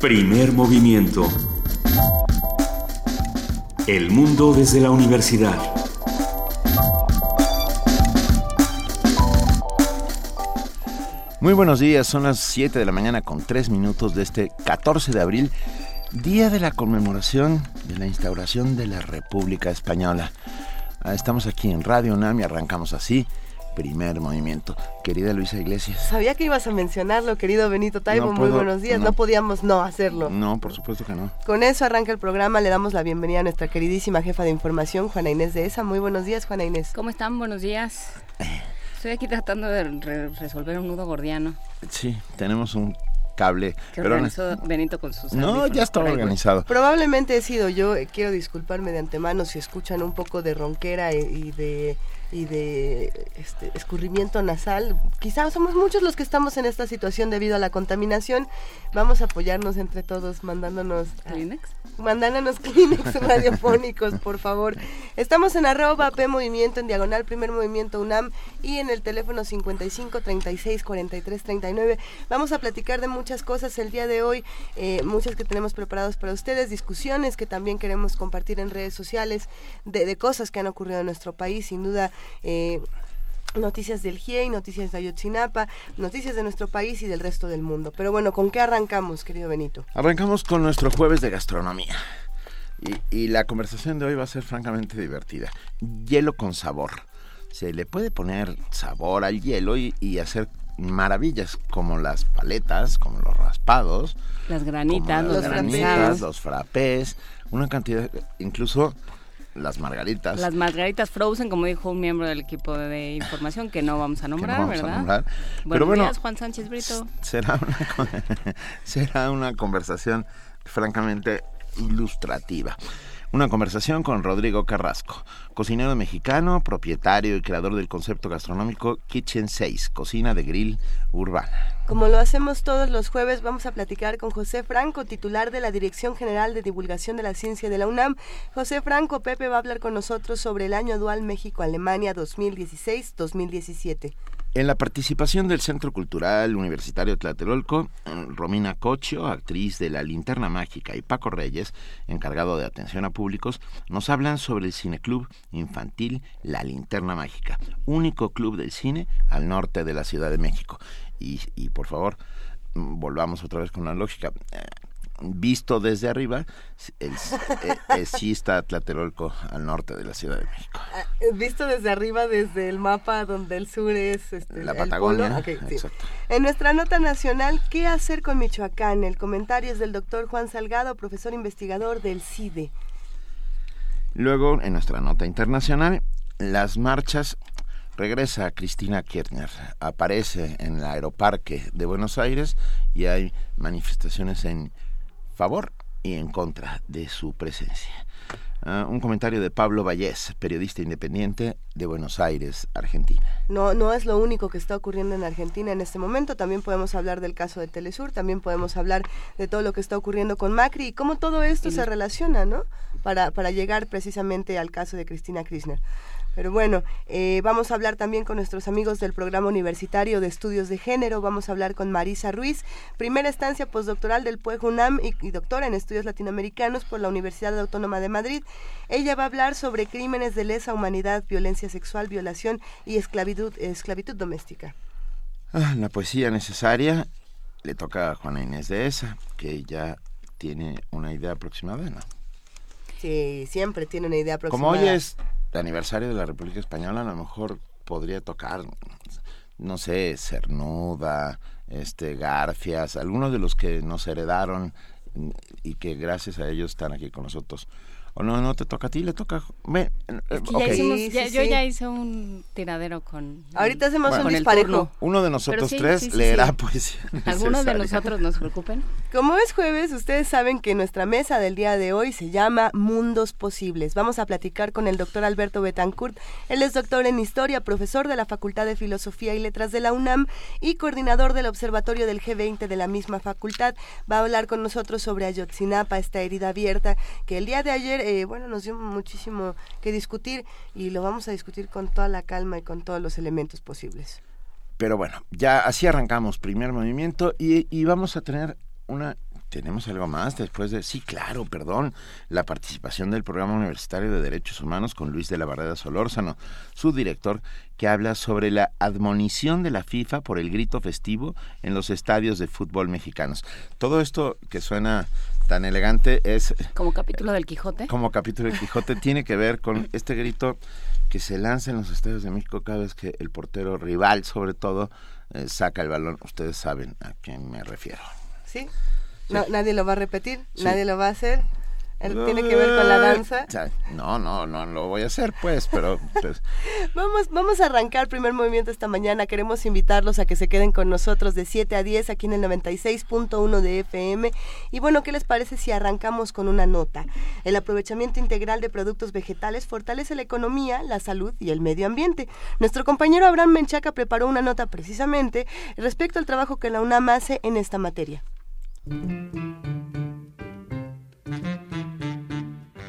Primer movimiento. El mundo desde la universidad. Muy buenos días, son las 7 de la mañana con 3 minutos de este 14 de abril, día de la conmemoración de la instauración de la República Española. Ah, estamos aquí en Radio UNAM y arrancamos así primer movimiento. Querida Luisa Iglesias. Sabía que ibas a mencionarlo, querido Benito Taibo. Muy buenos días. No. podíamos no hacerlo. No, por supuesto que no. Con eso arranca el programa. Le damos la bienvenida a nuestra queridísima jefa de información, Juana Inés de ESA. Muy buenos días, Juana Inés. ¿Cómo están? Buenos días. Estoy aquí tratando de resolver un nudo gordiano. Sí, tenemos un cable. Que organizó Benito con sus No, ya está organizado. Probablemente he sido yo. Eh, quiero disculparme de antemano si escuchan un poco de ronquera y de y de este, escurrimiento nasal. Quizás somos muchos los que estamos en esta situación debido a la contaminación. Vamos a apoyarnos entre todos mandándonos... ¿Kleenex? Mandándonos Kleenex radiofónicos, por favor. Estamos en arroba P Movimiento, en diagonal Primer Movimiento UNAM y en el teléfono 55 36 43 39. Vamos a platicar de muchas cosas el día de hoy, eh, muchas que tenemos preparados para ustedes, discusiones que también queremos compartir en redes sociales de, cosas que han ocurrido en nuestro país, sin duda eh, noticias del GIEI, noticias de Ayotzinapa, noticias de nuestro país y del resto del mundo. Pero bueno, ¿con qué arrancamos, querido Benito? Arrancamos con nuestro jueves de gastronomía. Y, la conversación de hoy va a ser francamente divertida. Hielo con sabor. Se le puede poner sabor al hielo y, hacer maravillas como las paletas, como los raspados, las granitas, los, granitas, los frappés, una cantidad, incluso las margaritas. Las margaritas frozen, como dijo un miembro del equipo de información que no vamos a nombrar, ¿verdad? Pero bueno, días, Juan Sánchez Brito. Será una, será una conversación francamente ilustrativa. Una conversación con Rodrigo Carrasco, cocinero mexicano, propietario y creador del concepto gastronómico Kitchen 6, cocina de grill urbana. Como lo hacemos todos los jueves, vamos a platicar con José Franco, titular de la Dirección General de Divulgación de la Ciencia de la UNAM. José Franco, Pepe va a hablar con nosotros sobre el año dual México-Alemania 2016-2017. En la participación del Centro Cultural Universitario Tlatelolco, Romina Cocho, actriz de La Linterna Mágica, y Paco Reyes, encargado de atención a públicos, nos hablan sobre el cineclub infantil La Linterna Mágica, único club del cine al norte de la Ciudad de México. Y, y por favor, volvamos otra vez con la lógica visto desde arriba, el, eh, sí está Tlatelolco al norte de la Ciudad de México. Ah, eh, visto desde arriba, desde el mapa donde el sur es este, la Patagonia. En nuestra nota nacional, ¿qué hacer con Michoacán? El comentario es del doctor Juan Salgado, profesor investigador del CIDE. Luego, en nuestra nota internacional, las marchas regresa Cristina Kirchner, aparece en el aeroparque de Buenos Aires y hay manifestaciones en favor y en contra de su presencia. Ah, un comentario de Pablo Vallés, periodista independiente de Buenos Aires, Argentina. No, no es lo único que está ocurriendo en Argentina en este momento. También podemos hablar del caso de Telesur, también podemos hablar de todo lo que está ocurriendo con Macri y cómo todo esto se relaciona, ¿no? Para, para llegar precisamente al caso de Cristina Kirchner. Pero bueno, eh, vamos a hablar también con nuestros amigos del Programa Universitario de Estudios de Género. Vamos a hablar con Marisa Ruiz, primera estancia postdoctoral del PUEG UNAM y, doctora en Estudios Latinoamericanos por la Universidad Autónoma de Madrid. Ella va a hablar sobre crímenes de lesa humanidad, violencia sexual, violación y esclavitud, esclavitud doméstica. Ah, la poesía necesaria le toca a Juana Inés de esa, que ya tiene una idea aproximada, ¿no? Sí, siempre tiene una idea aproximada. Como hoy es aniversario de la República Española, a lo mejor podría tocar, no sé, Cernuda, este, Garfias, algunos de los que nos heredaron y que gracias a ellos están aquí con nosotros o no, no te toca a ti, le toca. Me, yo ya hice un tiradero con. Ahorita hacemos un disparejo. Uno de nosotros tres leerá poesía. Algunos de nosotros nos preocupen. Como es jueves, ustedes saben que nuestra mesa del día de hoy se llama Mundos Posibles. Vamos a platicar con el doctor Alberto Betancourt. Él es doctor en historia, profesor de la Facultad de Filosofía y Letras de la UNAM y coordinador del Observatorio del G20 de la misma facultad. Va a hablar con nosotros sobre Ayotzinapa, esta herida abierta que el día de ayer eh, bueno, nos dio muchísimo que discutir y lo vamos a discutir con toda la calma y con todos los elementos posibles. Pero bueno, ya así arrancamos primer movimiento y, vamos a tener una tenemos algo más después de... Sí, claro, perdón. La participación del Programa Universitario de Derechos Humanos con Luis de la Barrera Solórzano, su director, que habla sobre la admonición de la FIFA por el grito festivo en los estadios de fútbol mexicanos. Todo esto que suena tan elegante es... Como capítulo del Quijote. Como capítulo del Quijote tiene que ver con este grito que se lanza en los estadios de México cada vez que el portero rival, sobre todo, eh, saca el balón. Ustedes saben a quién me refiero. Sí. No, nadie lo va a repetir, nadie lo va a hacer. ¿Tiene que ver con la danza? No, no, no lo voy a hacer, pues, pero... Pues. vamos, vamos a arrancar el primer movimiento esta mañana. Queremos invitarlos a que se queden con nosotros de 7 a 10 aquí en el 96.1 de FM. Y bueno, ¿qué les parece si arrancamos con una nota? El aprovechamiento integral de productos vegetales fortalece la economía, la salud y el medio ambiente. Nuestro compañero Abraham Menchaca preparó una nota precisamente respecto al trabajo que la UNAM hace en esta materia.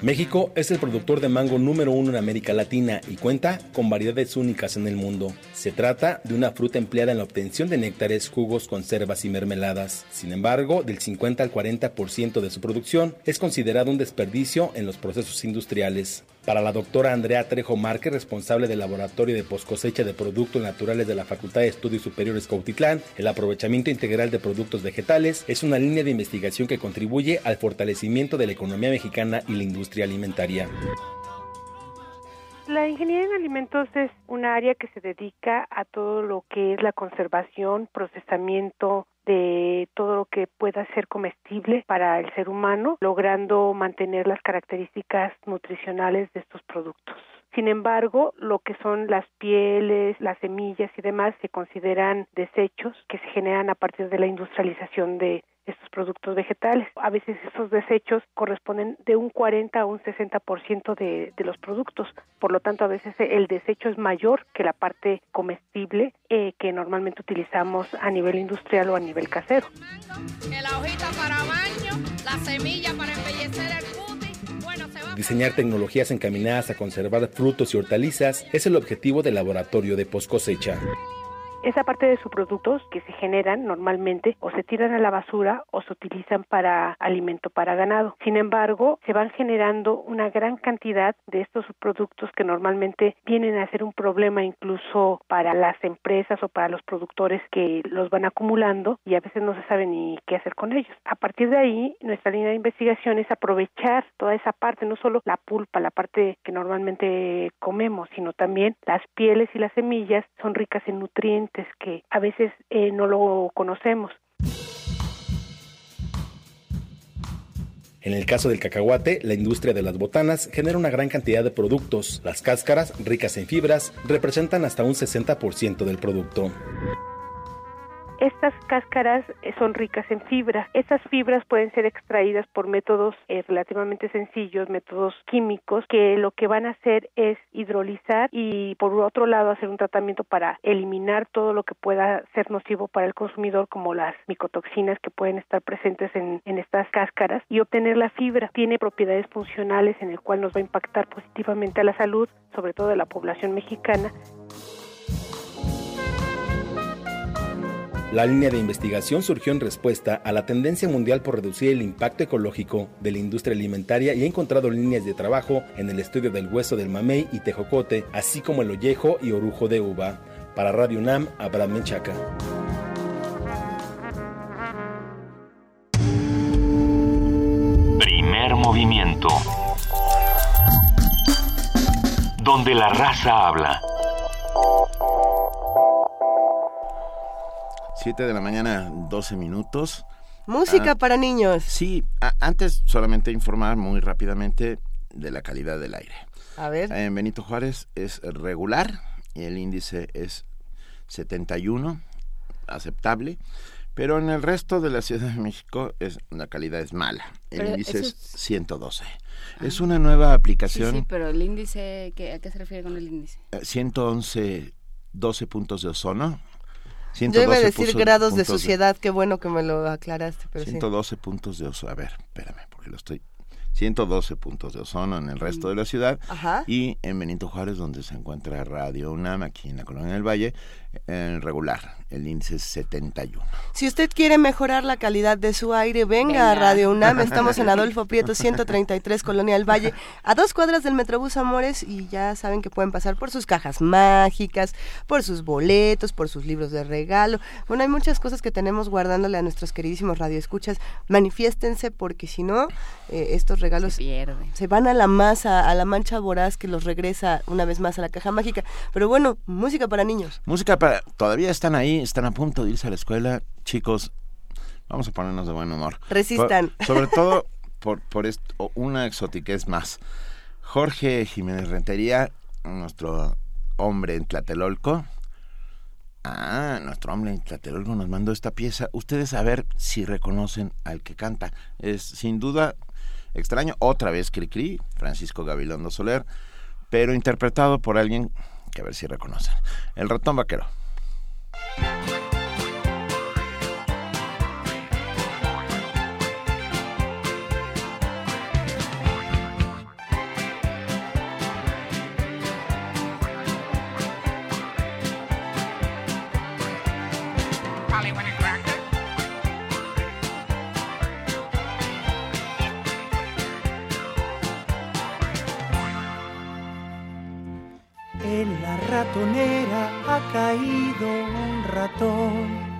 México es el productor de mango número uno en América Latina y cuenta con variedades únicas en el mundo. Se trata de una fruta empleada en la obtención de néctares, jugos, conservas y mermeladas. Sin embargo, del 50 al 40% de su producción es considerado un desperdicio en los procesos industriales. Para la doctora Andrea Trejo Márquez, responsable del Laboratorio de Poscosecha de Productos Naturales de la Facultad de Estudios Superiores Cautitlán, el aprovechamiento integral de productos vegetales es una línea de investigación que contribuye al fortalecimiento de la economía mexicana y la industria alimentaria. La ingeniería en alimentos es un área que se dedica a todo lo que es la conservación, procesamiento de todo lo que pueda ser comestible para el ser humano, logrando mantener las características nutricionales de estos productos. Sin embargo, lo que son las pieles, las semillas y demás se consideran desechos que se generan a partir de la industrialización de estos productos vegetales. A veces esos desechos corresponden de un 40 a un 60% de, de los productos. Por lo tanto, a veces el desecho es mayor que la parte comestible eh, que normalmente utilizamos a nivel industrial o a nivel casero. la hojita para baño, la semilla para embellecer el Diseñar tecnologías encaminadas a conservar frutos y hortalizas es el objetivo del laboratorio de post cosecha. Esa parte de sus productos que se generan normalmente o se tiran a la basura o se utilizan para alimento para ganado. Sin embargo, se van generando una gran cantidad de estos productos que normalmente vienen a ser un problema incluso para las empresas o para los productores que los van acumulando y a veces no se sabe ni qué hacer con ellos. A partir de ahí, nuestra línea de investigación es aprovechar toda esa parte, no solo la pulpa, la parte que normalmente comemos, sino también las pieles y las semillas son ricas en nutrientes que a veces eh, no lo conocemos. En el caso del cacahuate, la industria de las botanas genera una gran cantidad de productos. Las cáscaras, ricas en fibras, representan hasta un 60% del producto. Estas cáscaras eh, son ricas en fibras. Estas fibras pueden ser extraídas por métodos eh, relativamente sencillos, métodos químicos, que lo que van a hacer es hidrolizar y por otro lado hacer un tratamiento para eliminar todo lo que pueda ser nocivo para el consumidor, como las micotoxinas que pueden estar presentes en, en estas cáscaras y obtener la fibra. Tiene propiedades funcionales en el cual nos va a impactar positivamente a la salud, sobre todo de la población mexicana. La línea de investigación surgió en respuesta a la tendencia mundial por reducir el impacto ecológico de la industria alimentaria y ha encontrado líneas de trabajo en el estudio del hueso del mamey y tejocote, así como el ollejo y orujo de uva. Para Radio UNAM, Abraham Menchaca. Primer movimiento. Donde la raza habla. 7 de la mañana, 12 minutos. Música ah, para niños. Sí, antes solamente informar muy rápidamente de la calidad del aire. A ver. En Benito Juárez es regular y el índice es 71, aceptable. Pero en el resto de la Ciudad de México es, la calidad es mala. El índice es 112. Es una nueva aplicación. Sí, pero el índice, ¿a qué se refiere con el índice? 111, eh, 12 puntos de ozono yo iba a decir grados de suciedad, qué bueno que me lo aclaraste. Pero 112 puntos de oso. A ver, espérame, porque lo estoy... 112 puntos de ozono en el resto de la ciudad Ajá. y en Benito Juárez donde se encuentra Radio UNAM aquí en la Colonia del Valle regular, el índice es 71. Si usted quiere mejorar la calidad de su aire, venga, a. Radio UNAM. Estamos en Adolfo Prieto 133, Colonia del Valle, a dos cuadras del Metrobús Amores y ya saben que pueden pasar por sus cajas mágicas, por sus boletos, por sus libros de regalo. Bueno, hay muchas cosas que tenemos guardándole a nuestros queridísimos radioescuchas. Manifiéstense porque si no, eh, estos regalos Se se van a la masa, a la mancha voraz que los regresa una vez más a la caja mágica. Pero bueno, música para niños. Música para... Todavía están ahí, están a punto de irse a la escuela. Chicos, vamos a ponernos de buen humor. Resistan. Por- sobre todo por, por esto, una exotiquez más. Jorge Jiménez Rentería, nuestro hombre en Tlatelolco. Ah, nuestro hombre en Tlatelolco nos mandó esta pieza. Ustedes a ver si reconocen al que canta. Es sin duda extraño. Otra vez Cricri, Francisco Gabilondo Soler, pero interpretado por alguien que a ver si reconocen. El ratón vaquero. Ha caído un ratón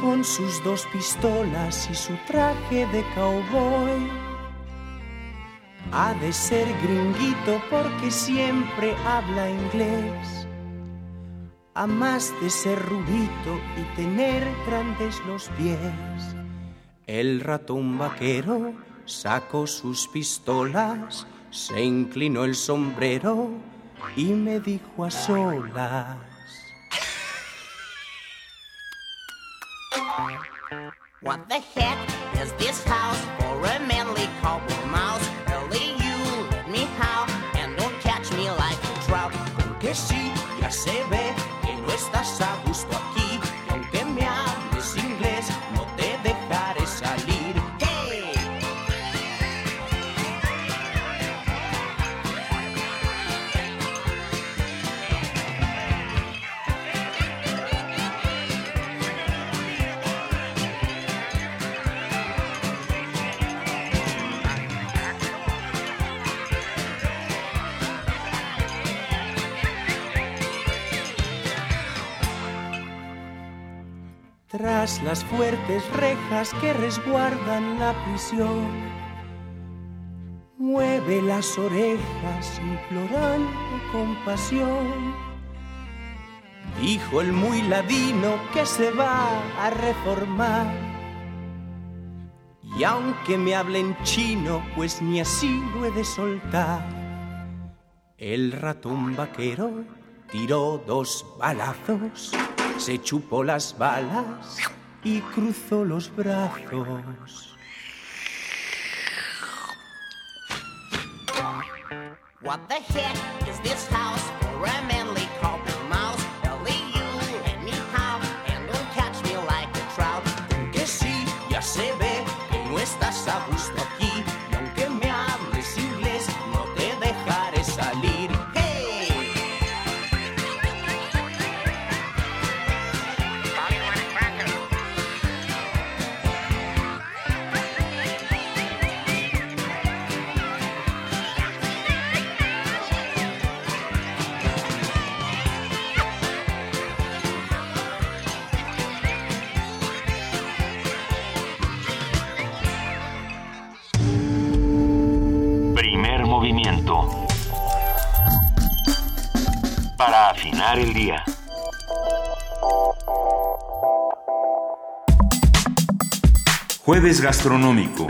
con sus dos pistolas y su traje de cowboy. Ha de ser gringuito porque siempre habla inglés. A más de ser rubito y tener grandes los pies. El ratón vaquero sacó sus pistolas, se inclinó el sombrero y me dijo a solas. What the heck is this house for a manly couple mouse? Only you let me out and don't catch me like a trout. Porque sí, Tras las fuertes rejas que resguardan la prisión, mueve las orejas implorando compasión. Dijo el muy ladino que se va a reformar. Y aunque me hablen chino, pues ni así lo he de soltar. El ratón vaquero tiró dos balazos, se chupó las balas y cruzó los brazos. What the heck is this house for a manly El día. Jueves gastronómico.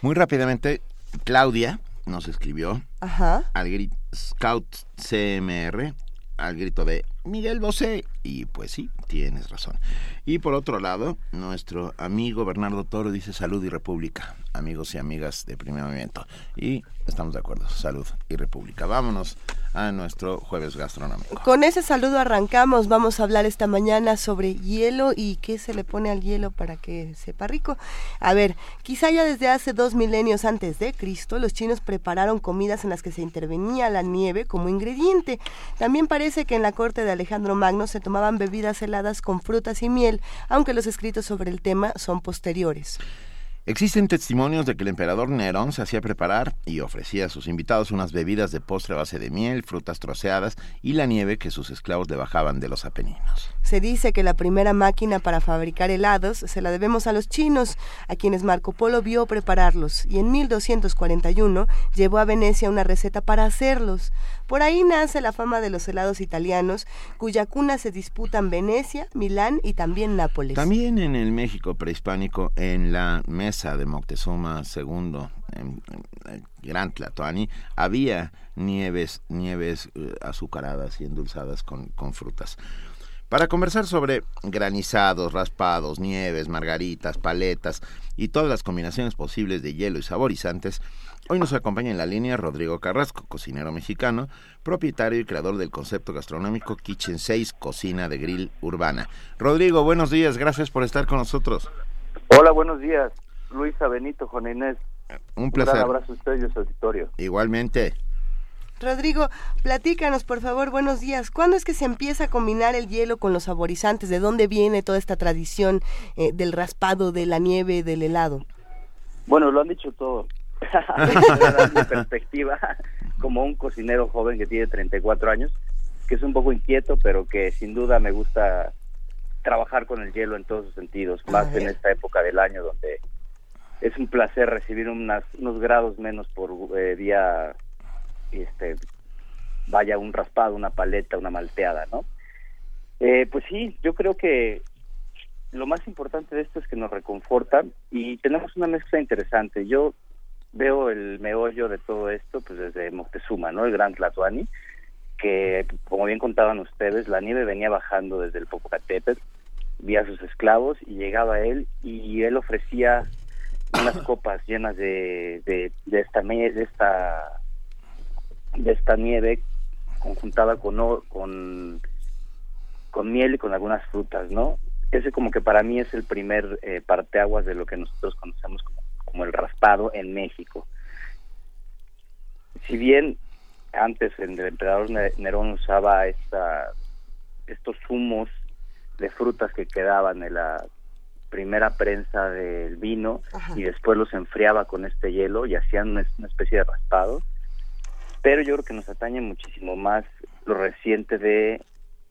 Muy rápidamente, Claudia nos escribió Ajá. al grito Scout CMR al grito de Miguel Bosé, Y pues sí, tienes razón. Y por otro lado, nuestro amigo Bernardo Toro dice salud y república, amigos y amigas de primer movimiento. Y estamos de acuerdo, salud y república. Vámonos a nuestro jueves gastronómico. Con ese saludo arrancamos. Vamos a hablar esta mañana sobre hielo y qué se le pone al hielo para que sepa rico. A ver, quizá ya desde hace dos milenios antes de Cristo, los chinos prepararon comidas en las que se intervenía la nieve como ingrediente. También parece que en la corte de Alejandro Magno se tomaban bebidas heladas con frutas y miel, aunque los escritos sobre el tema son posteriores. Existen testimonios de que el emperador Nerón se hacía preparar y ofrecía a sus invitados unas bebidas de postre a base de miel, frutas troceadas y la nieve que sus esclavos le bajaban de los Apeninos. Se dice que la primera máquina para fabricar helados se la debemos a los chinos, a quienes Marco Polo vio prepararlos, y en 1241 llevó a Venecia una receta para hacerlos. Por ahí nace la fama de los helados italianos, cuya cuna se disputan Venecia, Milán y también Nápoles. También en el México prehispánico, en la mesa de Moctezuma II, en, el Gran Tlatoani, había nieves, nieves eh, azucaradas y endulzadas con, con frutas. Para conversar sobre granizados, raspados, nieves, margaritas, paletas y todas las combinaciones posibles de hielo y saborizantes, hoy nos acompaña en la línea Rodrigo Carrasco, cocinero mexicano, propietario y creador del concepto gastronómico Kitchen 6, cocina de grill urbana. Rodrigo, buenos días, gracias por estar con nosotros. Hola, buenos días. Luisa Benito, Juan Inés. Un placer. Un gran abrazo a usted y a su auditorio. Igualmente. Rodrigo, platícanos, por favor, buenos días. ¿Cuándo es que se empieza a combinar el hielo con los saborizantes? ¿De dónde viene toda esta tradición eh, del raspado, de la nieve, del helado? Bueno, lo han dicho todo. Mi perspectiva, como un cocinero joven que tiene 34 años, que es un poco inquieto, pero que sin duda me gusta trabajar con el hielo en todos sus sentidos, más en esta época del año donde es un placer recibir unas, unos grados menos por eh, día este vaya un raspado, una paleta, una malteada, ¿no? Eh, pues sí, yo creo que lo más importante de esto es que nos reconforta y tenemos una mezcla interesante. Yo veo el meollo de todo esto pues desde Moctezuma, ¿no? El Gran Tlatoani, que como bien contaban ustedes, la nieve venía bajando desde el Popocatépetl, vía sus esclavos y llegaba a él y él ofrecía unas copas llenas de, de, de esta de esta de esta nieve conjuntada con, con, con miel y con algunas frutas, ¿no? Ese como que para mí es el primer eh, parteaguas de lo que nosotros conocemos como, como el raspado en México. Si bien antes el emperador Nerón usaba esta, estos zumos de frutas que quedaban en la primera prensa del vino y después los enfriaba con este hielo y hacían una especie de raspado, pero yo creo que nos atañe muchísimo más lo reciente de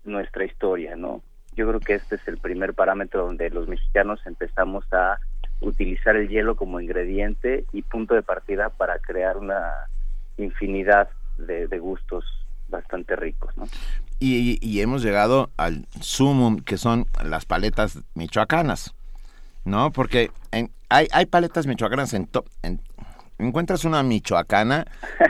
nuestra historia, ¿no? Yo creo que este es el primer parámetro donde los mexicanos empezamos a utilizar el hielo como ingrediente y punto de partida para crear una infinidad de, gustos bastante ricos, ¿no? Y, hemos llegado al sumum, que son las paletas michoacanas, ¿no? Porque en, hay, hay paletas michoacanas en, en encuentras una michoacana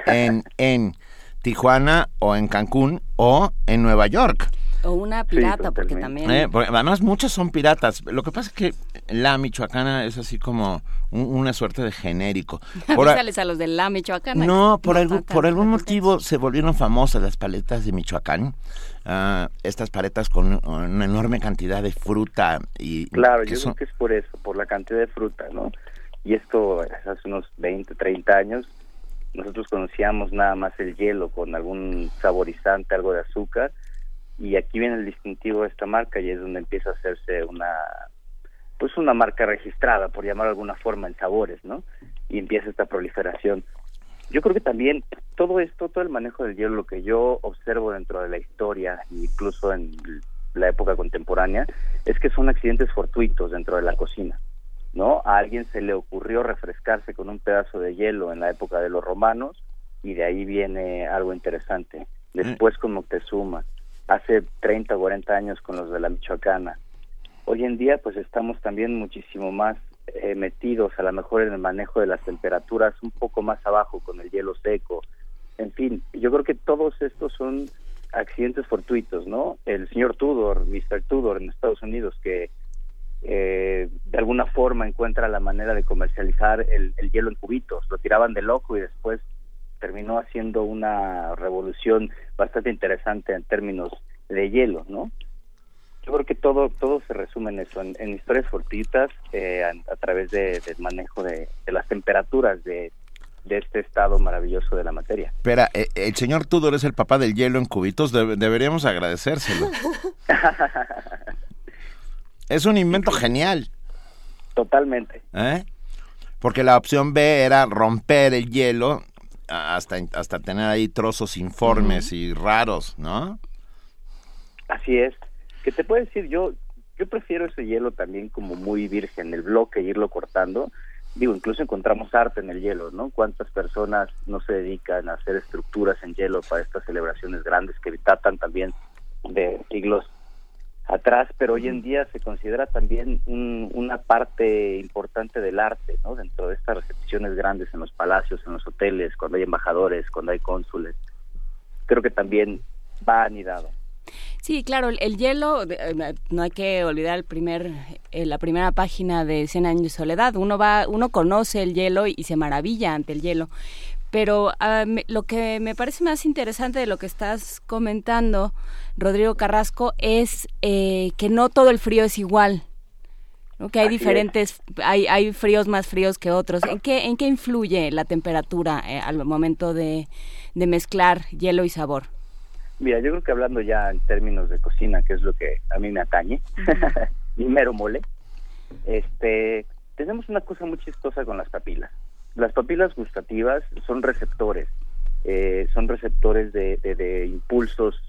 en, en Tijuana o en Cancún o en Nueva York. O una pirata, porque también... Eh, además, muchas son piratas. Lo que pasa es que la michoacana es así como una suerte de genérico. Por a... a los de la michoacana. No, por, algún, por algún motivo se volvieron famosas las paletas de Michoacán. Uh, estas paletas con una enorme cantidad de fruta. y Claro, yo creo que es por eso, por la cantidad de fruta, ¿no? y esto hace unos 20, 30 años, nosotros conocíamos nada más el hielo con algún saborizante, algo de azúcar, y aquí viene el distintivo de esta marca y es donde empieza a hacerse una pues una marca registrada, por llamar de alguna forma, en sabores, ¿no? Y empieza esta proliferación. Yo creo que también todo esto, todo el manejo del hielo, lo que yo observo dentro de la historia, incluso en la época contemporánea, es que son accidentes fortuitos dentro de la cocina. ¿no? A alguien se le ocurrió refrescarse con un pedazo de hielo en la época de los romanos y de ahí viene algo interesante. Después con Moctezuma, hace 30 o 40 años con los de la Michoacana. Hoy en día pues estamos también muchísimo más eh, metidos a lo mejor en el manejo de las temperaturas un poco más abajo con el hielo seco. En fin, yo creo que todos estos son accidentes fortuitos, ¿no? El señor Tudor, Mr. Tudor en Estados Unidos, que eh, de alguna forma encuentra la manera de comercializar el, el hielo en cubitos. Lo tiraban de loco y después terminó haciendo una revolución bastante interesante en términos de hielo, ¿no? Yo creo que todo todo se resume en eso, en, historias fortuitas eh, a, través de, del manejo de, las temperaturas de, de, este estado maravilloso de la materia. Espera, eh, el señor Tudor es el papá del hielo en cubitos, deberíamos agradecérselo. es un invento genial. Totalmente. ¿Eh? Porque la opción B era romper el hielo hasta, hasta tener ahí trozos informes y raros, ¿no? Así es que te puedo decir, yo yo prefiero ese hielo también como muy virgen, el bloque, irlo cortando. Digo, incluso encontramos arte en el hielo, ¿no? ¿Cuántas personas no se dedican a hacer estructuras en hielo para estas celebraciones grandes que datan también de siglos atrás, pero hoy en día se considera también una parte importante del arte, ¿no? Dentro de estas recepciones grandes en los palacios, en los hoteles, cuando hay embajadores, cuando hay cónsules. Creo que también va anidado. Sí, claro, el, hielo, eh, no hay que olvidar el primer, eh, la primera página de Cien años de soledad. Uno va, uno conoce el hielo y se maravilla ante el hielo. Pero ah, lo que me parece más interesante de lo que estás comentando, Rodrigo Carrasco, es eh, que no todo el frío es igual. Que hay diferentes, hay, hay fríos más fríos que otros. ¿En qué, en qué influye la temperatura al momento de mezclar hielo y sabor? Mira, yo creo que hablando ya en términos de cocina, que es lo que a mí me atañe, mi mero mole, este, tenemos una cosa muy chistosa con las papilas. Las papilas gustativas son receptores, eh, son receptores de, de, impulsos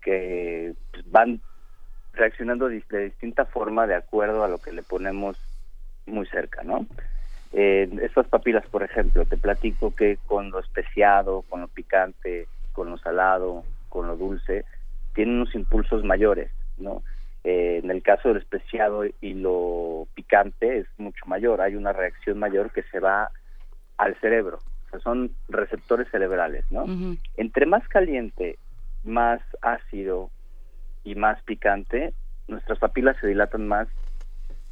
que pues, van reaccionando de, distinta forma de acuerdo a lo que le ponemos muy cerca, ¿no? Eh, estas papilas, por ejemplo, te platico que con lo especiado, con lo picante, con lo salado, con lo dulce, tiene unos impulsos mayores, ¿no? Eh, en el caso del especiado y lo picante es mucho mayor, hay una reacción mayor que se va al cerebro, o sea, son receptores cerebrales, ¿no? Entre más caliente, más ácido y más picante, nuestras papilas se dilatan más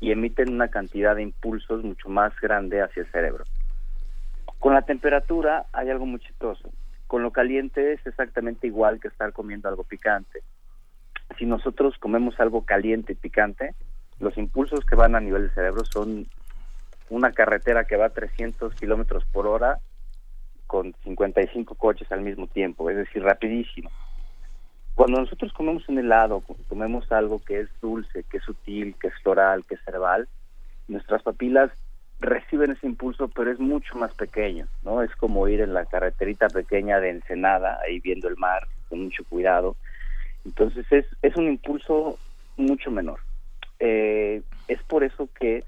y emiten una cantidad de impulsos mucho más grande hacia el cerebro. Con la temperatura hay algo muy chistoso con lo caliente es exactamente igual que estar comiendo algo picante. Si nosotros comemos algo caliente y picante, los impulsos que van a nivel del cerebro son una carretera que va a 300 kilómetros por hora con 55 coches al mismo tiempo, es decir, rapidísimo. Cuando nosotros comemos un helado, comemos algo que es dulce, que es sutil, que es floral, que es herbal, nuestras papilas reciben ese impulso, pero es mucho más pequeño, ¿no? Es como ir en la carreterita pequeña de Ensenada, ahí viendo el mar con mucho cuidado. Entonces es, es un impulso mucho menor. Eh, es por eso que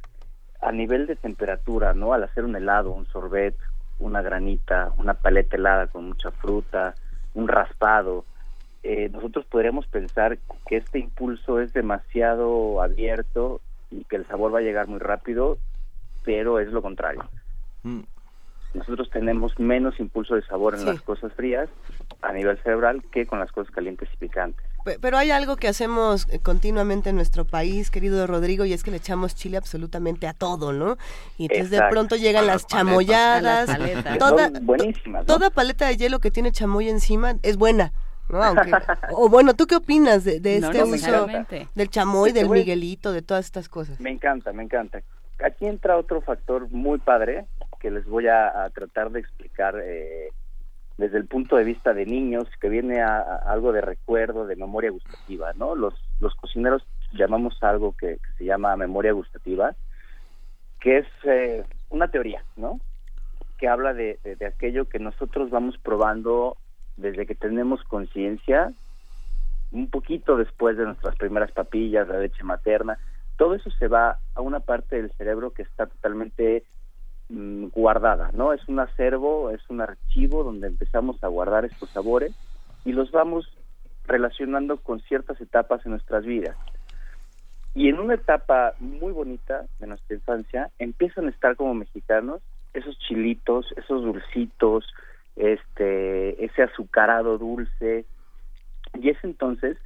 a nivel de temperatura, ¿no? Al hacer un helado, un sorbet, una granita, una paleta helada con mucha fruta, un raspado, eh, nosotros podríamos pensar que este impulso es demasiado abierto y que el sabor va a llegar muy rápido pero es lo contrario. Mm. Nosotros tenemos menos impulso de sabor en las cosas frías a nivel cerebral que con las cosas calientes y picantes. Pero hay algo que hacemos eh, continuamente en nuestro país, querido Rodrigo, y es que le echamos chile absolutamente a todo, ¿no? Y entonces de pronto llegan las chamoyadas, toda, buenísimas, toda paleta de hielo que tiene chamoy encima es buena. ¿no? o bueno, ¿tú qué opinas de, este uso del chamoy, del Miguelito, de todas estas cosas? Me encanta, me encanta aquí entra otro factor muy padre que les voy a, tratar de explicar eh, desde el punto de vista de niños, que viene a, algo de recuerdo, de memoria gustativa, ¿no? Los, los cocineros llamamos algo que, se llama memoria gustativa, que es eh, una teoría, ¿no? Que habla de, de aquello que nosotros vamos probando desde que tenemos conciencia, un poquito después de nuestras primeras papillas, la leche materna, todo eso se va a una parte del cerebro que está totalmente guardada, ¿no? Es un acervo, es un archivo donde empezamos a guardar estos sabores y los vamos relacionando con ciertas etapas en nuestras vidas. Y en una etapa muy bonita de nuestra infancia empiezan a estar como mexicanos esos chilitos, esos dulcitos, este, ese azucarado dulce, Y es entonces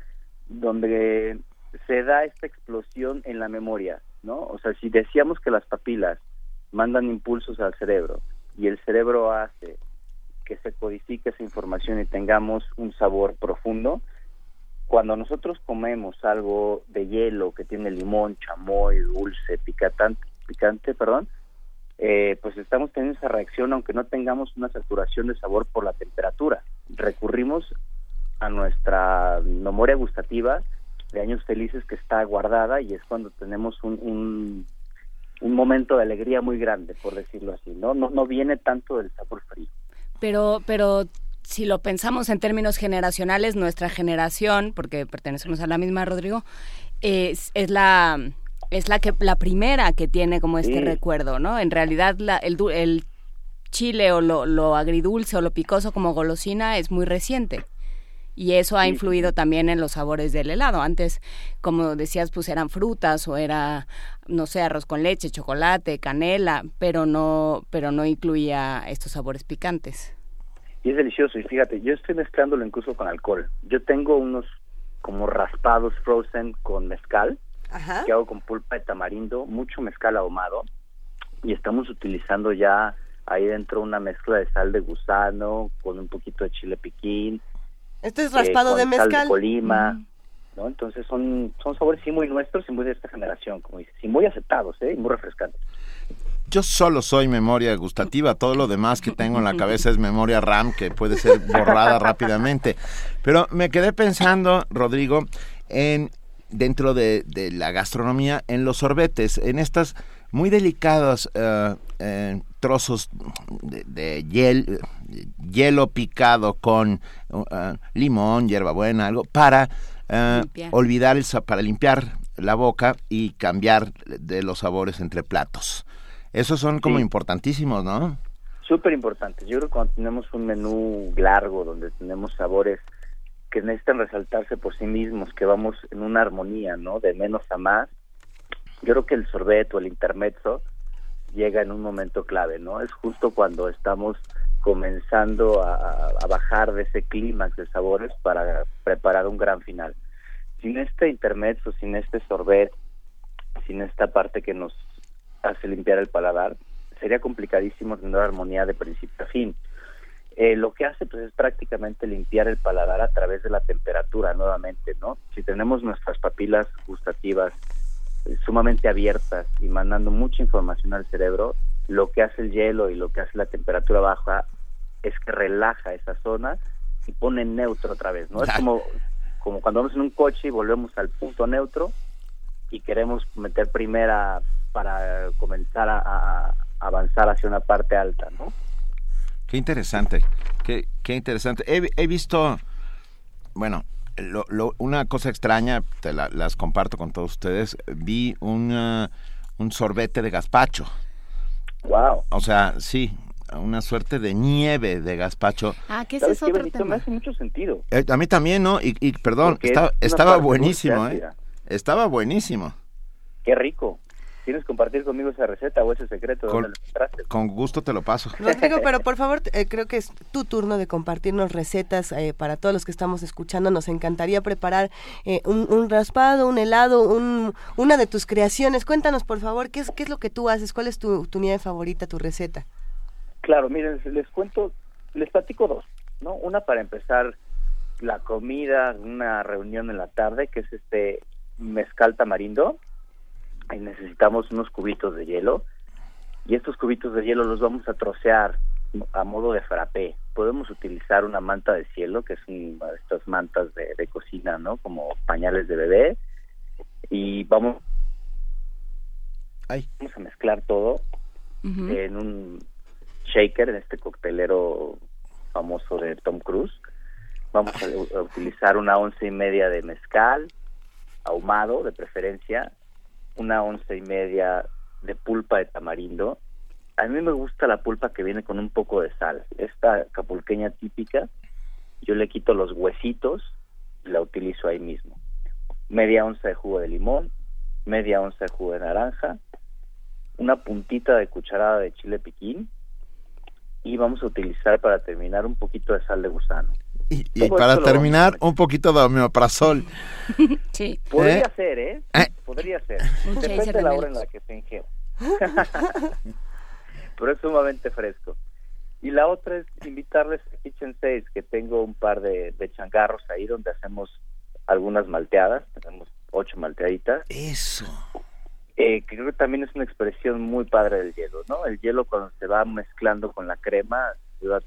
donde se da esta explosión en la memoria, ¿no? O sea, si decíamos que las papilas mandan impulsos al cerebro y el cerebro hace que se codifique esa información y tengamos un sabor profundo, cuando nosotros comemos algo de hielo que tiene limón, chamoy, dulce, picante, picante perdón, eh, pues estamos teniendo esa reacción aunque no tengamos una saturación de sabor por la temperatura. Recurrimos a nuestra memoria gustativa de años felices que está guardada y es cuando tenemos un, un momento de alegría muy grande, por decirlo así, ¿no? No, no viene tanto del sabor frío. Pero, pero si lo pensamos en términos generacionales, nuestra generación, porque pertenecemos a la misma, Rodrigo, es, es la es la que la primera que tiene como este recuerdo, ¿no? En realidad la, el, el chile o lo, lo agridulce o lo picoso como golosina es muy reciente y eso ha influido también en los sabores del helado. Antes, como decías, pues eran frutas o era, no sé, arroz con leche, chocolate, canela, pero no, pero no incluía estos sabores picantes y es delicioso. Y fíjate, yo estoy mezclándolo incluso con alcohol. Yo tengo unos como raspados frozen con mezcal, que hago con pulpa de tamarindo, mucho mezcal ahumado, y estamos utilizando ya ahí dentro una mezcla de sal de gusano con un poquito de chile piquín. Este es raspado eh, de mezcal. Sal de colima. ¿no? Entonces son, son sabores sí muy nuestros y muy de esta generación, como dices, y muy aceptados, ¿eh? y muy refrescantes. Yo solo soy memoria gustativa, todo lo demás que tengo en la cabeza es memoria RAM que puede ser borrada rápidamente. Pero me quedé pensando, Rodrigo, en dentro de, la gastronomía, en los sorbetes, en estas muy delicados eh, eh, trozos de, hielo picado con uh, limón, hierbabuena, algo, para uh, olvidar, el, para limpiar la boca y cambiar de los sabores entre platos. Esos son como importantísimos, ¿no? Súper importantes. Yo creo que cuando tenemos un menú largo donde tenemos sabores que necesitan resaltarse por sí mismos, que vamos en una armonía, ¿no? De menos a más. Yo creo que el sorbet o el intermezzo llega en un momento clave, ¿no? Es justo cuando estamos comenzando a, bajar de ese clímax de sabores para preparar un gran final. Sin este intermezzo, sin este sorbet, sin esta parte que nos hace limpiar el paladar, sería complicadísimo tener armonía de principio a fin. Eh, lo que hace pues es prácticamente limpiar el paladar a través de la temperatura nuevamente, ¿no? Si tenemos nuestras papilas gustativas sumamente abiertas y mandando mucha información al cerebro, lo que hace el hielo y lo que hace la temperatura baja es que relaja esa zona y pone neutro otra vez, ¿no? Es como, como cuando vamos en un coche y volvemos al punto neutro y queremos meter primera para comenzar a, avanzar hacia una parte alta, ¿no? Qué interesante, qué, qué interesante. He, visto, bueno, una cosa extraña, te las comparto con todos ustedes, vi un sorbete de gazpacho. Wow. O sea, sí, una suerte de nieve de gazpacho. Ah, ¿qué es tema? Me hace mucho sentido. Eh, a mí también, ¿no? Y, y perdón, estaba buenísimo, ¿eh? Estaba buenísimo. Qué rico. ¿Quieres compartir conmigo esa receta o ese secreto? Con, con gusto te lo paso. Rodrigo, pero por favor, eh, creo que es tu turno de compartirnos recetas eh, para todos los que estamos escuchando. Nos encantaría preparar eh, un, raspado, un helado, un, una de tus creaciones. Cuéntanos, por favor, ¿qué es, qué es lo que tú haces? ¿Cuál es tu, tu nieve favorita, tu receta? Claro, miren, les cuento, les platico dos, ¿no? Una para empezar la comida, una reunión en la tarde, que es este mezcal tamarindo y necesitamos unos cubitos de hielo y estos cubitos de hielo los vamos a trocear a modo de frappé. Podemos utilizar una manta de cielo, que es una de estas mantas de, cocina, ¿no? Como pañales de bebé. Y vamos, vamos a mezclar todo en un shaker, en este coctelero famoso de Tom Cruise. Vamos a, a utilizar una once y media de mezcal, ahumado de preferencia, una once y media de pulpa de tamarindo. A mí me gusta la pulpa que viene con un poco de sal. Esta capulqueña típica, yo le quito los huesitos y la utilizo ahí mismo. Media onza de jugo de limón, media onza de jugo de naranja, una puntita de cucharada de chile piquín y vamos a utilizar para terminar un poquito de sal de gusano. Y, para terminar, un poquito de homeoprazol. Sí. Podría ¿Eh? ser, ¿eh? ¿Eh? Podría ser. Mucha Depende de la hora en la que se ingiera. Pero es sumamente fresco. Y la otra es invitarles a Kitchen 6, que tengo un par de, de changarros ahí donde hacemos algunas malteadas. Tenemos ocho malteaditas. Eso. Eh, que creo que también es una expresión muy padre del hielo, ¿no? El hielo cuando se va mezclando con la crema,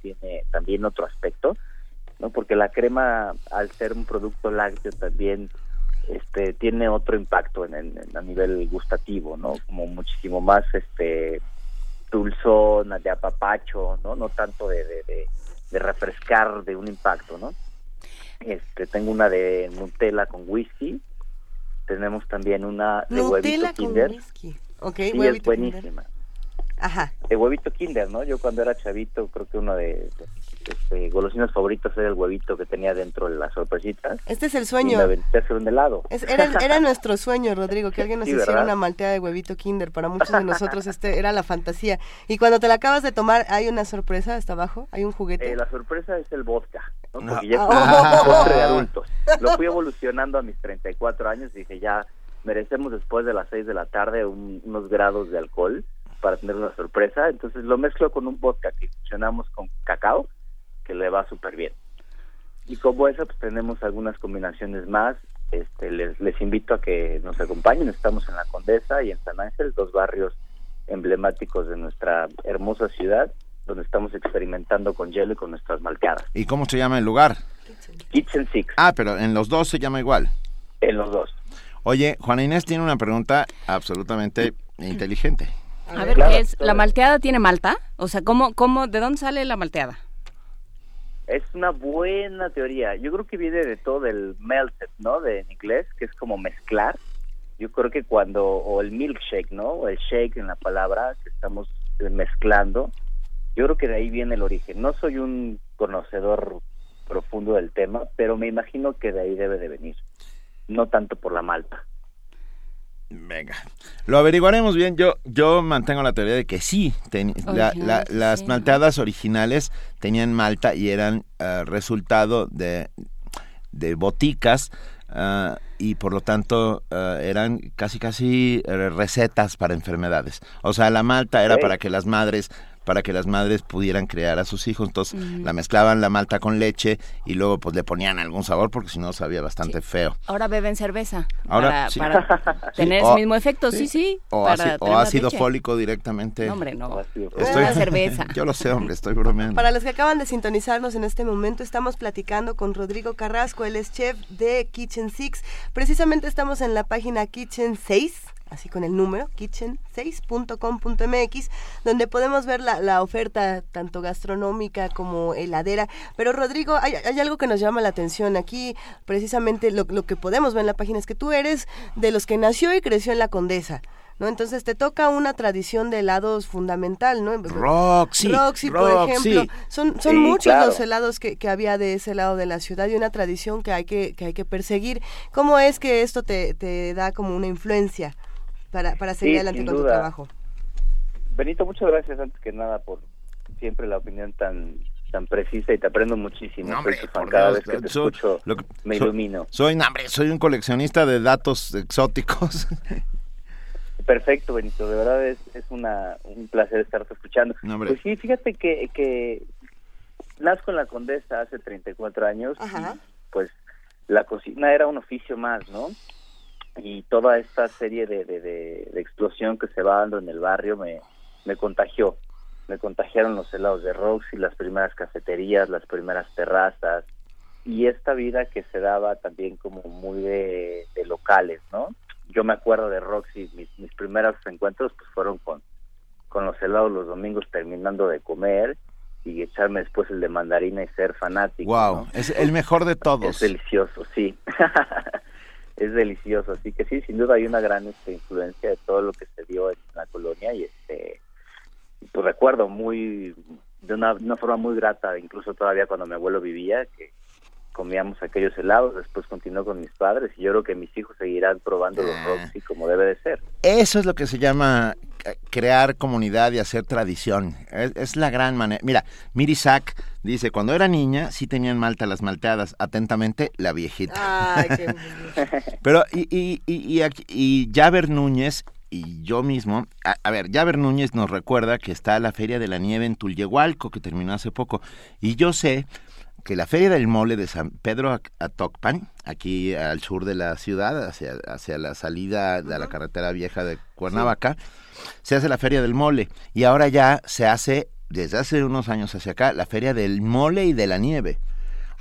tiene también otro aspecto, ¿no? Porque la crema, al ser un producto lácteo, también este tiene otro impacto en, en- en- a nivel gustativo, ¿no? Como muchísimo más este dulzón, de apapacho, ¿no? No tanto de, de, de- de refrescar de un impacto, ¿no? Este, tengo una de Nutella con whisky, tenemos también una de Nutella huevito con Kinder. whisky. Sí, es Kinder. buenísima. Ajá. De huevito Kinder, ¿no? Yo cuando era chavito, creo que uno de- este, golosinas favoritos era el huevito que tenía dentro de las sorpresitas. Este es el Y sueño. me aventé a hacer un helado. Es- era, era nuestro sueño, Rodrigo, que alguien nos Sí, hiciera ¿verdad? una malteada de huevito Kinder. Para muchos de nosotros este era la fantasía. Y cuando te la acabas de tomar, hay una sorpresa hasta abajo, hay un juguete. Eh, la sorpresa es el vodka, ¿no? No. Porque ya es Ah. un postre de adultos. Lo fui evolucionando a mis 34 años y dije, ya merecemos después de las 6 de la tarde un- unos grados de alcohol para tener una sorpresa. Entonces lo mezclo con un vodka que fusionamos con cacao, que le va súper bien. Y como eso, pues tenemos algunas combinaciones más. Este, les, les invito a que nos acompañen. Estamos en La Condesa y en San Ángel, dos barrios emblemáticos de nuestra hermosa ciudad, donde estamos experimentando con hielo y con nuestras malteadas. ¿Y cómo se llama el lugar? Kitchen Six, Ah, pero en los dos se llama igual. en los dos. Oye, Juana Inés tiene una pregunta absolutamente inteligente. A ver, Claro, ¿qué es? ¿La malteada tiene malta? O sea, ¿cómo, cómo, ¿de dónde sale la malteada? Es una buena teoría. Yo creo que viene de todo el melted, ¿no? De, en inglés, que es como mezclar. Yo creo que cuando, o el milkshake, ¿no? O el shake en la palabra que estamos eh, mezclando. Yo creo que de ahí viene el origen. No soy un conocedor profundo del tema, pero me imagino que de ahí debe de venir. No tanto por la malta. Venga, lo averiguaremos bien. Yo yo mantengo la teoría de que sí, ten- la- Original, la- las malteadas originales tenían malta y eran eh, resultado de, de boticas ah, y por lo tanto eh, eran casi casi eh, recetas para enfermedades. O sea, la malta era para que las madres para que las madres pudieran criar a sus hijos, entonces la mezclaban la malta con leche y luego pues le ponían algún sabor porque si no sabía bastante feo. Ahora beben cerveza Ahora, para, sí. para tener o- ese mismo efecto. Sí, sí. O, para o ácido leche. fólico directamente. No, hombre, no. Estoy- la cerveza. Yo lo sé, hombre, estoy bromeando. Para los que acaban de sintonizarnos en este momento, estamos platicando con Rodrigo Carrasco, él es chef de Kitchen Six. Precisamente estamos en la página Kitchen 6, así con el número, kitchen6.com.mx, donde podemos ver la, la oferta tanto gastronómica como heladera. Pero Rodrigo, hay, hay algo que nos llama la atención. Aquí, precisamente, lo, lo que podemos ver en la página es que tú eres de los que nació y creció en la Condesa. ¿No? Entonces te toca una tradición de helados fundamental, ¿no? Roxy, Roxy, por Roxy. ejemplo. Son, son Sí, muchos claro. los helados que, que había de ese lado de la ciudad y una tradición que hay que, que hay que perseguir. ¿Cómo es que esto te, te da como una influencia para, para seguir Sí, adelante con tu trabajo? Benito, muchas gracias antes que nada por siempre la opinión tan tan precisa y te aprendo muchísimo. No, hombre, por Cada Dios, vez que te soy- escucho lo que- me soy- ilumino. Soy, no, hombre, soy un coleccionista de datos exóticos. Perfecto, Benito, de verdad es, es una, un placer estarte escuchando. No. Pues sí, fíjate que, que nazco en la Condesa hace 34 años Ajá. y pues la cocina era un oficio más, ¿no? Y toda esta serie de, de, de- de explosión que se va dando en el barrio me, me contagió. Me contagiaron los helados de Roxy, las primeras cafeterías, las primeras terrazas y esta vida que se daba también como muy de, de locales, ¿no? Yo me acuerdo de Roxy, mis, mis primeros encuentros pues fueron con, con los helados los domingos terminando de comer y echarme después el de mandarina y ser fanático. wow, ¿no? es el mejor de Es todos. delicioso, sí. es delicioso, así que sí, sin duda hay una gran este, influencia de todo lo que se dio en la colonia y este, pues recuerdo muy, de una, una forma muy grata, incluso todavía cuando mi abuelo vivía, que comíamos aquellos helados, después continuó con mis padres y yo creo que mis hijos seguirán probando los Ah. Roxy como debe de ser. Eso es lo que se llama eh, crear comunidad y hacer tradición. Es, es la gran manera. Mira, Miri Sack Dice, cuando era niña sí tenían malta las malteadas. Atentamente, la viejita. Ay, qué Pero, y, y, y, y, y Javer Núñez y yo mismo, a, a ver, Javer Núñez nos recuerda que está la Feria de la Nieve en Tulyehualco, que terminó hace poco. Y yo sé que la Feria del Mole de San Pedro Ac- Atocpan, aquí al sur de la ciudad, hacia, hacia la salida de la carretera vieja de Cuernavaca, se hace la Feria del Mole. Y ahora ya se hace, desde hace unos años hacia acá, la Feria del Mole y de la Nieve.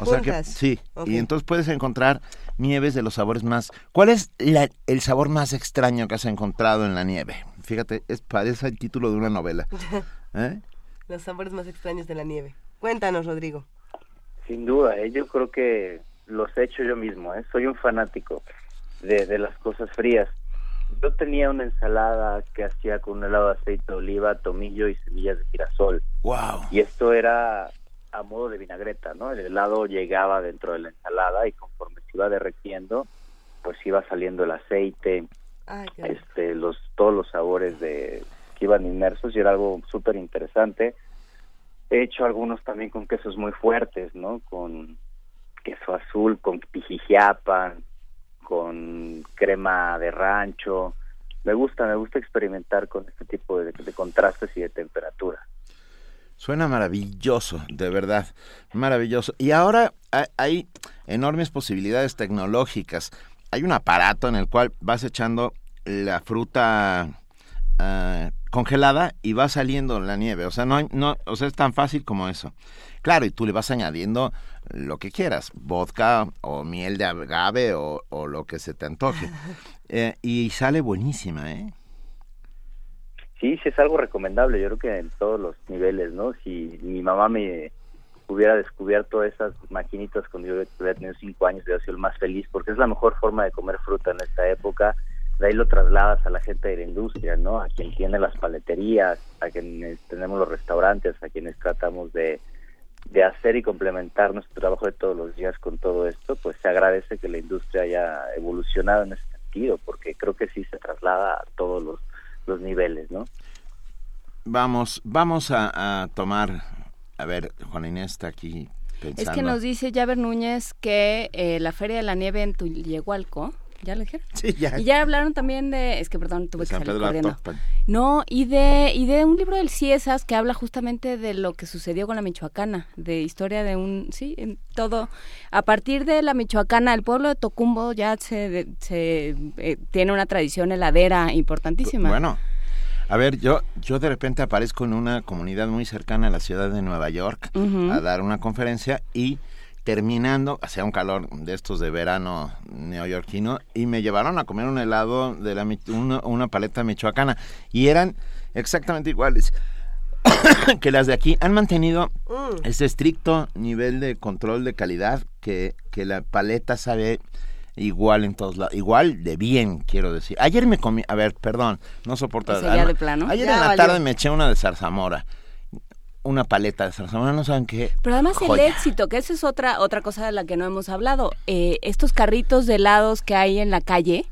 O sea que, sí, y entonces puedes encontrar nieves de los sabores más... ¿Cuál es la- el sabor más extraño que has encontrado en la nieve? Fíjate, es, parece el título de una novela. ¿Eh? Los sabores más extraños de la nieve. Cuéntanos, Rodrigo. Sin duda, ¿eh? yo creo que los he hecho yo mismo. ¿eh? Soy un fanático de, de las cosas frías. Yo tenía una ensalada que hacía con un helado de aceite de oliva, tomillo y semillas de girasol. ¡Wow! Y esto era a modo de vinagreta, ¿no? El helado llegaba dentro de la ensalada y conforme se iba derretiendo, pues iba saliendo el aceite, este, los todos los sabores de que iban inmersos y era algo súper interesante. He hecho algunos también con quesos muy fuertes, ¿no? Con queso azul, con pijijiapan, con crema de rancho. Me gusta, me gusta experimentar con este tipo de, contrastes y de temperatura. Suena maravilloso, de verdad, maravilloso. Y ahora hay, hay enormes posibilidades tecnológicas. Hay un aparato en el cual vas echando la fruta ah, congelada y va saliendo la nieve. O sea, no, hay- no, o sea, es tan fácil como eso. Claro, y tú le vas añadiendo lo que quieras, vodka o miel de agave o, o lo que se te antoje. Eh, y sale buenísima, ¿eh? Sí, sí es algo recomendable, yo creo que en todos los niveles, ¿no? Si mi mamá me hubiera descubierto esas maquinitas cuando yo hubiera tenido cinco años, hubiera sido el más feliz, porque es la mejor forma de comer fruta en esta época. De ahí lo trasladas a la gente de la industria, ¿no? A quien tiene las paleterías, a quienes tenemos los restaurantes, a quienes tratamos de, de hacer y complementar nuestro trabajo de todos los días con todo esto, pues se agradece que la industria haya evolucionado en ese sentido, porque creo que sí se traslada a todos los, los niveles, ¿no? Vamos, vamos a, a tomar, a ver, Juana Inés está aquí pensando. Es que nos dice Javer Núñez que eh, la Feria de la Nieve en Tulyehualco, ¿ya lo dijeron? Sí, ya. Y ya hablaron también de, es que perdón, tuve de que San salir Pedro corriendo. No, y de, y de un libro del Ciesas que habla justamente de lo que sucedió con la Michoacana, de historia de un, sí, en todo. A partir de la Michoacana, el pueblo de Tocumbo ya se, de- se eh, tiene una tradición heladera importantísima. Bueno, a ver, yo, yo de repente aparezco en una comunidad muy cercana a la ciudad de Nueva York a dar una conferencia y terminando, hacía un calor de estos de verano neoyorquino y me llevaron a comer un helado de la una, una paleta michoacana y eran exactamente iguales que las de aquí. Han mantenido Mm. ese estricto nivel de control de calidad que, que la paleta sabe igual en todos lados, igual de bien, quiero decir. Ayer me comí, a ver, perdón, no soporto. ¿Eso ya de plano? Ayer Ya en la valió. tarde me eché una de zarzamora, una paleta de zarzamora, no saben qué. Pero además joya. el éxito, que esa es otra otra cosa de la que no hemos hablado. Eh, estos carritos de helados que hay en la calle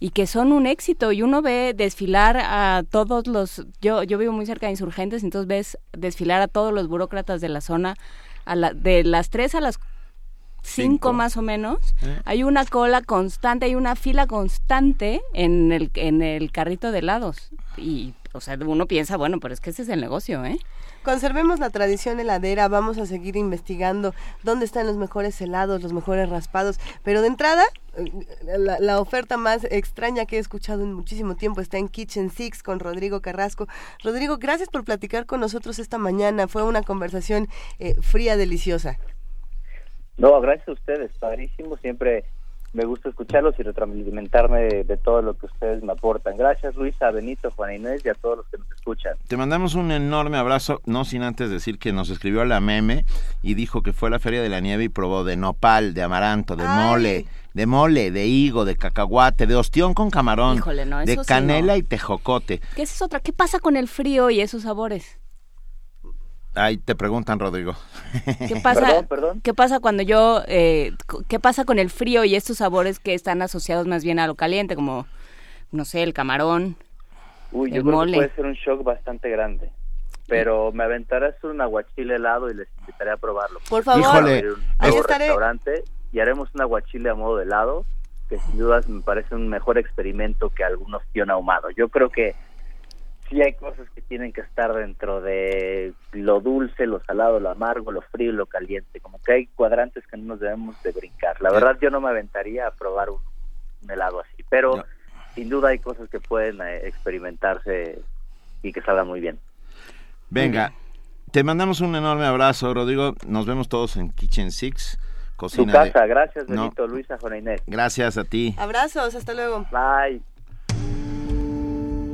y que son un éxito y uno ve desfilar a todos los yo yo vivo muy cerca de insurgentes entonces ves desfilar a todos los burócratas de la zona a la, de las 3 a las 5 Cinco. más o menos Eh. hay una cola constante hay una fila constante en el en el carrito de helados y o sea uno piensa bueno pero es que ese es el negocio eh Conservemos la tradición heladera, vamos a seguir investigando dónde están los mejores helados, los mejores raspados, pero de entrada, eh, la, oferta más extraña que he escuchado en muchísimo tiempo está en Kitchen Six con Rodrigo Carrasco. Rodrigo, gracias por platicar con nosotros esta mañana, fue una conversación eh, fría, deliciosa. No, gracias a ustedes, padrísimo. Siempre me gusta escucharlos y retroalimentarme de, de todo lo que ustedes me aportan. Gracias, Luisa, Benito, Juana Inés y a todos los que nos escuchan. Te mandamos un enorme abrazo, no sin antes decir que nos escribió la meme y dijo que fue a la Feria de la Nieve y probó de nopal, de amaranto, de Ay. mole, de mole, de higo, de cacahuate, de ostión con camarón, Híjole, no, de sí canela no. y tejocote. ¿Qué es otra? ¿Qué pasa con el frío y esos sabores? Ahí te preguntan, Rodrigo. ¿Qué pasa, Perdón, perdón. ¿qué pasa cuando yo, eh, qué pasa con el frío y estos sabores que están asociados más bien a lo caliente, como, no sé, el camarón? Uy, yo El creo mole. que puede ser un shock bastante grande. pero me aventaré a hacer un aguachile helado y les invitaré a probarlo. Por favor, Híjole, Abrir un ahí nuevo estaré. restaurante y haremos un aguachile a modo de helado, que sin dudas me parece un mejor experimento que algún ostión ahumado. Yo creo que sí hay cosas que tienen que estar dentro de lo dulce, lo salado, lo amargo, lo frío y lo caliente. Como que hay cuadrantes que no nos debemos de brincar. La verdad yo no me aventaría a probar un, un helado así, pero No. sin duda hay cosas que pueden eh, experimentarse y que salgan muy bien. Venga, te mandamos un enorme abrazo, Rodrigo. Nos vemos todos en Kitchen Six, cocina casa, gracias No. Benito, Luisa, Juana Inés. Gracias a ti. Abrazos, hasta luego. Bye.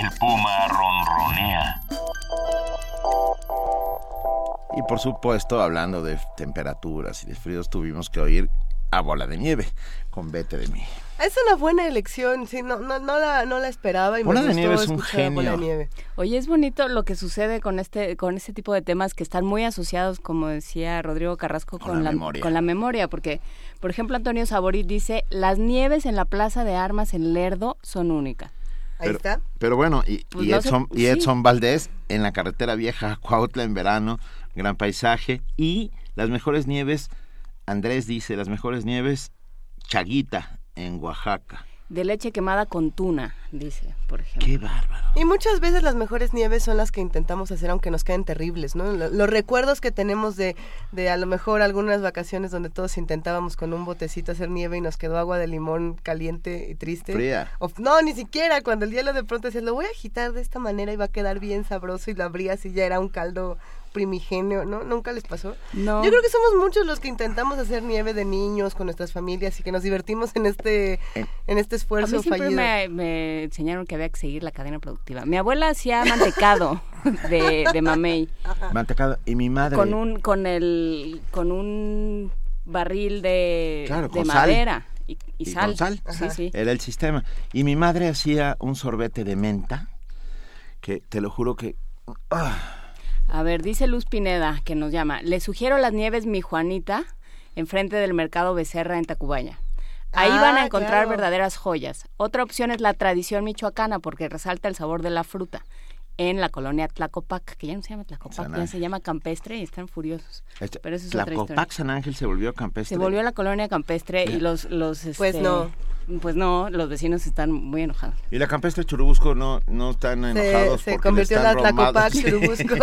el puma ronronea. Y por supuesto, hablando de temperaturas y de fríos, tuvimos que oír a Bola de Nieve con Vete de mí. Es una buena elección, sí, no, no, no, la, no la esperaba y Bola me de Nieve es un Bola de genio. Nieve. Oye, es bonito lo que sucede con este con este tipo de temas que están muy asociados, como decía Rodrigo Carrasco, Con la, memoria. con la memoria, porque, por ejemplo, Antonio Saborit dice, las nieves en la Plaza de Armas en Lerdo son únicas. Ahí Pero- está. Pero bueno, y, Pues y no sé, Edson, y sí. Edson Valdés en la carretera vieja Cuautla en verano, gran paisaje. Y las mejores nieves, Andrés dice, las mejores nieves, Chaguita en Oaxaca. De leche quemada con tuna, dice, por ejemplo. Qué bárbaro. Y muchas veces las mejores nieves son las que intentamos hacer aunque nos queden terribles, ¿no? Lo- Los recuerdos que tenemos de, de a lo mejor algunas vacaciones donde todos intentábamos con un botecito hacer nieve y nos quedó agua de limón caliente y triste. Fría. O- no, ni siquiera, cuando el hielo de pronto decías, lo voy a agitar de esta manera y va a quedar bien sabroso y lo abrías y ya era un caldo primigenio, ¿no? ¿Nunca les pasó? No. Yo creo que somos muchos los que intentamos hacer nieve de niños con nuestras familias y que nos divertimos en este, en este A esfuerzo mí siempre fallido. me, me enseñaron que había que seguir la cadena productiva. Mi abuela hacía mantecado de, de mamey Mantecado. Y mi madre. con un con el con un barril de, Claro, de sal. madera y, y y sal. con sal. Sí, sí. Era el sistema. Y mi madre hacía un sorbete de menta, que te lo juro que... ah, A ver, dice Luz Pineda que nos llama. Le sugiero las nieves Mi Juanita enfrente del mercado Becerra en Tacubaya. Ahí Ah, van a encontrar claro. verdaderas joyas. Otra opción es la tradición michoacana porque resalta el sabor de la fruta. en la colonia Tlacopac, que ya no se llama Tlacopac, San ya se llama Campestre y están furiosos. Este, Pero eso es otra Tlacopac, historia. San Ángel se volvió campestre. Se volvió la colonia campestre y los, los Pues este, no. Pues no, los vecinos están muy enojados. Y la campestre Churubusco no, no están enojados Se, se porque convirtió en la Tlacopac. Churubusco.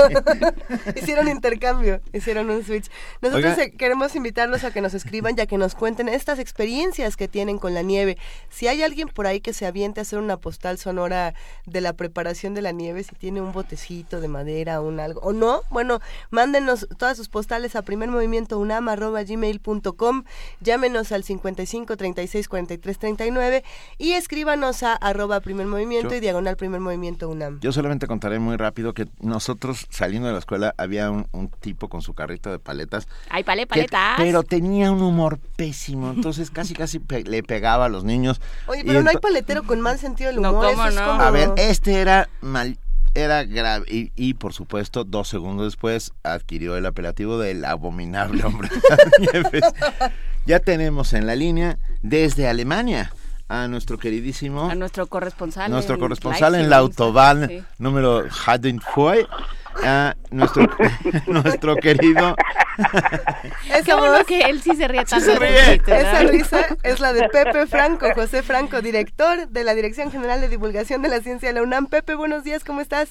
hicieron intercambio, hicieron un switch. Nosotros Oiga. eh, queremos invitarlos a que nos escriban ya que nos cuenten estas experiencias que tienen con la nieve. Si hay alguien por ahí que se aviente a hacer una postal sonora de la preparación de la nieve, si tiene un botecito de madera o un algo, o no, bueno, mándenos todas sus postales a primermovimiento.unam@gmail.com, llámenos al 55 36 43 39 y escríbanos a arroba primer movimiento Yo- y diagonal primer movimiento UNAM. Yo solamente contaré muy rápido que nosotros saliendo de la escuela había un, un tipo con su carrito de paletas. ¡Ay, pale, que- paletas! pero tenía un humor pésimo, entonces casi casi pe- le pegaba a los niños. Oye, Y pero no hay paletero con mal sentido del No, humor. ¿cómo eso es no? como- A ver, este era mal, era grave y, y, por supuesto dos segundos después adquirió el apelativo del abominable hombre de las nieves. Ya tenemos en la línea desde Alemania a nuestro queridísimo A nuestro corresponsal. nuestro en corresponsal en la autobahn Sí. número Hadenfoy, a nuestro nuestro querido Esa Qué bueno que él sí se ríe tanto. se de ríe. esa risa es la de Pepe Franco, José Franco, director de la Dirección General de Divulgación de la Ciencia de la UNAM. Pepe, buenos días, ¿cómo estás?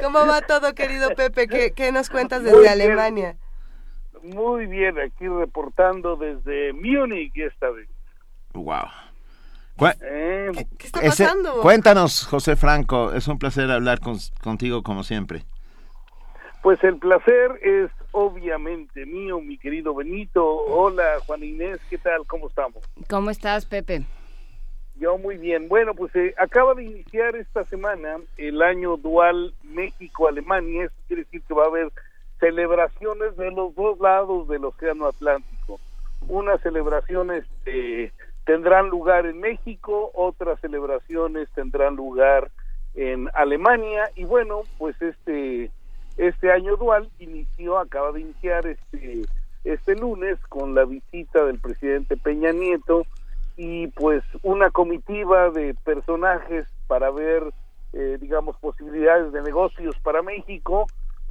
¿Cómo va todo, querido Pepe? ¿Qué, qué nos cuentas Muy desde bien. Alemania? Muy bien, aquí reportando desde Múnich esta vez. wow. Eh, ¿Qué está ese- pasando? cuéntanos, José Franco, es un placer hablar con- contigo como siempre. Pues el placer es obviamente mío, mi querido Benito. Hola, Juan Inés, ¿qué tal? ¿Cómo estamos? ¿Cómo estás, Pepe? Yo muy bien. Bueno, pues eh, acaba de iniciar esta semana el año dual México-Alemania. Eso quiere decir que va a haber celebraciones de los dos lados del Océano Atlántico. Unas celebraciones eh, tendrán lugar en México, otras celebraciones tendrán lugar en Alemania. Y bueno, pues este este año dual inició, acaba de iniciar este este lunes con la visita del presidente Peña Nieto y pues una comitiva de personajes para ver, eh, digamos, posibilidades de negocios para México,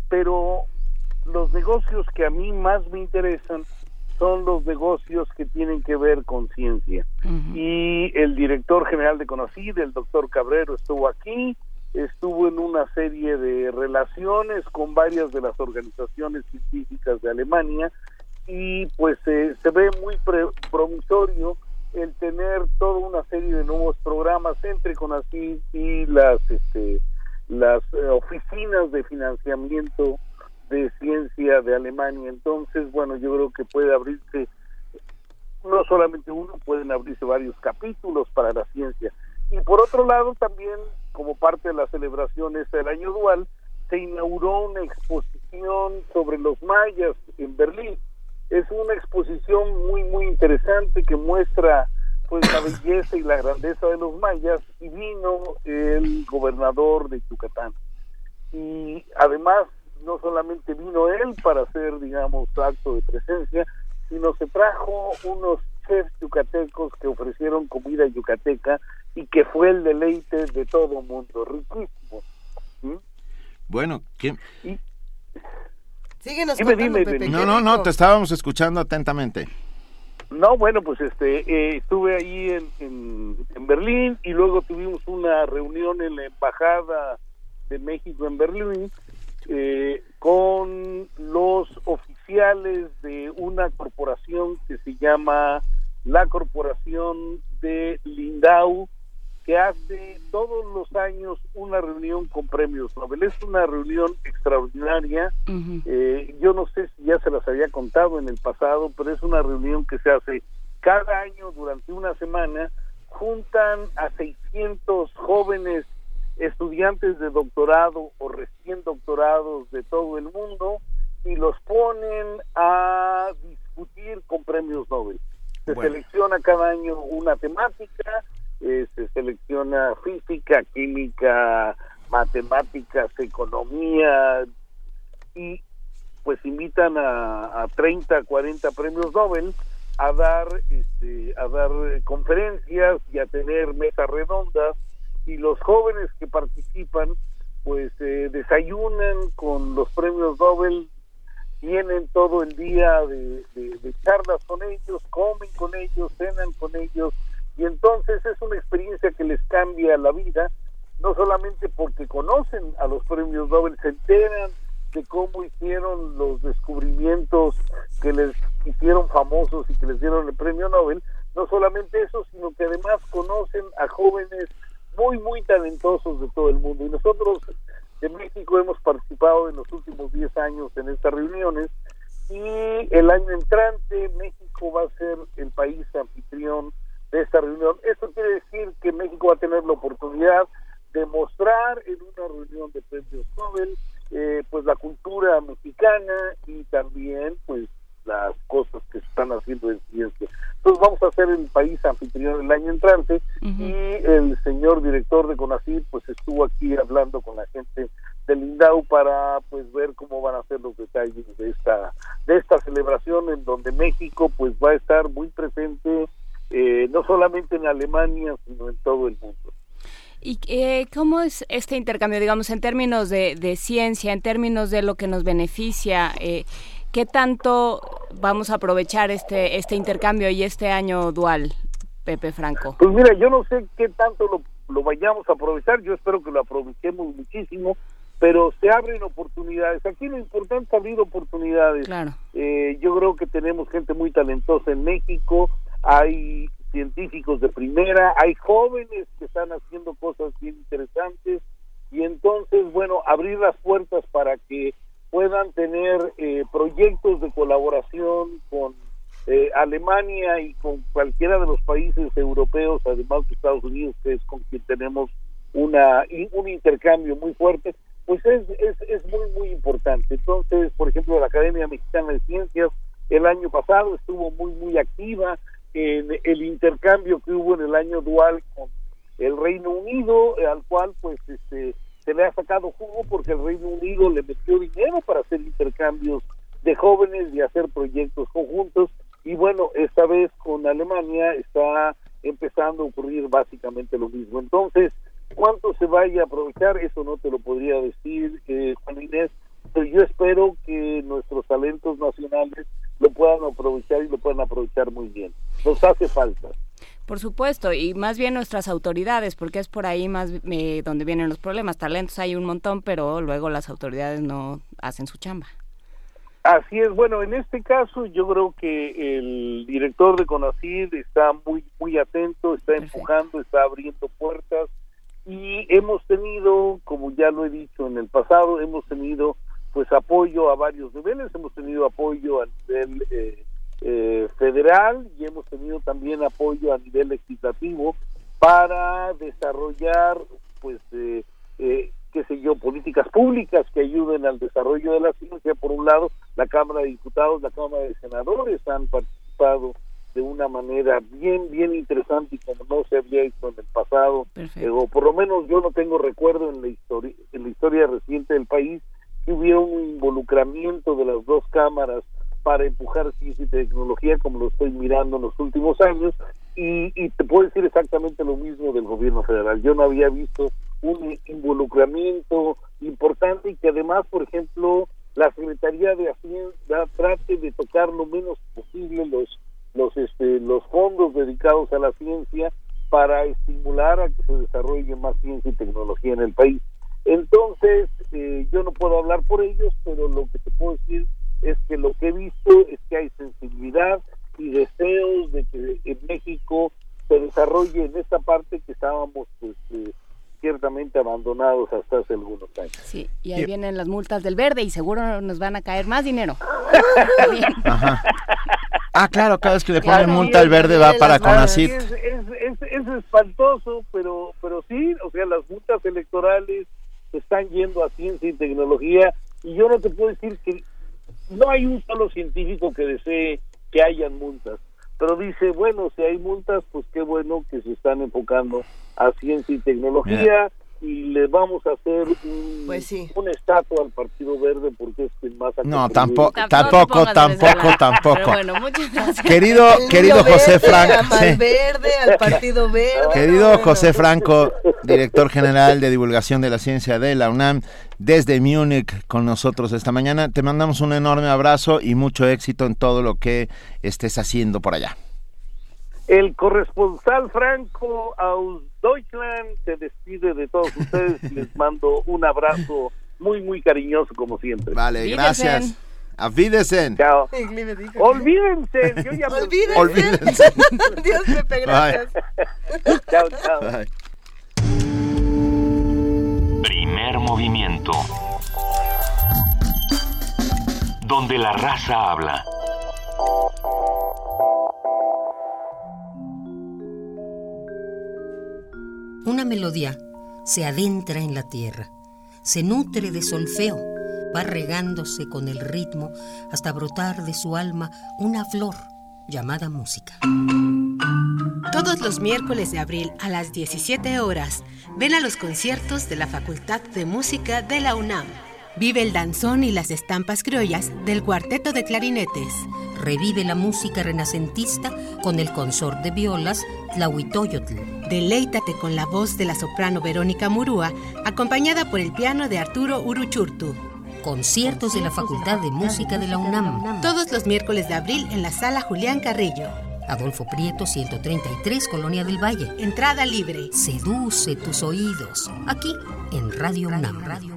pero los negocios que a mí más me interesan son los negocios que tienen que ver con ciencia. Y el director general de CONACYT, el doctor Cabrero, estuvo aquí, estuvo en una serie de relaciones con varias de las organizaciones científicas de Alemania y pues eh, se ve muy pre- promisorio el tener toda una serie de nuevos programas entre CONACYT y las este las eh, oficinas de financiamiento de ciencia de Alemania. Entonces, bueno, yo creo que puede abrirse no solamente uno, pueden abrirse varios capítulos para la ciencia. Y por otro lado, también, como parte de las celebraciones del año dual, se inauguró una exposición sobre los mayas en Berlín. Es una exposición muy, muy interesante que muestra pues la belleza y la grandeza de los mayas y vino el gobernador de Yucatán. Y además, no solamente vino él para hacer, digamos, acto de presencia, sino se trajo unos chefs yucatecos que ofrecieron comida yucateca y que fue el deleite de todo mundo, riquísimo. ¿Mm? Bueno, ¿qué? Síguenos Dime, contando, dime, Pepe. Benito. No, no, no, te estábamos escuchando atentamente. No, bueno, pues este, eh, estuve ahí en, en, en Berlín y luego tuvimos una reunión en la Embajada de México en Berlín eh, con los oficiales de una corporación que se llama la Corporación de Lindau, que hace todos los años una reunión con premios Nobel. Es una reunión extraordinaria. Eh, yo no sé si ya se las había contado en el pasado, pero es una reunión que se hace cada año durante una semana. Juntan a 600 jóvenes estudiantes de doctorado o recién doctorados de todo el mundo y los ponen a discutir con premios Nobel. Se Bueno. selecciona cada año una temática, eh, se selecciona física, química, matemáticas, economía y pues invitan a, a 30, 40 premios Nobel a dar este, a dar conferencias y a tener mesas redondas y los jóvenes que participan pues eh, desayunan con los premios Nobel tienen todo el día de, de, charlas con ellos, comen con ellos, cenan con ellos, y entonces es una experiencia que les cambia la vida, no solamente porque conocen a los premios Nobel, se enteran de cómo hicieron los descubrimientos que les hicieron famosos y que les dieron el premio Nobel, no solamente eso, sino que además conocen a jóvenes muy, muy talentosos de todo el mundo. Y nosotros de México hemos participado en los últimos 10 años en estas reuniones y el año entrante México va a ser el país anfitrión de esta reunión. Esto quiere decir que México va a tener la oportunidad de mostrar en una reunión de premios Nobel eh, pues la cultura mexicana y también pues las cosas que se están haciendo en ciencia. Entonces vamos a ser el país anfitrión el año entrante y el señor director de CONACYT pues estuvo aquí hablando con la gente del INDAU para pues ver cómo van a ser los detalles de esta de esta celebración en donde México pues va a estar muy presente eh, no solamente en Alemania sino en todo el mundo. ¿Y eh, cómo es este intercambio, digamos, en términos de, de, ciencia, en términos de lo que nos beneficia? Eh, ¿Qué tanto vamos a aprovechar este, este intercambio y este año dual, Pepe Franco? Pues mira, yo no sé qué tanto lo, lo vayamos a aprovechar, yo espero que lo aprovechemos muchísimo, pero se abren oportunidades. Aquí lo importante es abrir oportunidades. Claro. Eh, yo creo que tenemos gente muy talentosa en México, hay científicos de primera, hay jóvenes que están haciendo cosas bien interesantes y entonces, bueno, abrir las puertas para que puedan tener eh, proyectos de colaboración con eh, Alemania y con cualquiera de los países europeos, además de Estados Unidos, que es con quien tenemos una un intercambio muy fuerte, pues es, es, es muy, muy importante. Entonces, por ejemplo, la Academia Mexicana de Ciencias el año pasado estuvo muy, muy activa en el intercambio que hubo en el año dual con el Reino Unido, al cual pues este se le ha sacado jugo porque el Reino Unido le metió dinero para hacer intercambios de jóvenes y hacer proyectos conjuntos y bueno, esta vez con Alemania está empezando a ocurrir básicamente lo mismo. Entonces, ¿cuánto se vaya a aprovechar? Eso no te lo podría decir, eh, Juan Inés, pero yo espero que nuestros talentos nacionales lo puedan aprovechar y lo puedan aprovechar muy bien. Nos hace falta. Por supuesto, y más bien nuestras autoridades, porque es por ahí más eh, donde vienen los problemas. Talentos hay un montón, pero luego las autoridades no hacen su chamba. Así es, bueno, en este caso yo creo que el director de CONACID está muy muy atento, está empujando, está abriendo puertas y hemos tenido, como ya lo he dicho en el pasado, hemos tenido pues apoyo a varios niveles, hemos tenido apoyo a nivel eh, eh, federal y hemos tenido también apoyo a nivel legislativo para desarrollar pues eh, eh, qué sé yo políticas públicas que ayuden al desarrollo de la ciencia. Por un lado la cámara de diputados la cámara de senadores han participado de una manera bien bien interesante y como no se había hecho en el pasado. O por lo menos yo no tengo recuerdo en la historia en la historia reciente del país hubiera un involucramiento de las dos cámaras para empujar ciencia y tecnología como lo estoy mirando en los últimos años y, te puedo decir exactamente lo mismo del gobierno federal. Yo no había visto un involucramiento importante y que además, por ejemplo, la Secretaría de Hacienda trate de tocar lo menos posible los los este, los fondos dedicados a la ciencia para estimular a que se desarrolle más ciencia y tecnología en el país. Entonces, eh, yo no puedo hablar por ellos, pero lo que te puedo decir es que lo que he visto es que hay sensibilidad y deseos de que en México se desarrolle en esta parte que estábamos pues eh, ciertamente abandonados hasta hace algunos años. Sí, y ahí vienen las multas del verde y seguro nos van a caer más dinero. Ah, claro, cada vez que le ponen multa al verde va para Conacit. Es, es, es, espantoso, pero, pero sí, o sea, las multas electorales están yendo a ciencia y tecnología y yo no te puedo decir que no hay un solo científico que desee que hayan multas, pero dice, bueno, si hay multas, pues qué bueno que se están enfocando a ciencia y tecnología. Y le vamos a hacer un, Pues sí. una estatua al Partido Verde porque es el más No, tampoco, tampoco, tampoco, tampoco. Pero bueno, muchas gracias. Querido, querido José Verde, Franco, sí. Malverde, al Partido Verde. querido José Franco, director general de divulgación de la ciencia de la UNAM, desde Múnich con nosotros esta mañana. Te mandamos un enorme abrazo y mucho éxito en todo lo que estés haciendo por allá. El corresponsal Franco aus Deutschland se despide de todos ustedes y les mando un abrazo muy, muy cariñoso como siempre. Vale, gracias. A Wiedersehen. Chao. Olvídense, yo ya me Olvídense. Olvídense. Dios Pepe, gracias. Chao, chao. Bye. Primer movimiento. Donde la raza habla. Una melodía se adentra en la tierra, se nutre de solfeo, va regándose con el ritmo hasta brotar de su alma una flor llamada música. Todos los miércoles de abril a las 17 horas, ven a los conciertos de la Facultad de Música de la UNAM. Vive el danzón y las estampas criollas del cuarteto de clarinetes. Revive la música renacentista con el consort de violas Tlahuitoyotl. Deleítate con la voz de la soprano Verónica Murúa, acompañada por el piano de Arturo Uruchurtu. Conciertos de la Facultad de Música de la UNAM. Todos los miércoles de abril en la sala Julián Carrillo. Adolfo Prieto 133, Colonia del Valle. Entrada libre. Seduce tus oídos. Aquí en Radio UNAM. Radio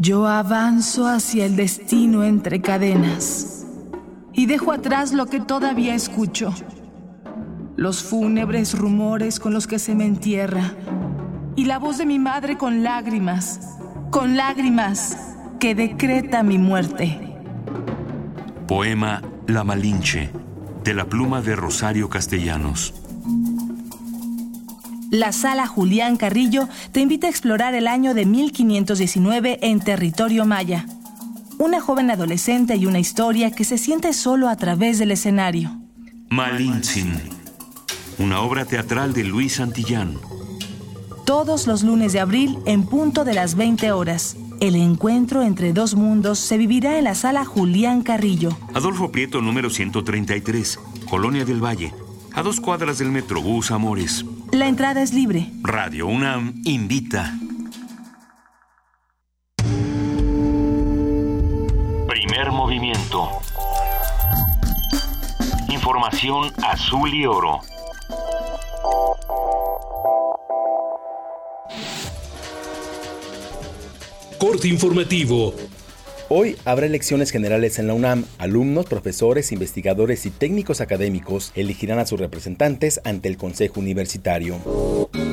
Yo avanzo hacia el destino entre cadenas y dejo atrás lo que todavía escucho, los fúnebres rumores con los que se me entierra y la voz de mi madre con lágrimas, con lágrimas que decreta mi muerte. Poema La Malinche, de la pluma de Rosario Castellanos. La sala Julián Carrillo te invita a explorar el año de 1519 en territorio maya. Una joven adolescente y una historia que se siente solo a través del escenario. Malintzin, una obra teatral de Luis Santillán. Todos los lunes de abril en punto de las 20 horas. El encuentro entre dos mundos se vivirá en la sala Julián Carrillo. Adolfo Prieto, número 133, Colonia del Valle, a dos cuadras del Metrobús Amores. La entrada es libre. Radio UNAM invita. Primer movimiento. Información azul y oro. Corte informativo. Hoy habrá elecciones generales en la UNAM. Alumnos, profesores, investigadores y técnicos académicos elegirán a sus representantes ante el Consejo Universitario.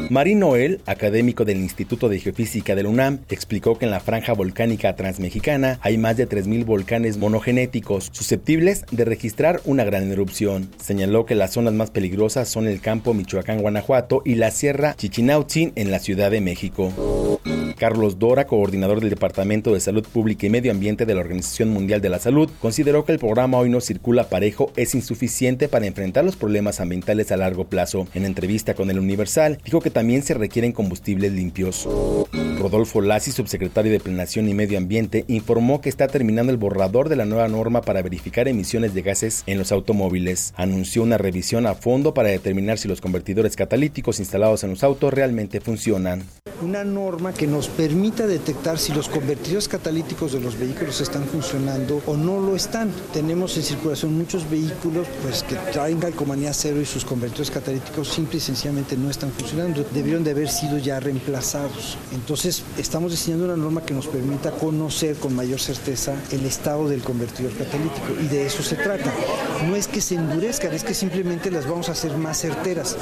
Marín Noel, académico del Instituto de Geofísica de la UNAM, explicó que en la franja volcánica transmexicana hay más de 3.000 volcanes monogenéticos susceptibles de registrar una gran erupción. Señaló que las zonas más peligrosas son el campo Michoacán-Guanajuato y la Sierra Chichinautzin en la Ciudad de México. Carlos Dora, coordinador del Departamento de Salud Pública y Medio Ambiente de la Organización Mundial de la Salud, consideró que el programa Hoy no circula parejo es insuficiente para enfrentar los problemas ambientales a largo plazo. En entrevista con el Universal, dijo que también se requieren combustibles limpios. Rodolfo Lassi, subsecretario de Planeación y Medio Ambiente, informó que está terminando el borrador de la nueva norma para verificar emisiones de gases en los automóviles. Anunció una revisión a fondo para determinar si los convertidores catalíticos instalados en los autos realmente funcionan. Una norma que nos permita detectar si los convertidores catalíticos de los vehículos están funcionando o no lo están. Tenemos en circulación muchos vehículos pues, que traen calcomanía cero y sus convertidores catalíticos simple y sencillamente no están funcionando. Debieron de haber sido ya reemplazados. Entonces estamos diseñando una norma que nos permita conocer con mayor certeza el estado del convertidor catalítico y de eso se trata. No es que se endurezcan, es que simplemente las vamos a hacer más certeras.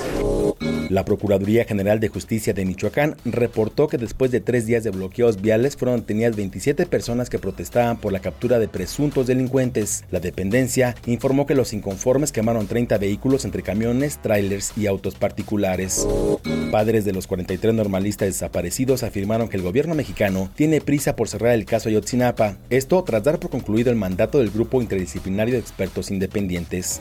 La Procuraduría General de Justicia de Michoacán reportó que después de tres días de bloqueos viales fueron detenidas 27 personas que protestaban por la captura de presuntos delincuentes. La dependencia informó que los inconformes quemaron 30 vehículos entre camiones, trailers y autos particulares. Padres de los 43 normalistas desaparecidos afirmaron que el gobierno mexicano tiene prisa por cerrar el caso Ayotzinapa, esto tras dar por concluido el mandato del grupo interdisciplinario de expertos independientes.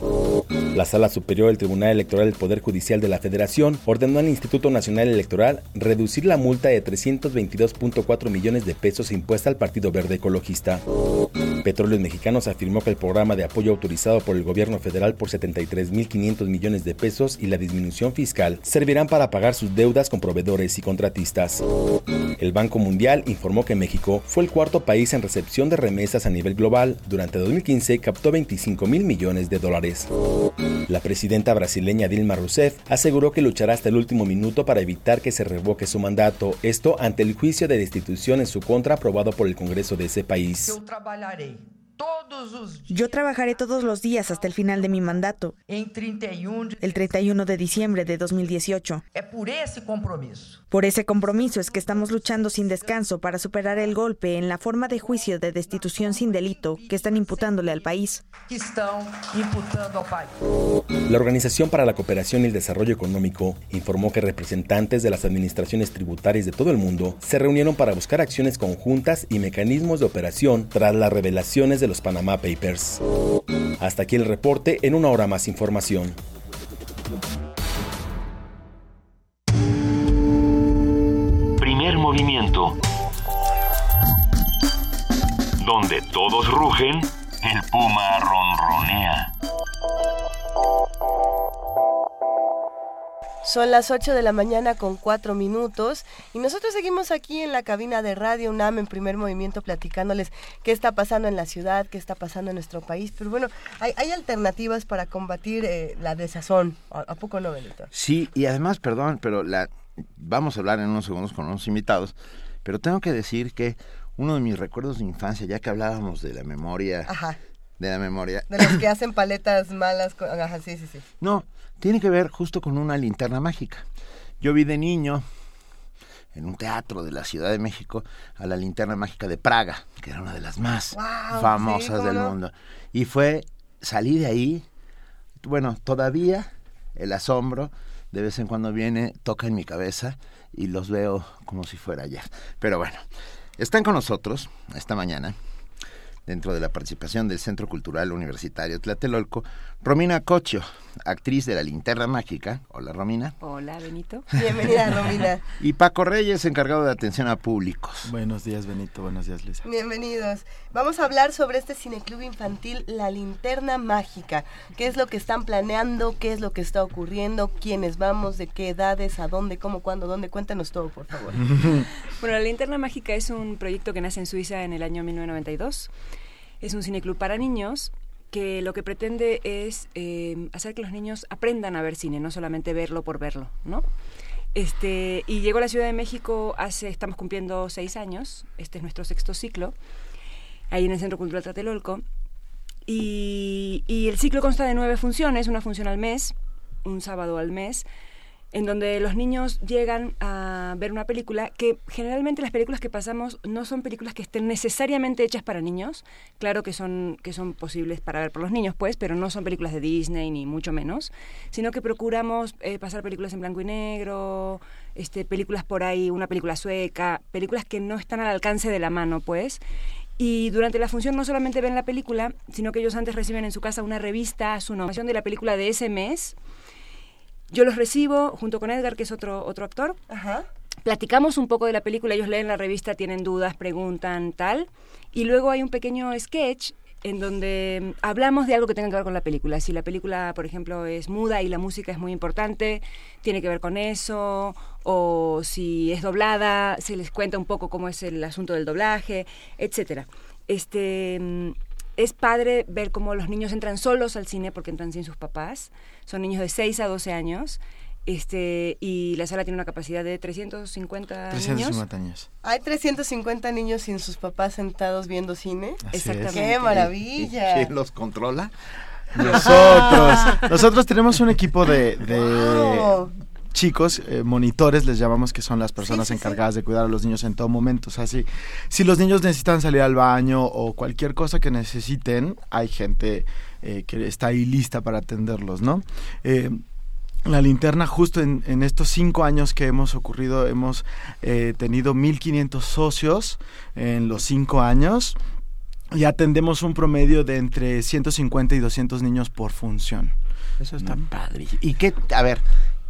La Sala Superior del Tribunal Electoral del Poder Judicial de la Federación ordenó al Instituto Nacional Electoral reducir la multa de 322.4 millones de pesos impuesta al Partido Verde Ecologista. Petróleos Mexicanos afirmó que el programa de apoyo autorizado por el gobierno federal por 73.500 millones de pesos y la disminución fiscal servirán para pagar sus deudas con proveedores y contratistas. El Banco Mundial informó que México fue el cuarto país en recepción de remesas a nivel global. Durante 2015 captó 25 mil millones de dólares. La presidenta brasileña Dilma Rousseff aseguró que luchará hasta el último minuto para evitar que se revoque su mandato, esto ante el juicio de destitución en su contra aprobado por el Congreso de ese país. Yo trabajaré todos los días hasta el final de mi mandato, el 31 de diciembre de 2018. Por ese compromiso es que estamos luchando sin descanso para superar el golpe en la forma de juicio de destitución sin delito que están imputándole al país. La Organización para la Cooperación y el Desarrollo Económico informó que representantes de las administraciones tributarias de todo el mundo se reunieron para buscar acciones conjuntas y mecanismos de operación tras las revelaciones de los Panama Papers. Hasta aquí el reporte, en una hora más información. Primer movimiento. Donde todos rugen, el puma ronronea. Son las 8 de la mañana con 4 minutos y nosotros seguimos aquí en la cabina de Radio UNAM en primer movimiento platicándoles qué está pasando en la ciudad, qué está pasando en nuestro país. Pero bueno, hay, hay alternativas para combatir eh, la desazón. ¿A, ¿A poco no, Benito? Sí, y además, perdón, pero la vamos a hablar en unos segundos con unos invitados, pero tengo que decir que uno de mis recuerdos de infancia, ya que hablábamos de la memoria, Ajá. de la memoria, De los que hacen paletas malas. con- Ajá, sí, sí, sí. no, tiene que ver justo con una linterna mágica. Yo vi de niño en un teatro de la Ciudad de México a la linterna mágica de Praga, que era una de las más famosas sí, ¿cómo del no? mundo. Y fue, salí de ahí, bueno, todavía el asombro de vez en cuando viene, toca en mi cabeza y los veo como si fuera ayer. Pero bueno, están con nosotros esta mañana, dentro de la participación del Centro Cultural Universitario Tlatelolco, Romina Cocho, actriz de La Linterna Mágica. Hola, Romina. Hola, Benito. Bienvenida, Romina. Y Paco Reyes, encargado de atención a públicos. Buenos días, Benito. Buenos días, Luisa. Bienvenidos. Vamos a hablar sobre este cineclub infantil La Linterna Mágica. ¿Qué es lo que están planeando? ¿Qué es lo que está ocurriendo? ¿Quiénes vamos? ¿De qué edades? ¿A dónde? ¿Cómo? ¿Cuándo? ¿Dónde? Cuéntanos todo, por favor. Bueno, La Linterna Mágica es un proyecto que nace en Suiza en el año 1992. Es un cineclub para niños que lo que pretende es eh, hacer que los niños aprendan a ver cine, no solamente verlo por verlo, ¿no? Este, y llegó a la Ciudad de México hace, estamos cumpliendo seis años, este es nuestro sexto ciclo, ahí en el Centro Cultural Tlatelolco. Y, y el ciclo consta de nueve funciones, una función al mes, un sábado al mes, en donde los niños llegan a ver una película que generalmente las películas que pasamos no son películas que estén necesariamente hechas para niños, claro que son que son posibles para ver por los niños pues, pero no son películas de Disney ni mucho menos, sino que procuramos eh, pasar películas en blanco y negro, este películas por ahí, una película sueca, películas que no están al alcance de la mano pues. Y durante la función no solamente ven la película, sino que ellos antes reciben en su casa una revista, su nominación de la película de ese mes, yo los recibo junto con Edgar, que es otro, otro actor. Platicamos un poco de la película, ellos leen la revista, tienen dudas, preguntan, tal. Y luego hay un pequeño sketch en donde hablamos de algo que tenga que ver con la película. Si la película, por ejemplo, es muda y la música es muy importante, tiene que ver con eso. O si es doblada, se les cuenta un poco cómo es el asunto del doblaje, etcétera. Este es padre ver cómo los niños entran solos al cine porque entran sin sus papás. Son niños de 6 a 12 años. Este, y la sala tiene una capacidad de 350, 350 niños. Hay 350 niños sin sus papás sentados viendo cine. Exactamente. ¡Qué maravilla! ¿Quién los controla? Nosotros. Nosotros tenemos un equipo de, de chicos, eh, monitores les llamamos, que son las personas Sí, sí, sí. encargadas de cuidar a los niños en todo momento. O sea, si, si los niños necesitan salir al baño o cualquier cosa que necesiten, hay gente eh, que está ahí lista para atenderlos, ¿no? Eh, la linterna, justo en, en estos cinco años que hemos ocurrido, hemos eh, tenido 1.500 socios en los cinco años y atendemos un promedio de entre 150 y 200 niños por función. Eso está padre. ¿Y qué, a ver,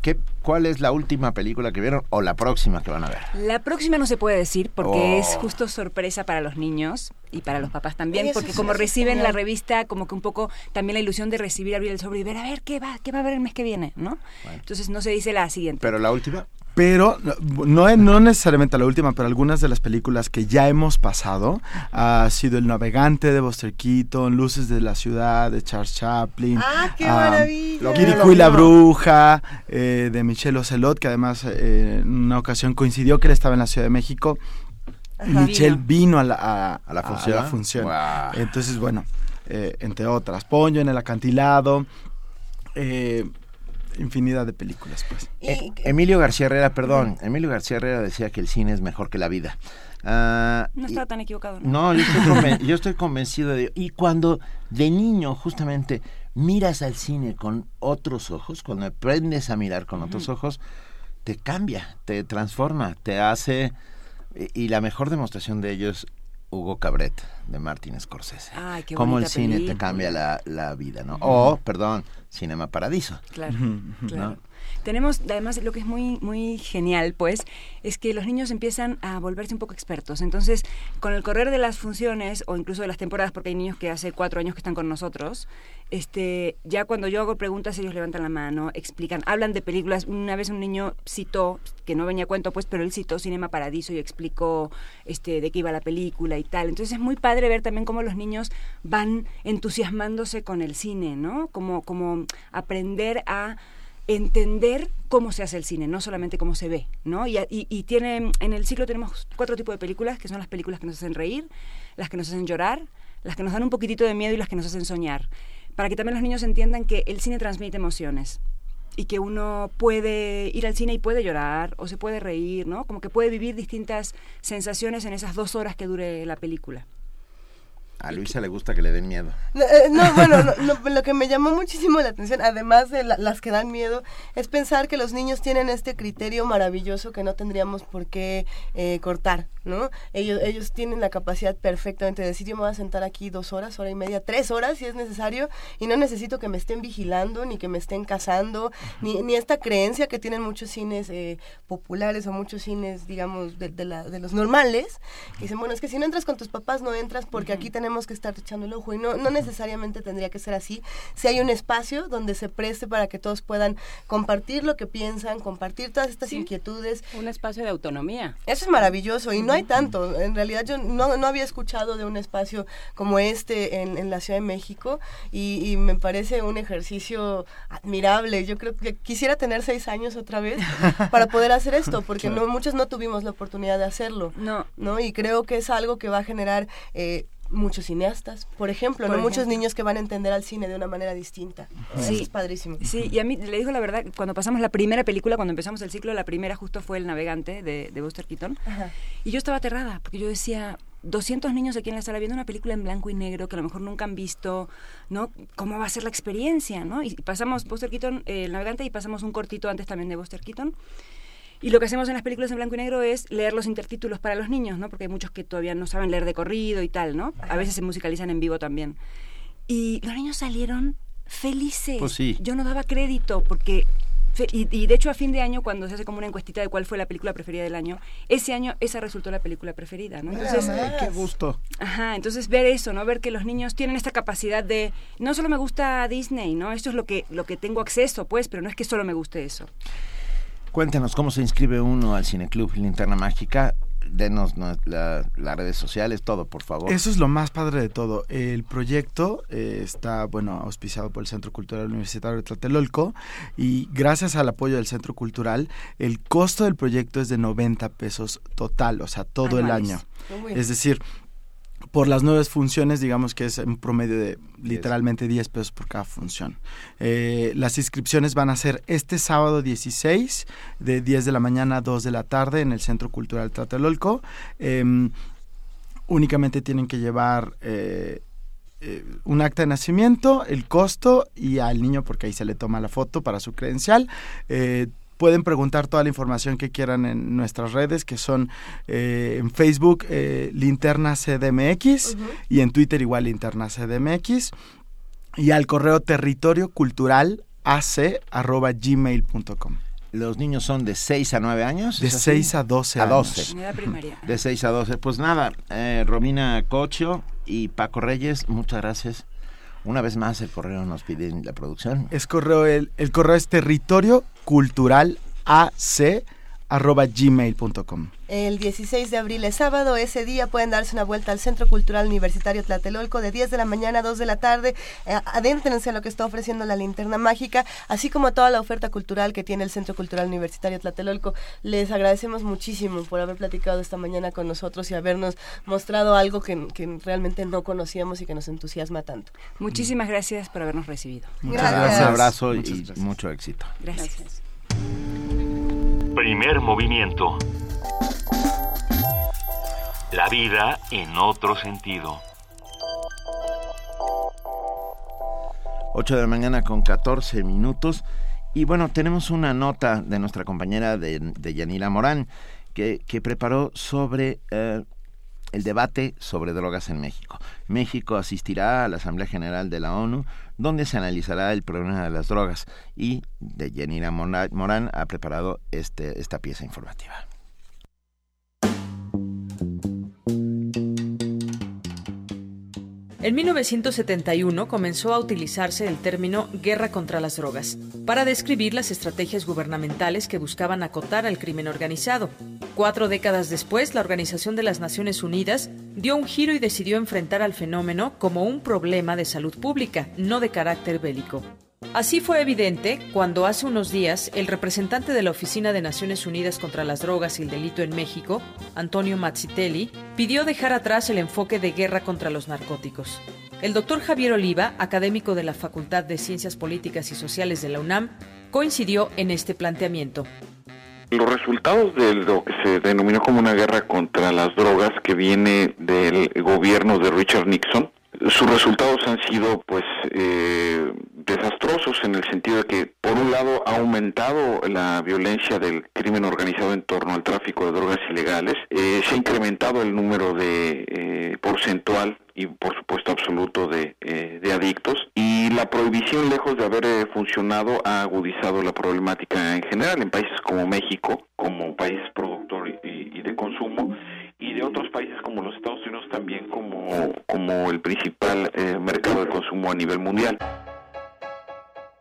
qué, cuál es la última película que vieron o la próxima que van a ver? La próxima no se puede decir porque Oh. es justo sorpresa para los niños y para los papás también, Eso porque como eso reciben la revista, como que un poco también la ilusión de recibir, abrir el sobre y ver a ver qué va, qué va a haber el mes que viene, ¿no? Entonces no se dice la siguiente. Pero la última. Pero no, no, necesariamente la última, pero algunas de las películas que ya hemos pasado ha sido El Navegante de Buster Keaton, Luces de la Ciudad de Charles Chaplin, ¡Ah, qué ah, maravilla! Kirikou y la. Bruja eh, de Michelle Ocelot, que además eh, en una ocasión coincidió que él estaba en la Ciudad de México. Y Ajá. Michelle vino a la, a, ¿A la función? función. Guau. Entonces, bueno, eh, entre otras, Ponyo en el acantilado, eh, infinidad de películas, pues. Eh, Emilio García Herrera, perdón, Emilio García Herrera decía que el cine es mejor que la vida. Ah, No y- estaba tan equivocado, ¿no? No, yo estoy, conven- yo estoy convencido de... Y cuando de niño justamente miras al cine con otros ojos, cuando aprendes a mirar con otros ojos, te cambia, te transforma, te hace... Y y la mejor demostración de ello es Hugo Cabret, de Martin Scorsese. Ay, qué Cómo el cine te película. cambia la, la vida, ¿no? Ujú. O, perdón, Cinema Paradiso. Claro, ¿no? claro. Tenemos, además, lo que es muy, muy genial, pues, es que los niños empiezan a volverse un poco expertos. Entonces, con el correr de las funciones, o incluso de las temporadas, porque hay niños que hace cuatro años que están con nosotros, este, ya cuando yo hago preguntas, ellos levantan la mano, explican, hablan de películas. Una vez un niño citó, que no venía a cuento, pues, pero él citó Cinema Paradiso y explicó este, de qué iba la película y tal. Entonces, es muy padre ver también cómo los niños van entusiasmándose con el cine, ¿no? Como, como aprender a entender cómo se hace el cine, no solamente cómo se ve, ¿no? Y, y- y en el ciclo tenemos cuatro tipos de películas, que son las películas que nos hacen reír, las que nos hacen llorar, las que nos dan un poquitito de miedo y las que nos hacen soñar, para que también los niños entiendan que el cine transmite emociones y que uno puede ir al cine y puede llorar o se puede reír, ¿no? Como que puede vivir distintas sensaciones en esas dos horas que dure la película. A Luisa le gusta que le den miedo. No, eh, no, bueno, no, no, lo que me llamó muchísimo la atención, además de la- las que dan miedo, es pensar que los niños tienen este criterio maravilloso que no tendríamos por qué eh, cortar, ¿no? Ellos, ellos tienen la capacidad perfectamente de decir, yo me voy a sentar aquí dos horas, hora y media, tres horas si es necesario, y no necesito que me estén vigilando, ni que me estén cazando, ni, ni esta creencia que tienen muchos cines eh, populares o muchos cines, digamos, de, de la- de los normales, que dicen, bueno, es que si no entras con tus papás, no entras porque aquí tenemos que estar echando el ojo, y no, no necesariamente tendría que ser así. Si hay un espacio donde se preste para que todos puedan compartir lo que piensan, compartir todas estas inquietudes. Un espacio de autonomía. Eso es maravilloso y no hay tanto. En realidad yo no, no había escuchado de un espacio como este en, en la Ciudad de México y, y me parece un ejercicio admirable. Yo creo que quisiera tener seis años otra vez para poder hacer esto porque no muchos no tuvimos la oportunidad de hacerlo. No. ¿no? Y creo que es algo que va a generar... eh, muchos cineastas, por ejemplo, Por ¿no? muchos niños que van a entender al cine de una manera distinta. Eso es padrísimo. Sí, y a mí le digo la verdad, cuando pasamos la primera película, cuando empezamos el ciclo, la primera justo fue El Navegante de, de Buster Keaton. Ajá. Y yo estaba aterrada, porque yo decía, 200 niños aquí en la sala viendo una película en blanco y negro que a lo mejor nunca han visto, ¿no? ¿Cómo va a ser la experiencia, no? Y pasamos Buster Keaton, eh, El Navegante, y pasamos un cortito antes también de Buster Keaton. Y lo que hacemos en las películas en blanco y negro es leer los intertítulos para los niños, ¿no? Porque hay muchos que todavía no saben leer de corrido y tal, ¿no? A veces se musicalizan en vivo también. Y los niños salieron felices. Pues sí. Yo no daba crédito porque... Y, y de hecho a fin de año, cuando se hace como una encuestita de cuál fue la película preferida del año, ese año esa resultó la película preferida, ¿no? Entonces, Ay, qué gusto. Ajá, entonces ver eso, ¿no? Ver que los niños tienen esta capacidad de no solo me gusta Disney, ¿no? Esto es lo que lo que tengo acceso, pues, pero no es que solo me guste eso. Cuéntenos cómo se inscribe uno al Cineclub Linterna Mágica. Denos no, la- las redes sociales, todo, por favor. Eso es lo más padre de todo. El proyecto eh, está, bueno, auspiciado por el Centro Cultural Universitario de Tlatelolco y gracias al apoyo del Centro Cultural, el costo del proyecto es de 90 pesos total, o sea, todo el año. Es decir, por las nueve funciones, digamos que es un promedio de literalmente 10 pesos por cada función. Eh, las inscripciones van a ser este sábado 16, de 10 de la mañana a 2 de la tarde en el Centro Cultural Tlatelolco. Em, únicamente tienen que llevar eh, eh, un acta de nacimiento, el costo y al niño, porque ahí se le toma la foto para su credencial. Eh, pueden preguntar toda la información que quieran en nuestras redes, que son eh, en Facebook eh, Linterna CDMX y en Twitter igual Linterna CDMX y al correo territorio cultural gmail.com. Los niños son de 6 a 9 años. De ¿es así? 6 a 12 A años. 12. En edad primaria. De 6 a 12. Pues nada, eh, Romina Cocho y Paco Reyes, muchas gracias. Una vez más el correo nos pide la producción. Es correo, el, el correo es territorio cultural ac arroba gmail.com. El 16 de abril es sábado, ese día pueden darse una vuelta al Centro Cultural Universitario Tlatelolco de 10 de la mañana a 2 de la tarde. Eh, adéntrense a lo que está ofreciendo la linterna mágica, así como toda la oferta cultural que tiene el Centro Cultural Universitario Tlatelolco. Les agradecemos muchísimo por haber platicado esta mañana con nosotros y habernos mostrado algo que, que realmente no conocíamos y que nos entusiasma tanto. Muchísimas gracias por habernos recibido. Muchas gracias. Un abrazo y mucho éxito. Gracias. Primer movimiento. La vida en otro sentido. 8 de la mañana con 14 minutos. Y bueno, tenemos una nota de nuestra compañera de, de Yanira Morán que, que preparó sobre eh, el debate sobre drogas en México. México asistirá a la Asamblea General de la ONU, donde se analizará el problema de las drogas. Y de Yanira Morán ha preparado este, esta pieza informativa. En 1971 comenzó a utilizarse el término guerra contra las drogas para describir las estrategias gubernamentales que buscaban acotar al crimen organizado. Cuatro décadas después, la Organización de las Naciones Unidas dio un giro y decidió enfrentar al fenómeno como un problema de salud pública, no de carácter bélico. Así fue evidente cuando hace unos días el representante de la Oficina de Naciones Unidas contra las Drogas y el Delito en México, Antonio Mazzitelli, pidió dejar atrás el enfoque de guerra contra los narcóticos. El doctor Javier Oliva, académico de la Facultad de Ciencias Políticas y Sociales de la UNAM, coincidió en este planteamiento. Los resultados de lo que se denominó como una guerra contra las drogas que viene del gobierno de Richard Nixon, sus resultados han sido pues eh, desastrosos en el sentido de que por un lado ha aumentado la violencia del crimen organizado en torno al tráfico de drogas ilegales, eh, se ha incrementado el número de eh, porcentual y por supuesto absoluto de, eh, adictos y la prohibición lejos de haber eh, funcionado ha agudizado la problemática en general en países como México como país productor y, y de consumo y de otros países como los Estados Unidos también como, como el principal eh, mercado de consumo a nivel mundial.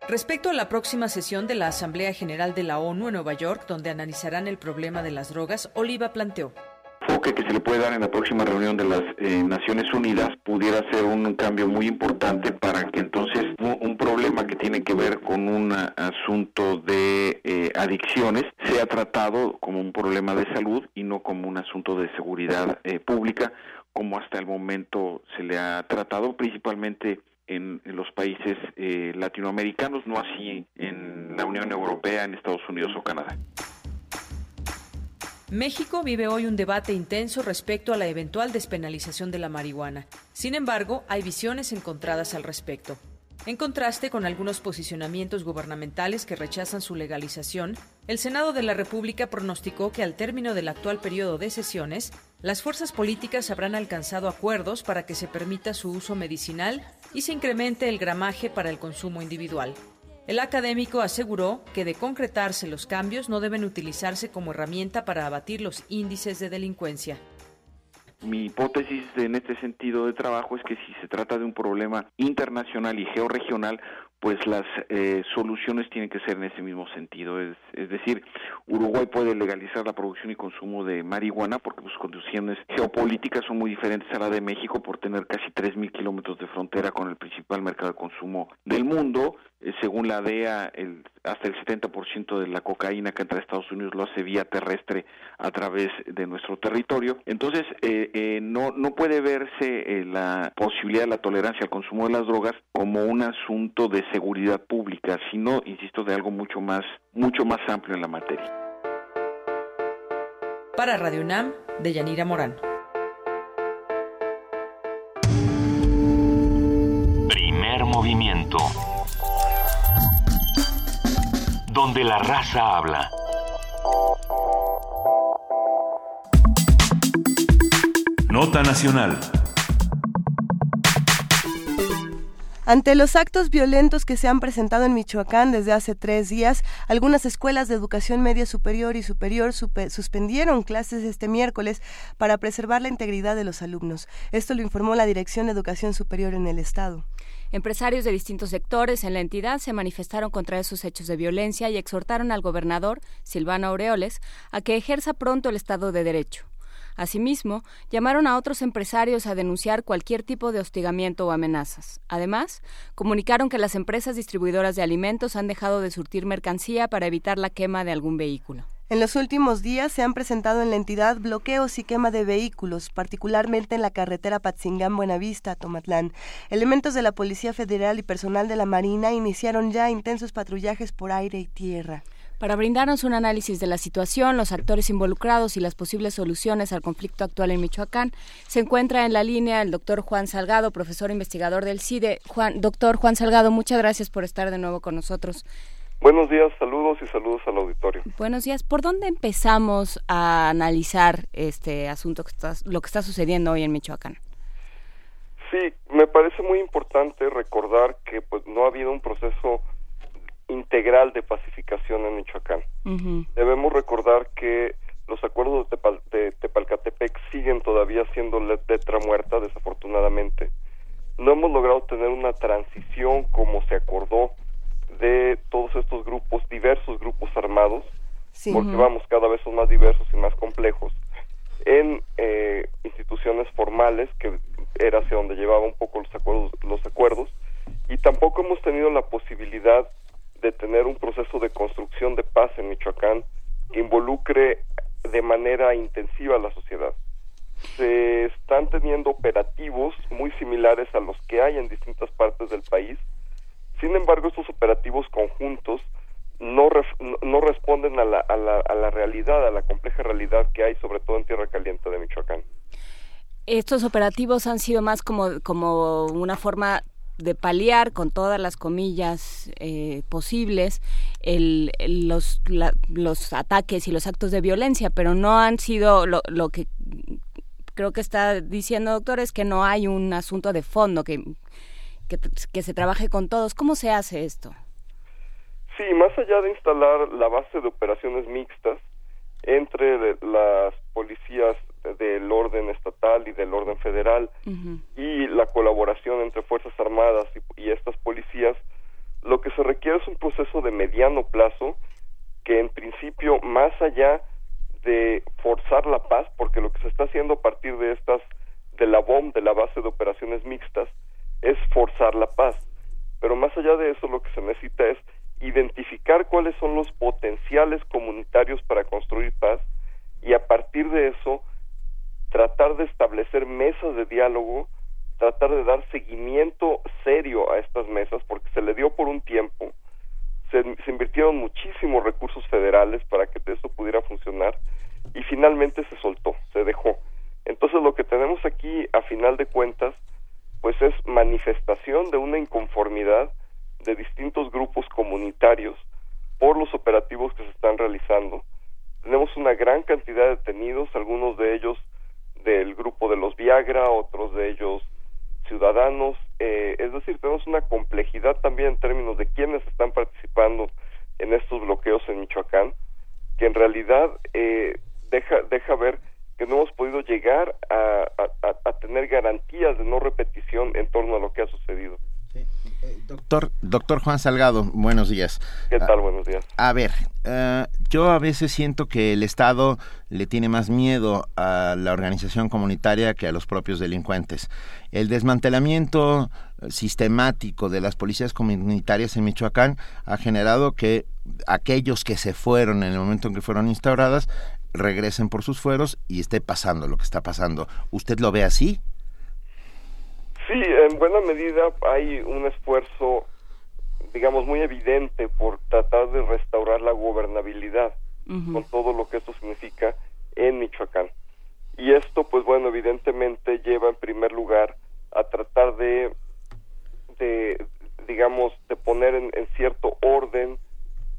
Respecto a la próxima sesión de la Asamblea General de la ONU en Nueva York, donde analizarán el problema de las drogas, Oliva planteó. enfoque que se le puede dar en la próxima reunión de las eh, Naciones Unidas pudiera ser un cambio muy importante para que entonces un, un problema que tiene que ver con un asunto de eh, adicciones sea tratado como un problema de salud y no como un asunto de seguridad eh, pública como hasta el momento se le ha tratado, principalmente en, los países eh, latinoamericanos, no así en la Unión Europea, en Estados Unidos o Canadá. México vive hoy un debate intenso respecto a la eventual despenalización de la marihuana. Sin embargo, hay visiones encontradas al respecto. En contraste con algunos posicionamientos gubernamentales que rechazan su legalización, el Senado de la República pronosticó que al término del actual periodo de sesiones, las fuerzas políticas habrán alcanzado acuerdos para que se permita su uso medicinal y se incremente el gramaje para el consumo individual. El académico aseguró que de concretarse los cambios no deben utilizarse como herramienta para abatir los índices de delincuencia. Mi hipótesis en este sentido de trabajo es que si se trata de un problema internacional y georregional, pues las eh, soluciones tienen que ser en ese mismo sentido. Es, es, decir, Uruguay puede legalizar la producción y consumo de marihuana porque sus condiciones geopolíticas son muy diferentes a la de México por tener casi 3.000 kilómetros de frontera con el principal mercado de consumo del mundo. Eh, según la DEA, el, hasta el 70% de la cocaína que entra a Estados Unidos lo hace vía terrestre a través de nuestro territorio. Entonces, eh, no, no puede verse la posibilidad de la tolerancia al consumo de las drogas como un asunto de seguridad pública, sino, insisto, de algo mucho más, mucho más amplio en la materia. Para Radio UNAM, de Yanira Morán. Primer movimiento. Donde la raza habla. Nota Nacional. Ante los actos violentos que se han presentado en Michoacán desde hace tres días, algunas escuelas de educación media superior y superior suspendieron clases este miércoles para preservar la integridad de los alumnos. Esto lo informó la Dirección de Educación Superior en el Estado. Empresarios de distintos sectores en la entidad se manifestaron contra esos hechos de violencia y exhortaron al gobernador, Silvano Aureoles, a que ejerza pronto el Estado de Derecho. Asimismo, llamaron a otros empresarios a denunciar cualquier tipo de hostigamiento o amenazas. Además, comunicaron que las empresas distribuidoras de alimentos han dejado de surtir mercancía para evitar la quema de algún vehículo. En los últimos días se han presentado en la entidad bloqueos y quema de vehículos, particularmente en la carretera Patzingán-Buenavista, Tomatlán. Elementos de la Policía Federal y personal de la Marina iniciaron ya intensos patrullajes por aire y tierra. Para brindarnos un análisis de la situación, los actores involucrados y las posibles soluciones al conflicto actual en Michoacán, se encuentra en la línea el doctor Juan Salgado, profesor investigador del CIDE. Juan, doctor Juan Salgado, muchas gracias por estar de nuevo con nosotros. Buenos días, saludos y saludos al auditorio. Buenos días. ¿Por dónde empezamos a analizar este asunto, que está, lo que está sucediendo hoy en Michoacán? Sí, me parece muy importante recordar que pues no ha habido un proceso integral de pacificación en Michoacán. Debemos recordar que los acuerdos de, Tepalcatepec siguen todavía siendo letra muerta, desafortunadamente. No hemos logrado tener una transición como se acordó de todos estos grupos, diversos grupos armados, porque vamos, cada vez son más diversos y más complejos, en eh, instituciones formales, que era hacia donde llevaba un poco los acuerdos, los acuerdos, y tampoco hemos tenido la posibilidad de tener un proceso de construcción de paz en Michoacán que involucre de manera intensiva a la sociedad. Se están teniendo operativos muy similares a los que hay en distintas partes del país. Sin embargo, estos operativos conjuntos no, no responden a la, a, la, a la realidad, a la compleja realidad que hay, sobre todo en Tierra Caliente de Michoacán. Estos operativos han sido más como, como una forma de paliar con todas las comillas eh, posibles el, los, los ataques y los actos de violencia, pero no han sido lo, lo que creo que está diciendo doctor es que no hay un asunto de fondo que, que, que se trabaje con todos. ¿Cómo se hace esto? Sí, más allá de instalar la base de operaciones mixtas entre las policías del orden estatal y del orden federal y la colaboración entre Fuerzas Armadas y, estas policías, lo que se requiere es un proceso de mediano plazo que en principio, más allá de forzar la paz, porque lo que se está haciendo a partir de estas, de la BOM, de la base de operaciones mixtas, es forzar la paz. Pero más allá de eso, lo que se necesita es identificar cuáles son los potenciales comunitarios para construir paz y a partir de eso tratar de establecer mesas de diálogo, tratar de dar seguimiento serio a estas mesas, porque se le dio por un tiempo, se, invirtieron muchísimos recursos federales para que esto pudiera funcionar y finalmente se soltó, se dejó. Entonces lo que tenemos aquí, a final de cuentas, pues es manifestación de una inconformidad de distintos grupos comunitarios por los operativos que se están realizando. Tenemos una gran cantidad de detenidos, algunos de ellos del grupo de los Viagra, otros de ellos ciudadanos, eh, es decir, tenemos una complejidad también en términos de quiénes están participando en estos bloqueos en Michoacán, que en realidad eh, deja, deja ver que no hemos podido llegar a, a, tener garantías de no repetición en torno a lo que ha sucedido. Doctor, doctor Juan Salgado, buenos días. ¿Qué tal? Buenos días. A ver, eh, yo a veces siento que el Estado le tiene más miedo a la organización comunitaria que a los propios delincuentes. El desmantelamiento sistemático de las policías comunitarias en Michoacán ha generado que aquellos que se fueron en el momento en que fueron instauradas regresen por sus fueros y esté pasando lo que está pasando. ¿Usted lo ve así? Sí, en buena medida hay un esfuerzo, digamos, muy evidente por tratar de restaurar la gobernabilidad con todo lo que esto significa en Michoacán. Y esto, pues bueno, evidentemente lleva en primer lugar a tratar de, de digamos, de poner en, cierto orden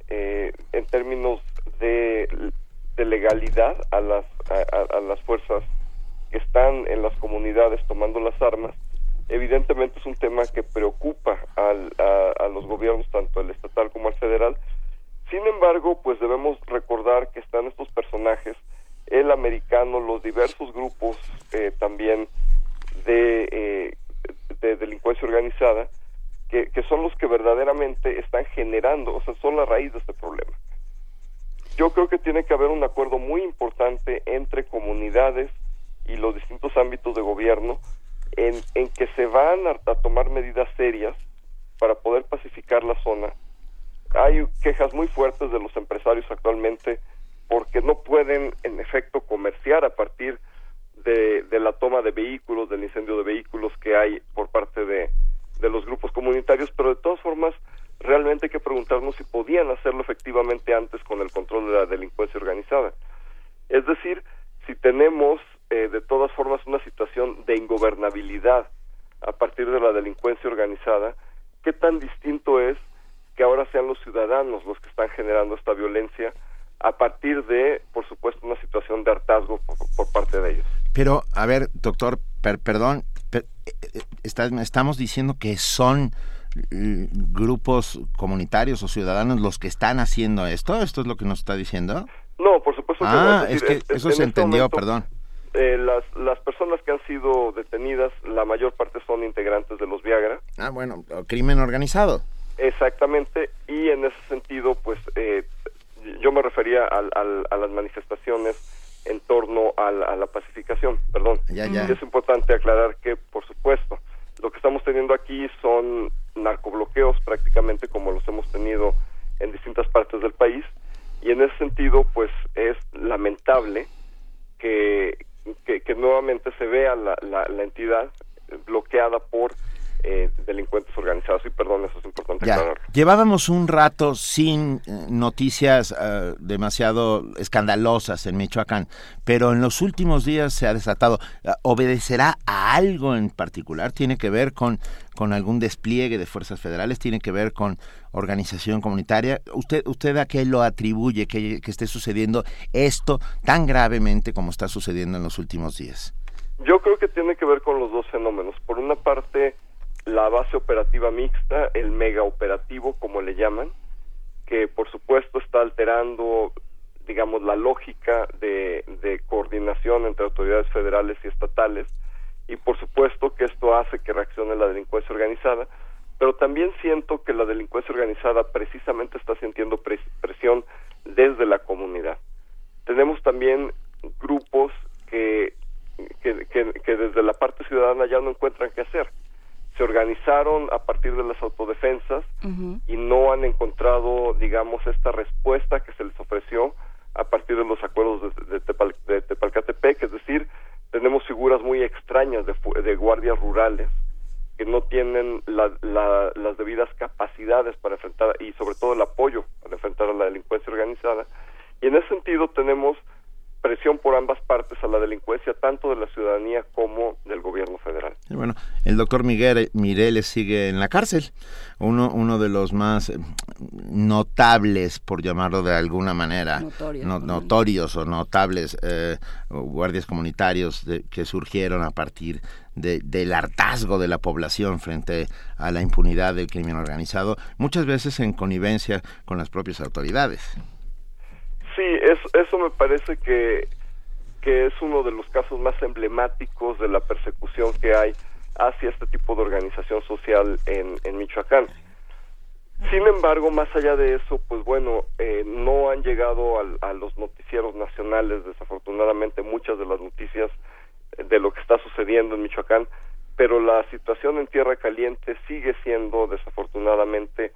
eh, en términos de de legalidad a las, a, las fuerzas que están en las comunidades tomando las armas, evidentemente es un tema que preocupa al, a, los gobiernos, tanto el estatal como el federal. Sin embargo, pues debemos recordar que están estos personajes, el americano, los diversos grupos eh, también de, eh, de delincuencia organizada, que son los que verdaderamente están generando, o sea, son la raíz de este problema. Yo creo que tiene que haber un acuerdo muy importante entre comunidades y los distintos ámbitos de gobierno en, en que se van a, tomar medidas serias para poder pacificar la zona. Hay quejas muy fuertes de los empresarios actualmente porque no pueden, en efecto, comerciar a partir de, de la toma de vehículos, del incendio de vehículos que hay por parte de los grupos comunitarios, pero de todas formas realmente hay que preguntarnos si podían hacerlo efectivamente antes con el control de la delincuencia organizada. Es decir, si tenemos eh, de todas formas una situación de ingobernabilidad a partir de la delincuencia organizada, ¿qué tan distinto es que ahora sean los ciudadanos los que están generando esta violencia a partir de, por supuesto, una situación de hartazgo por, parte de ellos? Pero, a ver, doctor, perdón, eh, eh, estamos diciendo que son grupos comunitarios o ciudadanos los que están haciendo esto? ¿Esto es lo que nos está diciendo? No, por supuesto que no. Ah, es, que eso se este entendió, perdón. Eh, las, las personas que han sido detenidas, la mayor parte son integrantes de los Viagra. Ah, bueno, crimen organizado. Exactamente, y en ese sentido, pues eh, yo me refería al, a las manifestaciones en torno a la, pacificación, perdón. Ya, ya. es importante aclarar que, por supuesto, lo que estamos teniendo aquí son narcobloqueos prácticamente como los hemos tenido en distintas partes del país y en ese sentido pues es lamentable que, que, nuevamente se vea la, la, entidad bloqueada por eh, delincuentes organizados. Y perdón, eso es importante ya. Llevábamos un rato sin eh, noticias eh, demasiado escandalosas en Michoacán, pero en los últimos días se ha desatado. ¿Obedecerá a algo en particular? ¿Tiene que ver con, con algún despliegue de fuerzas federales? ¿Tiene que ver con organización comunitaria? ¿Usted, usted a qué lo atribuye que, que esté sucediendo esto tan gravemente como está sucediendo en los últimos días? Yo creo que tiene que ver con los dos fenómenos. Por una parte, la base operativa mixta, el mega operativo, como le llaman, que por supuesto está alterando, digamos, la lógica de, coordinación entre autoridades federales y estatales, y por supuesto que esto hace que reaccione la delincuencia organizada, pero también siento que la delincuencia organizada precisamente está sintiendo presión desde la comunidad. Tenemos también grupos que, que desde la parte ciudadana ya no encuentran qué hacer se organizaron a partir de las autodefensas y no han encontrado, digamos, esta respuesta que se les ofreció a partir de los acuerdos de, de, Tepalcatepec, es decir, tenemos figuras muy extrañas de, de guardias rurales que no tienen las debidas capacidades para enfrentar y sobre todo el apoyo para enfrentar a la delincuencia organizada. Y en ese sentido tenemos presión por ambas partes a la delincuencia, tanto de la ciudadanía como del gobierno federal. bueno, el doctor Miguel Mireles sigue en la cárcel, uno, uno de los más eh, notables, por llamarlo de alguna manera, notorios o notables eh, guardias comunitarios que surgieron a partir del hartazgo de la población frente a la impunidad del crimen organizado, muchas veces en connivencia con las propias autoridades. Sí, eso me parece que, que es uno de los casos más emblemáticos de la persecución que hay hacia este tipo de organización social en, en Michoacán. Sin embargo, más allá de eso, pues bueno, eh, no han llegado a los noticieros nacionales, desafortunadamente, muchas de las noticias de lo que está sucediendo en Michoacán, pero la situación en Tierra Caliente sigue siendo, desafortunadamente,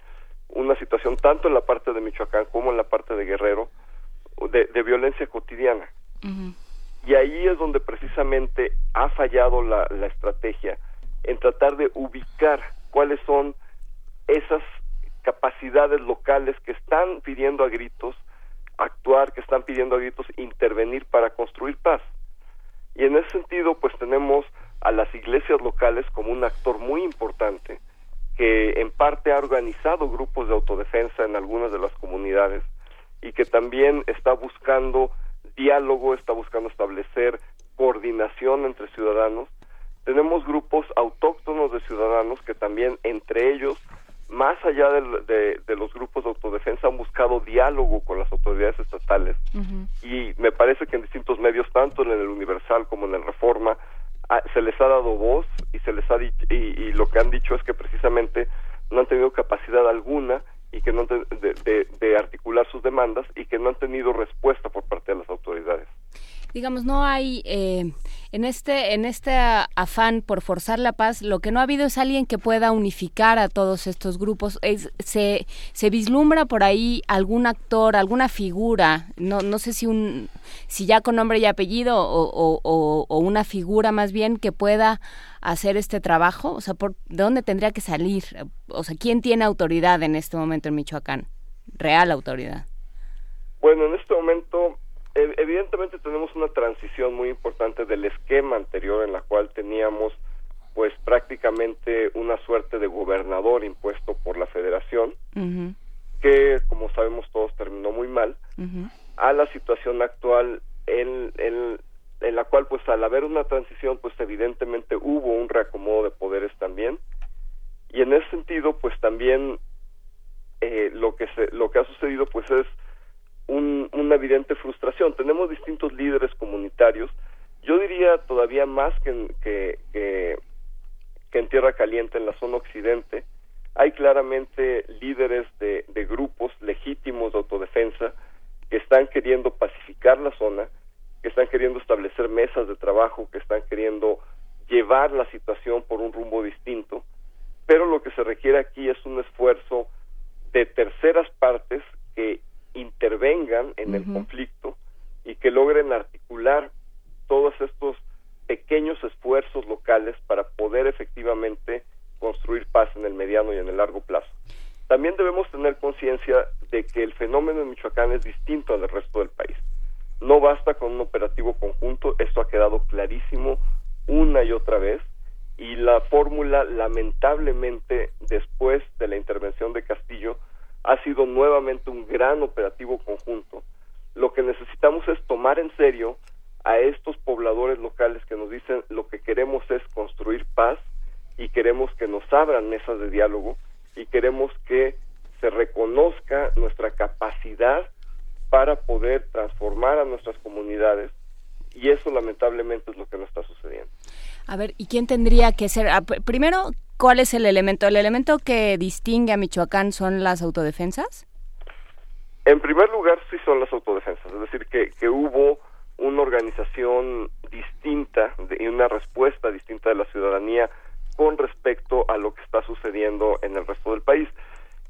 una situación tanto en la parte de Michoacán como en la parte de Guerrero, de, violencia cotidiana. Y ahí es donde precisamente ha fallado la, la estrategia en tratar de ubicar cuáles son esas capacidades locales que están pidiendo a gritos actuar, que están pidiendo a gritos intervenir para construir paz. Y en ese sentido, pues tenemos a las iglesias locales como un actor muy importante que en parte ha organizado grupos de autodefensa en algunas de las comunidades y que también está buscando diálogo, está buscando establecer coordinación entre ciudadanos. Tenemos grupos autóctonos de ciudadanos que también entre ellos, más allá de, los grupos de autodefensa, han buscado diálogo con las autoridades estatales. Y me parece que en distintos medios, tanto en el Universal como en el Reforma, ah, se les ha dado voz y se les ha dicho, y lo que han dicho es que precisamente no han tenido capacidad alguna y que no de, articular sus demandas y que no han tenido respuesta por parte de las autoridades. Digamos, no hay eh, en este en este afán por forzar la paz, lo que no ha habido es alguien que pueda unificar a todos estos grupos. se, se vislumbra por ahí algún actor, alguna figura, no, no sé si un si ya con nombre y apellido o, o una figura más bien que pueda hacer este trabajo? O sea, ¿por, ¿de dónde tendría que salir? O sea, ¿quién tiene autoridad en este momento en Michoacán? Real autoridad. Bueno, en este momento, evidentemente tenemos una transición muy importante del esquema anterior en la cual teníamos pues prácticamente una suerte de gobernador impuesto por la federación, que como sabemos todos terminó muy mal, a la situación actual en, en, en la cual pues al haber una transición pues evidentemente hubo un reacomodo de poderes también. Y en ese sentido pues también eh, lo que se, lo que ha sucedido pues es un, una evidente frustración. Tenemos distintos líderes comunitarios. Yo diría todavía más que, que, que, en Tierra Caliente en la zona occidente hay claramente líderes de, de grupos legítimos de autodefensa que están queriendo pacificar la zona que están queriendo establecer mesas de trabajo, que están queriendo llevar la situación por un rumbo distinto, pero lo que se requiere aquí es un esfuerzo de terceras partes que intervengan en el conflicto y que logren articular todos estos pequeños esfuerzos locales para poder efectivamente construir paz en el mediano y en el largo plazo. También debemos tener conciencia de que el fenómeno en Michoacán es distinto al del resto del país. No basta con un operativo conjunto, esto ha quedado clarísimo una y otra vez y la fórmula lamentablemente después de la intervención de Castillo ha sido nuevamente un gran operativo conjunto. Lo que necesitamos es tomar en serio a estos pobladores locales que nos dicen lo que queremos es construir paz y queremos que nos abran mesas de diálogo y queremos que se reconozca nuestra capacidad para poder transformar a nuestras comunidades y eso lamentablemente es lo que no está sucediendo. A ver, ¿y quién tendría que ser? Ah, primero, ¿cuál es el elemento? ¿El elemento que distingue a Michoacán son las autodefensas? En primer lugar, sí son las autodefensas, es decir, que, que hubo una organización distinta y una respuesta distinta de la ciudadanía con respecto a lo que está sucediendo en el resto del país.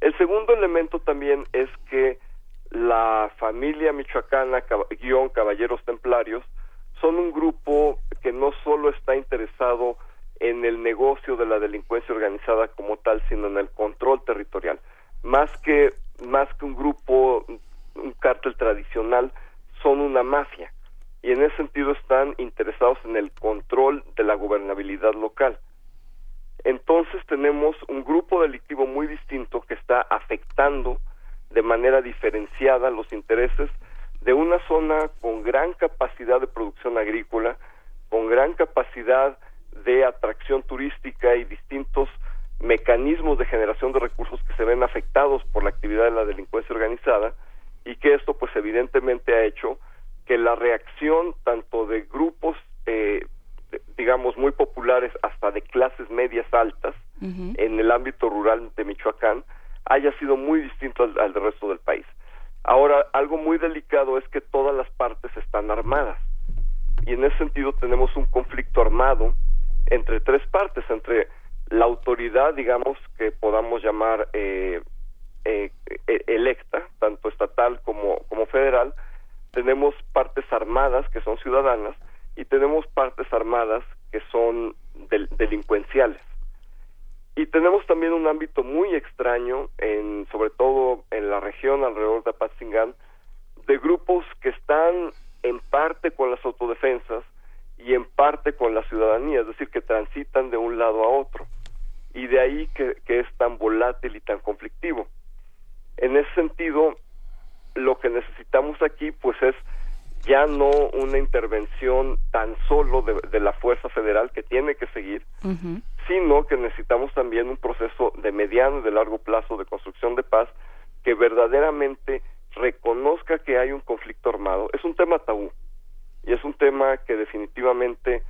El segundo elemento también es que la familia michoacana guion Caballeros Templarios son un grupo que no solo está interesado en el negocio de la delincuencia organizada como tal, sino en el control territorial. Más que, más que un grupo, un cártel tradicional, son una mafia. Y en ese sentido están interesados en el control de la gobernabilidad local. Entonces tenemos un grupo delictivo muy distinto que está afectando de manera diferenciada los intereses de una zona con gran capacidad de producción agrícola, con gran capacidad de atracción turística y distintos mecanismos de generación de recursos que se ven afectados por la actividad de la delincuencia organizada y que esto pues evidentemente ha hecho que la reacción tanto de grupos eh, digamos muy populares hasta de clases medias altas en el ámbito rural de Michoacán haya sido muy distinto al, al del resto del país. Ahora, algo muy delicado es que todas las partes están armadas y en ese sentido tenemos un conflicto armado entre tres partes, entre la autoridad, digamos, que podamos llamar eh, eh, e-, electa, tanto estatal como, como federal, tenemos partes armadas que son ciudadanas y tenemos partes armadas que son delincuenciales. Y tenemos también un ámbito muy extraño, en, sobre todo en la región alrededor de Apatzingán, de grupos que están en parte con las autodefensas y en parte con la ciudadanía, es decir, que transitan de un lado a otro. Y de ahí que, que es tan volátil y tan conflictivo. En ese sentido, lo que necesitamos aquí, pues es ya no una intervención tan solo de, la fuerza federal que tiene que seguir, sino que necesitamos también un proceso de mediano y de largo plazo de construcción de paz que verdaderamente reconozca que hay un conflicto armado. Es un tema tabú y es un tema que definitivamente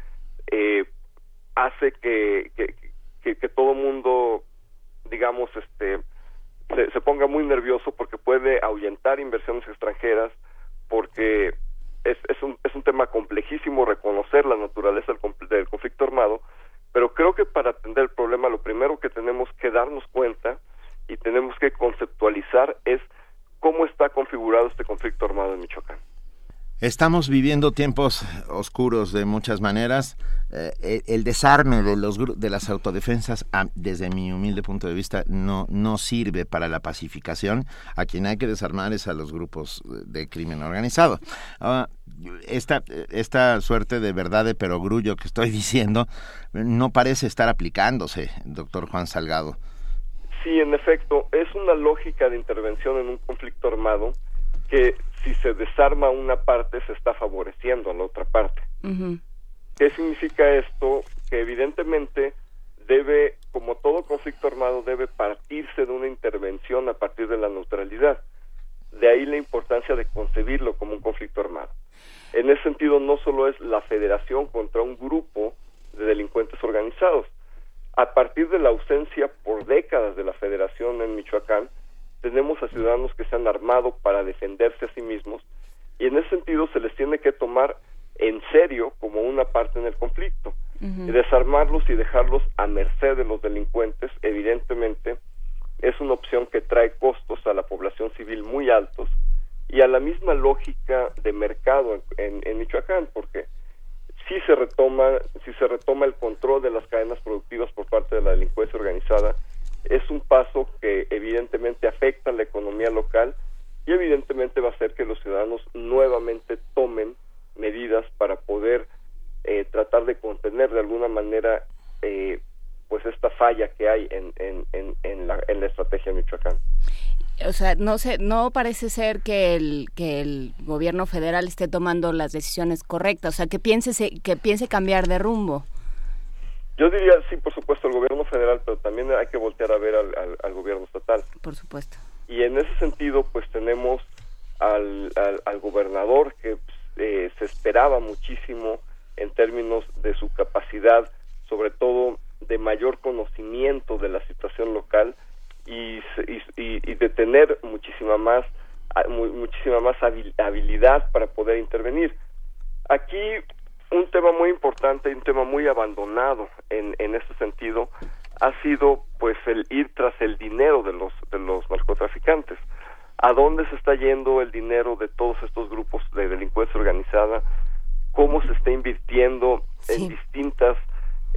eh, hace que, que, que, todo mundo, digamos, este, se, ponga muy nervioso porque puede ahuyentar inversiones extranjeras, porque es, es, un, es un tema complejísimo reconocer la naturaleza del, del conflicto armado, pero creo que para atender el problema lo primero que tenemos que darnos cuenta y tenemos que conceptualizar es cómo está configurado este conflicto armado en Michoacán. Estamos viviendo tiempos oscuros de muchas maneras. Eh, el desarme de, los, de las autodefensas, desde mi humilde punto de vista, no, no sirve para la pacificación. A quien hay que desarmar es a los grupos de crimen organizado. Ah, esta, esta suerte de verdad de perogrullo que estoy diciendo no parece estar aplicándose, doctor Juan Salgado. Sí, en efecto, es una lógica de intervención en un conflicto armado que si se desarma una parte se está favoreciendo a la otra parte. ¿Qué significa esto? Que evidentemente debe, como todo conflicto armado, debe partirse de una intervención a partir de la neutralidad. De ahí la importancia de concebirlo como un conflicto armado. En ese sentido, no solo es la federación contra un grupo de delincuentes organizados. A partir de la ausencia por décadas de la federación en Michoacán, tenemos a ciudadanos que se han armado para defenderse a sí mismos y en ese sentido se les tiene que tomar en serio como una parte en el conflicto. desarmarlos y dejarlos a merced de los delincuentes, evidentemente, es una opción que trae costos a la población civil muy altos y a la misma lógica de mercado en, en Michoacán, porque si se retoma, si se retoma el control de las cadenas productivas por parte de la delincuencia organizada, es un paso que evidentemente afecta a la economía local y evidentemente va a hacer que los ciudadanos nuevamente tomen medidas para poder eh, tratar de contener de alguna manera eh, pues esta falla que hay en, en, en, la, en la estrategia de Michoacán. O sea, no sé, no parece ser que el que el gobierno federal esté tomando las decisiones correctas, o sea, que piense que piense cambiar de rumbo. Yo diría, sí, por supuesto, el gobierno federal, pero también hay que voltear a ver al, gobierno estatal. Por supuesto. Y en ese sentido, pues tenemos al, al, gobernador que eh, se esperaba muchísimo en términos de su capacidad, sobre todo de mayor conocimiento de la situación local y, y, de tener muchísima más muchísima más habilidad para poder intervenir. Aquí un tema muy importante y un tema muy abandonado en, en este sentido ha sido pues el ir tras el dinero de los de los narcotraficantes. A dónde se está yendo el dinero de todos estos grupos de delincuencia organizada cómo se está invirtiendo en distintas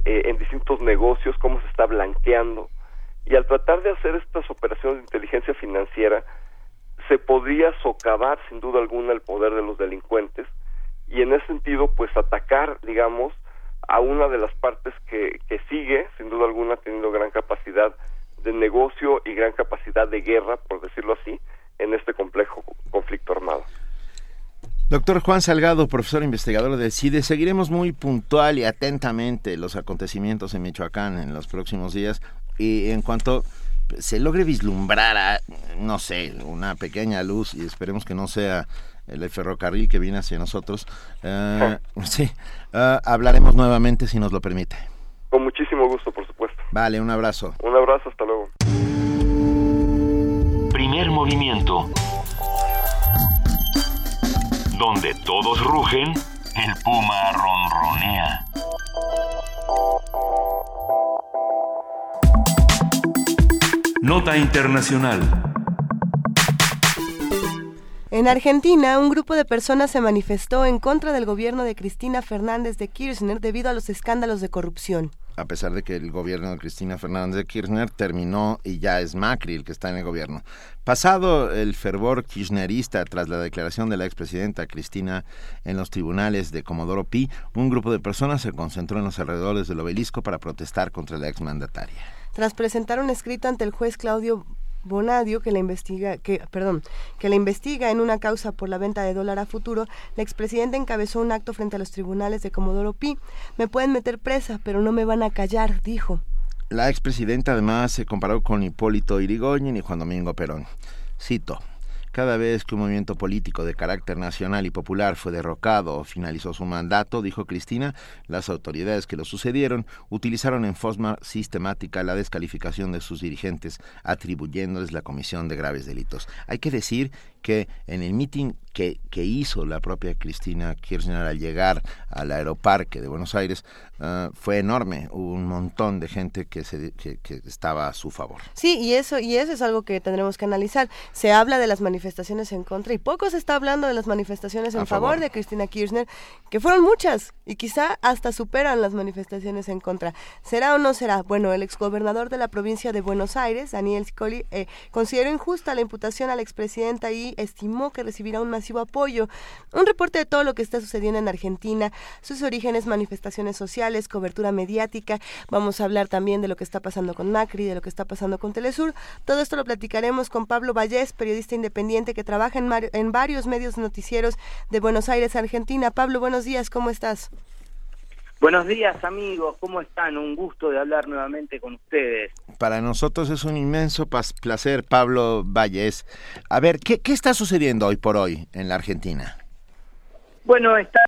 eh, en distintos negocios, cómo se está blanqueando. Y al tratar de hacer estas operaciones de inteligencia financiera, se podría socavar sin duda alguna el poder de los delincuentes y en ese sentido pues atacar digamos a una de las partes que, que sigue sin duda alguna teniendo gran capacidad de negocio y gran capacidad de guerra por decirlo así en este complejo conflicto armado. Doctor Juan Salgado, profesor investigador de CIDE, seguiremos muy puntual y atentamente los acontecimientos en Michoacán en los próximos días y en cuanto se logre vislumbrar, a, no sé, una pequeña luz y esperemos que no sea el ferrocarril que viene hacia nosotros, eh, sí, eh, hablaremos nuevamente si nos lo permite. Con muchísimo gusto, por supuesto. Vale, un abrazo. Un abrazo, hasta luego. Primer movimiento donde todos rugen, el puma ronronea. Nota Internacional. En Argentina, un grupo de personas se manifestó en contra del gobierno de Cristina Fernández de Kirchner debido a los escándalos de corrupción a pesar de que el gobierno de Cristina Fernández de Kirchner terminó y ya es Macri el que está en el gobierno. Pasado el fervor kirchnerista tras la declaración de la expresidenta Cristina en los tribunales de Comodoro Pi, un grupo de personas se concentró en los alrededores del obelisco para protestar contra la exmandataria. Tras presentar un escrito ante el juez Claudio Bonadio, que la investiga, que, perdón, que la investiga en una causa por la venta de dólar a futuro, la expresidenta encabezó un acto frente a los tribunales de Comodoro Pi. Me pueden meter presa, pero no me van a callar, dijo. La expresidenta además se comparó con Hipólito Irigoyen y Juan Domingo Perón. Cito. Cada vez que un movimiento político de carácter nacional y popular fue derrocado o finalizó su mandato, dijo Cristina, las autoridades que lo sucedieron utilizaron en forma sistemática la descalificación de sus dirigentes, atribuyéndoles la comisión de graves delitos. Hay que decir que en el mitin que, que, hizo la propia Cristina Kirchner al llegar al aeroparque de Buenos Aires ah, fue enorme. Hubo un montón de gente que, se, que, estaba a su favor. Sí, y eso, y eso es algo que tendremos que analizar. Se habla de las manifestaciones en contra y poco se está hablando de las manifestaciones en favor. de Cristina Kirchner, que fueron muchas y quizá hasta superan las manifestaciones en contra. ¿Será o no será? Bueno, el exgobernador de la provincia de Buenos Aires, Daniel Scully, eh, consideró injusta la imputación a la expresidenta y estimó que recibirá un masivo apoyo. Un reporte de todo lo que está sucediendo en Argentina, sus orígenes, manifestaciones sociales, cobertura mediática. Vamos a hablar también de lo que está pasando con Macri, de lo que está pasando con Telesur. Todo esto lo platicaremos con Pablo Vallés, periodista independiente que trabaja en, en varios medios noticieros de Buenos Aires, Argentina. Pablo, buenos días, ¿cómo estás? Buenos días amigos, ¿cómo están? Un gusto de hablar nuevamente con ustedes. Para nosotros es un inmenso placer, Pablo Valles. A ver, ¿qué, ¿qué, está sucediendo hoy por hoy en la Argentina? Bueno, está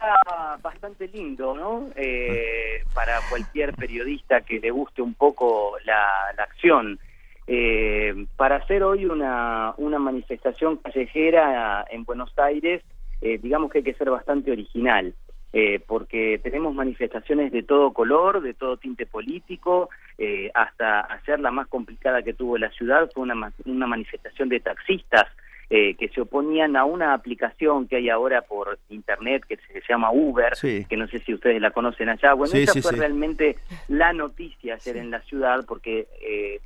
bastante lindo, ¿no? Eh, para cualquier periodista que le guste un poco la, acción. Eh, para hacer hoy una, una manifestación callejera en Buenos Aires, eh, digamos que hay que ser bastante original. Eh, porque tenemos manifestaciones de todo color, de todo tinte político, eh, hasta hacer la más complicada que tuvo la ciudad fue una, una manifestación de taxistas eh, que se oponían a una aplicación que hay ahora por internet que se llama Uber, que no sé si ustedes la conocen allá. Bueno, esa fue realmente la noticia ayer en la ciudad porque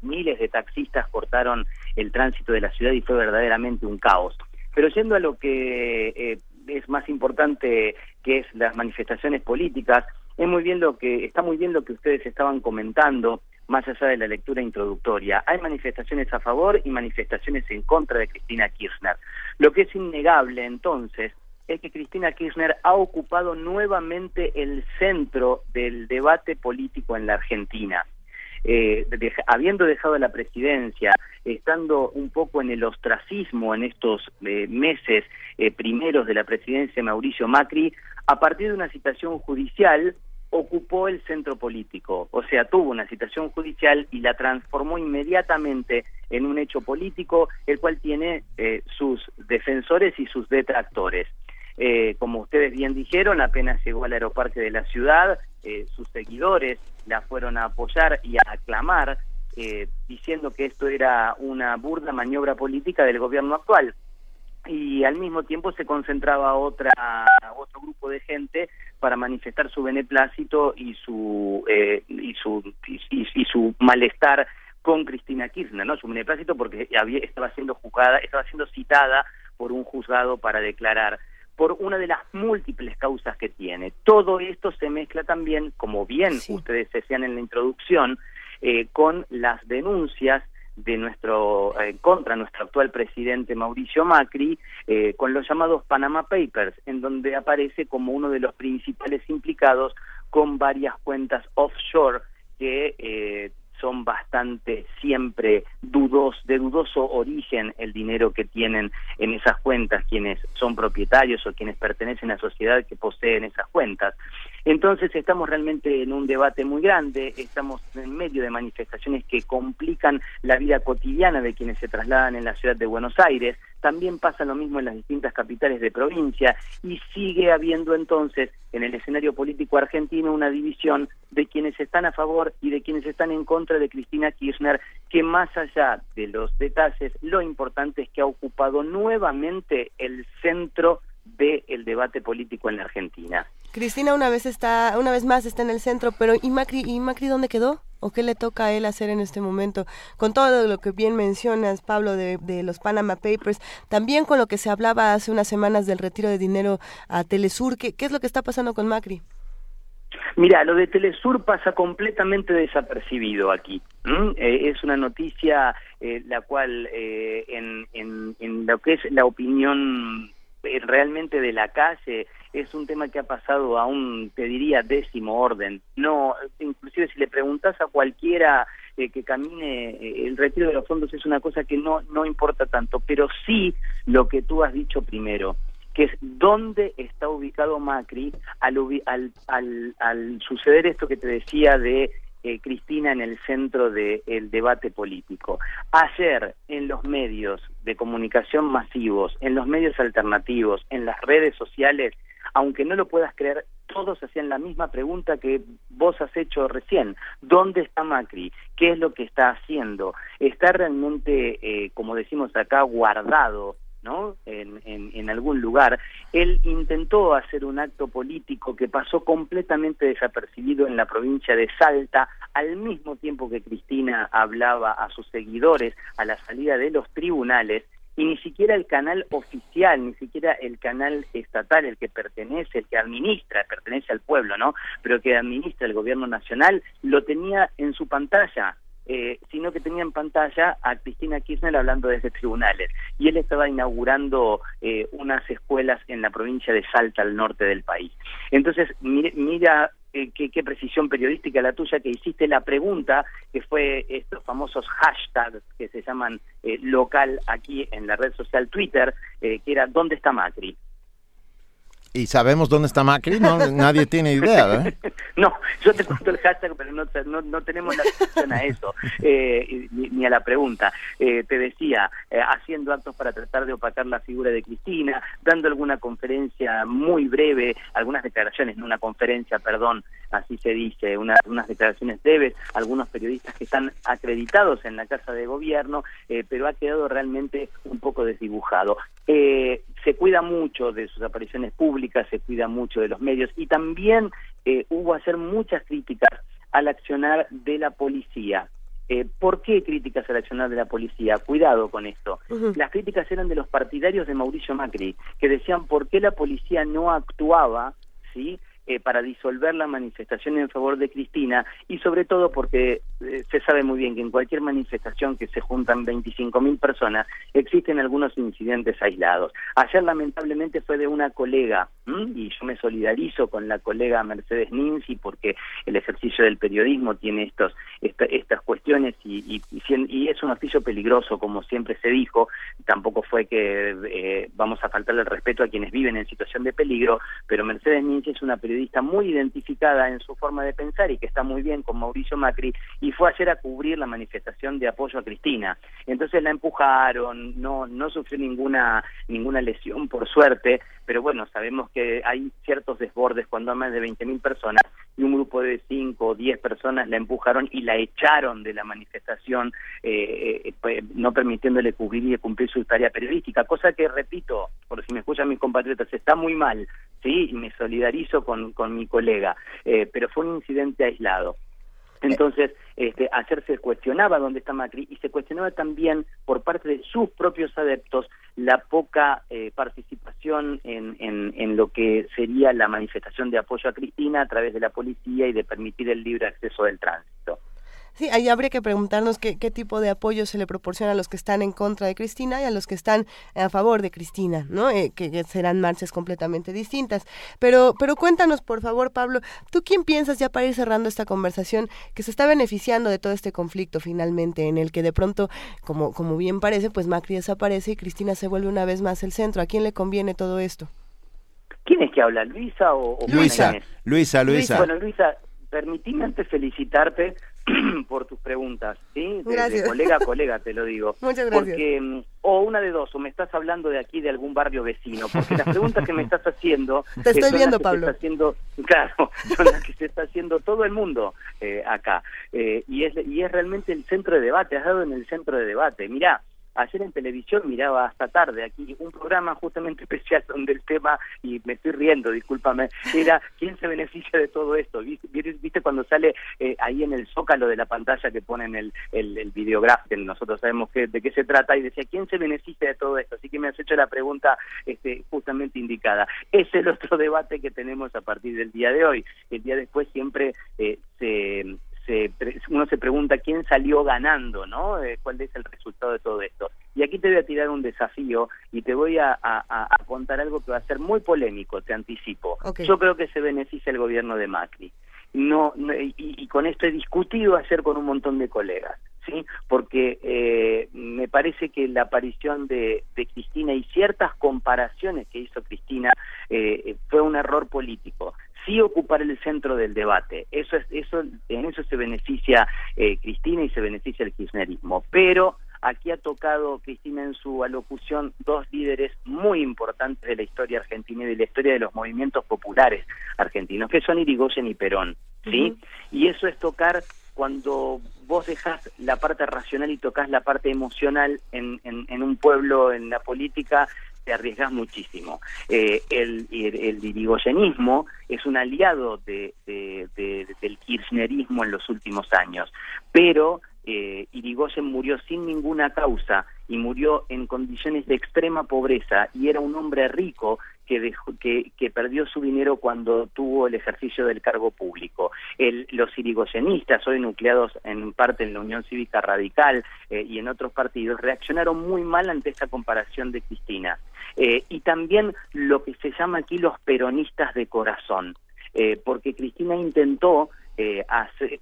miles de taxistas cortaron el tránsito de la ciudad y fue verdaderamente un caos. Pero yendo a lo que es más importante que es las manifestaciones políticas, es muy bien lo que está muy bien lo que ustedes estaban comentando más allá de la lectura introductoria. Hay manifestaciones a favor y manifestaciones en contra de Cristina Kirchner. Lo que es innegable entonces es que Cristina Kirchner ha ocupado nuevamente el centro del debate político en la Argentina eh, habiendo dejado la presidencia, estando un poco en el ostracismo en estos eh, meses eh, primeros de la presidencia de Mauricio Macri, a partir de una situación judicial, ocupó el centro político, o sea, tuvo una situación judicial y la transformó inmediatamente en un hecho político, el cual tiene eh, sus defensores y sus detractores. Como ustedes bien dijeron, apenas llegó al aeroparque de la ciudad, eh, sus seguidores la fueron a apoyar y a aclamar, eh, diciendo que esto era una burda maniobra política del gobierno actual. y al mismo tiempo se concentraba otra otro grupo de gente para manifestar su beneplácito y su eh, y su y, su malestar con Cristina Kirchner, ¿no? Su beneplácito porque había, estaba siendo juzgada, estaba siendo citada por un juzgado para declarar por una de las múltiples causas que tiene. Todo esto se mezcla también, como bien ustedes decían en la introducción, eh, con las denuncias de nuestro eh, contra nuestro actual presidente Mauricio Macri eh, con los llamados Panama Papers en donde aparece como uno de los principales implicados con varias cuentas offshore que eh, son bastante siempre dudos, de dudoso origen el dinero que tienen en esas cuentas quienes son propietarios o quienes pertenecen a la sociedad que poseen esas cuentas. Entonces estamos realmente en un debate muy grande, estamos en medio de manifestaciones que complican la vida cotidiana de quienes se trasladan en la ciudad de Buenos Aires, también pasa lo mismo en las distintas capitales de provincia y sigue habiendo entonces en el escenario político argentino una división de quienes están a favor y de quienes están en contra de Cristina Kirchner, que más allá de los detalles, lo importante es que ha ocupado nuevamente el centro del debate político en la Argentina. Cristina una vez está, una vez más está en el centro, pero ¿y Macri, y Macri dónde quedó? ¿O qué le toca a él hacer en este momento? Con todo lo que bien mencionas, Pablo, de, los Panama Papers, también con lo que se hablaba hace unas semanas del retiro de dinero a Telesur, ¿qué, qué es lo que está pasando con Macri? Mira, lo de Telesur pasa completamente desapercibido aquí. Eh, es una noticia eh, la cual eh, en, en, en, lo que es la opinión realmente de la calle es un tema que ha pasado a un, te diría, décimo orden. No, inclusive si le preguntas a cualquiera eh, que camine, eh, el retiro de los fondos es una cosa que no, no importa tanto, pero sí lo que tú has dicho primero, que es dónde está ubicado Macri al, al, al, al suceder esto que te decía de eh, Cristina en el centro del debate político. Ayer en los medios de comunicación masivos, en los medios alternativos, en las redes sociales, aunque no lo puedas creer, todos hacían la misma pregunta que vos has hecho recién. ¿Dónde está Macri? ¿Qué es lo que está haciendo? ¿Está realmente, eh, como decimos acá, guardado ¿no? En, en, algún lugar, él intentó hacer un acto político que pasó completamente desapercibido en la provincia de Salta, al mismo tiempo que Cristina hablaba a sus seguidores a la salida de los tribunales, y ni siquiera el canal oficial, ni siquiera el canal estatal, el que pertenece, el que administra, pertenece al pueblo, ¿no? Pero que administra el gobierno nacional, lo tenía en su pantalla eh, sino que tenía en pantalla a Cristina Kirchner hablando desde tribunales. Y él estaba inaugurando eh, unas escuelas en la provincia de Salta, al norte del país. Entonces, mira, eh, qué, precisión periodística la tuya que hiciste la pregunta, que fue estos famosos hashtags que se llaman local aquí en la red social Twitter, que era ¿dónde está Macri? ¿Y sabemos dónde está Macri? No, nadie tiene idea, No, yo te cuento el hashtag, pero no, no, tenemos la atención a eso, eh, ni, a la pregunta. Eh, te decía, eh, haciendo actos para tratar de opacar la figura de Cristina, dando alguna conferencia muy breve, algunas declaraciones, no una conferencia, perdón, así se dice, unas declaraciones breves, algunos periodistas que están acreditados en la Casa de Gobierno, pero ha quedado realmente un poco desdibujado. Se cuida mucho de sus apariciones públicas, se cuida mucho de los medios y también eh, hubo hacer muchas críticas al accionar de la policía. Eh, ¿Por qué críticas al accionar de la policía? Cuidado con esto. Las críticas eran de los partidarios de Mauricio Macri, que decían por qué la policía no actuaba, ¿sí? Eh, para disolver la manifestación en favor de Cristina y sobre todo porque eh, se sabe muy bien que en cualquier manifestación que se juntan 25.000 personas existen algunos incidentes aislados. Ayer lamentablemente fue de una colega y yo me solidarizo con la colega Mercedes Ninzi porque el ejercicio del periodismo tiene estos estas cuestiones y, es un oficio peligroso como siempre se dijo. Tampoco fue que eh, vamos a faltarle el respeto a quienes viven en situación de peligro, pero Mercedes Ninzi es una periodista muy identificada en su forma de pensar y que está muy bien con Mauricio Macri, fue ayer a cubrir la manifestación de apoyo a Cristina. Entonces la empujaron, no, no sufrió ninguna, ninguna lesión, por suerte, pero bueno, sabemos que hay ciertos desbordes cuando hay más de 20.000 personas y un grupo de cinco o diez personas la empujaron y la echaron de la manifestación, eh, eh, pues, no permitiéndole cubrir y cumplir su tarea periodística, cosa que, repito, por si me escuchan mis compatriotas, está muy mal, ¿sí? Y me solidarizo con, con mi colega, eh, pero fue un incidente aislado. Entonces, este, ayer se cuestionaba dónde está Macri y se cuestionaba también por parte de sus propios adeptos la poca eh, participación en, en, en, lo que sería la manifestación de apoyo a Cristina a través de la policía y de permitir el libre acceso del tránsito. Sí, ahí habría que preguntarnos qué, qué, tipo de apoyo se le proporciona a los que están en contra de Cristina y a los que están a favor de Cristina, ¿no? Eh, que, serán marchas completamente distintas. Pero, pero cuéntanos, por favor, Pablo, ¿tú quién piensas, ya para ir cerrando esta conversación, que se está beneficiando de todo este conflicto finalmente, en el que de pronto, como, como bien parece, pues Macri desaparece y Cristina se vuelve una vez más el centro? ¿A quién le conviene todo esto? ¿Quién es que habla? ¿Luisa o, o Luisa, Luisa, Luisa, Luisa. Bueno, Luisa, permitime antes felicitarte por tus preguntas, ¿sí? De, colega a colega te lo digo. Muchas gracias. Porque, mm, o una de dos, o me estás hablando de aquí de algún barrio vecino, porque las preguntas que me estás haciendo... Te estoy viendo, Pablo. haciendo, claro, son las que se está haciendo todo el mundo eh, acá. Eh, y, es, y es realmente el centro de debate, has dado en el centro de debate. Mirá, ayer en televisión miraba hasta tarde aquí un programa justamente especial donde el tema, y me estoy riendo, discúlpame, era quién se beneficia de todo esto. ¿Viste, cuando sale eh, ahí en el zócalo de la pantalla que ponen el, el, el videograf, que nosotros sabemos que, de qué se trata, y decía, ¿quién se beneficia de todo esto? Así que me has hecho la pregunta este, justamente indicada. Es el otro debate que tenemos a partir del día de hoy. El día después siempre eh, se uno se pregunta quién salió ganando, ¿no? Eh, ¿Cuál es el resultado de todo esto? Y aquí te voy a tirar un desafío y te voy a, contar algo que va a ser muy polémico, te anticipo. Yo creo que se beneficia el gobierno de Macri. No, y, con esto he discutido ayer con un montón de colegas, ¿sí? Porque eh, me parece que la aparición de, Cristina y ciertas comparaciones que hizo Cristina eh, fue un error político sí ocupar el centro del debate. Eso es, eso, en eso se beneficia eh, Cristina y se beneficia el kirchnerismo. Pero aquí ha tocado Cristina en su alocución dos líderes muy importantes de la historia argentina y de la historia de los movimientos populares argentinos, que son Irigoyen y Perón, ¿sí? Y eso es tocar cuando vos dejas la parte racional y tocas la parte emocional en, en, en un pueblo, en la política, te arriesgas muchísimo. Eh, el, el, es un aliado de, del kirchnerismo en los últimos años, pero eh, Irigoyen murió sin ninguna causa y murió en condiciones de extrema pobreza y era un hombre rico que, que, que, perdió su dinero cuando tuvo el ejercicio del cargo público. Los irigoyenistas, hoy nucleados en parte en la Unión Cívica Radical eh, y en otros partidos, reaccionaron muy mal ante esta comparación de Cristina. Eh, y también lo que se llama aquí los peronistas de corazón, eh, porque Cristina intentó eh,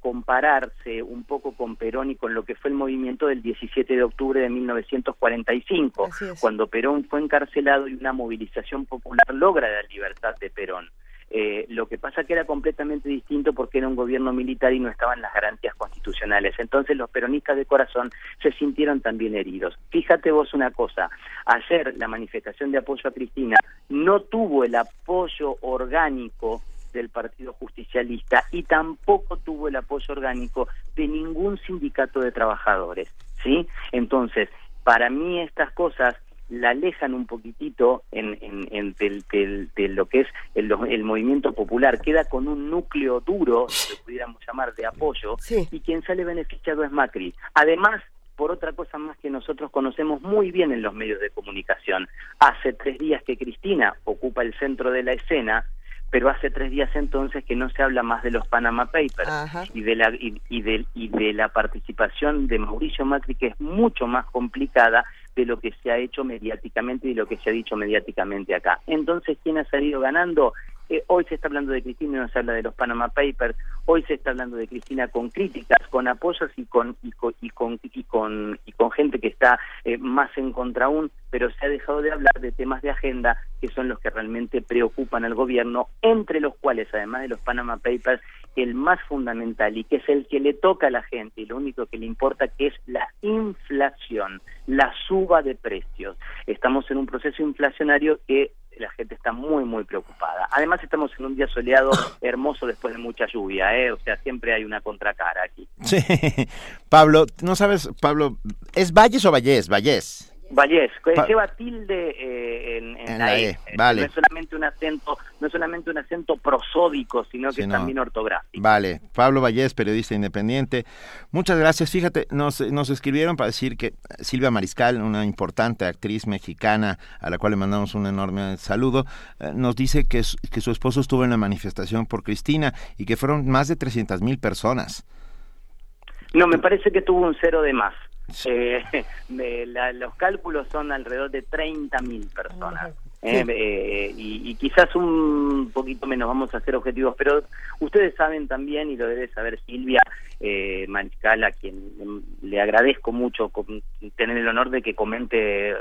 compararse un poco con Perón y con lo que fue el movimiento del 17 de octubre de 1945, cuando Perón fue encarcelado y una movilización popular logra la libertad de Perón. Eh, lo que pasa que era completamente distinto porque era un gobierno militar y no estaban las garantías constitucionales. Entonces los peronistas de corazón se sintieron también heridos. Fíjate vos una cosa, ayer la manifestación de apoyo a Cristina no tuvo el apoyo orgánico del Partido Justicialista y tampoco tuvo el apoyo orgánico de ningún sindicato de trabajadores, ¿sí? Entonces, para mí estas cosas la alejan un poquitito en, en, de lo que es el, el, movimiento popular, queda con un núcleo duro, que pudiéramos llamar, de apoyo, y quien sale beneficiado es Macri. Además, por otra cosa más que nosotros conocemos muy bien en los medios de comunicación, hace tres días que Cristina ocupa el centro de la escena, pero hace tres días entonces que no se habla más de los Panama Papers y de la y, y, de, y de la participación de Mauricio Macri que es mucho más complicada de lo que se ha hecho mediáticamente y de lo que se ha dicho mediáticamente acá. Entonces, ¿quién ha salido ganando? Eh, hoy se está hablando de Cristina y no se habla de los Panama Papers, hoy se está hablando de Cristina con críticas, con apoyos y con y con y con y con, y con gente que está eh, más en contra aún, pero se ha dejado de hablar de temas de agenda que son los que realmente preocupan al gobierno, entre los cuales además de los Panama Papers el más fundamental y que es el que le toca a la gente y lo único que le importa que es la inflación, la suba de precios. Estamos en un proceso inflacionario que la gente está muy, muy preocupada. Además, estamos en un día soleado hermoso después de mucha lluvia, ¿eh? O sea, siempre hay una contracara aquí. Sí. Pablo, ¿no sabes, Pablo, ¿es Valles o Vallés? Vallés. Vallés, lleva tilde eh, en, la, e. e. Vale. No es solamente un acento, no es solamente un acento prosódico, sino que es también ortográfico. Vale, Pablo Vallés, periodista independiente. Muchas gracias. Fíjate, nos, nos escribieron para decir que Silvia Mariscal, una importante actriz mexicana a la cual le mandamos un enorme saludo, eh, nos dice que, que su esposo estuvo en la manifestación por Cristina y que fueron más de 300 mil personas. No, me parece que tuvo un cero de más. Eh, los cálculos son alrededor de 30.000 personas. Eh, eh, y, quizás un poquito menos vamos a hacer objetivos, pero ustedes saben también, y lo debe saber Silvia eh, Mariscal, a quien le agradezco mucho tener el honor de que comente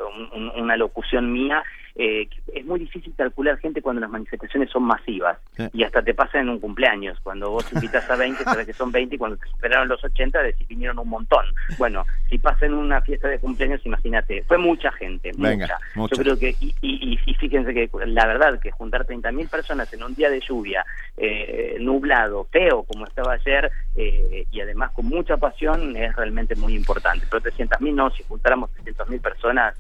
una locución mía, eh, es muy difícil calcular gente cuando las manifestaciones son masivas y hasta te pasa en un cumpleaños. Cuando vos invitas a 20, sabes que son 20 y cuando te superaron los 80, decís vinieron un montón. Bueno, si pasa en una fiesta de cumpleaños, imagínate, fue mucha gente, mucha. Yo creo que, y, y, y, fíjense que la verdad que juntar 30.000 personas en un día de lluvia, eh, nublado, feo como estaba ayer, eh, y además con mucha pasión, es realmente muy importante. Pero 300.000 no, si juntáramos 300.000 personas,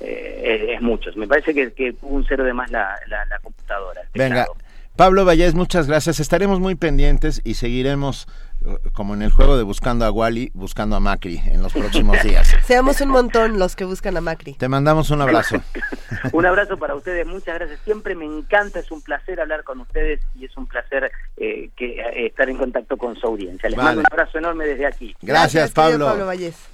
eh, eh, es, mucho. Me parece que, que un cero de más la, la, computadora. Venga, Pablo Vallés, muchas gracias. Estaremos muy pendientes y seguiremos eh, como en el juego de buscando a Wally, buscando a Macri en los próximos días. Seamos un montón los que buscan a Macri. Te mandamos un abrazo. un abrazo para ustedes, muchas gracias. Siempre me encanta, es un placer hablar con ustedes y es un placer eh, que estar en contacto con su audiencia. Les mando un abrazo enorme desde aquí. Gracias, Pablo. Pablo Vallés.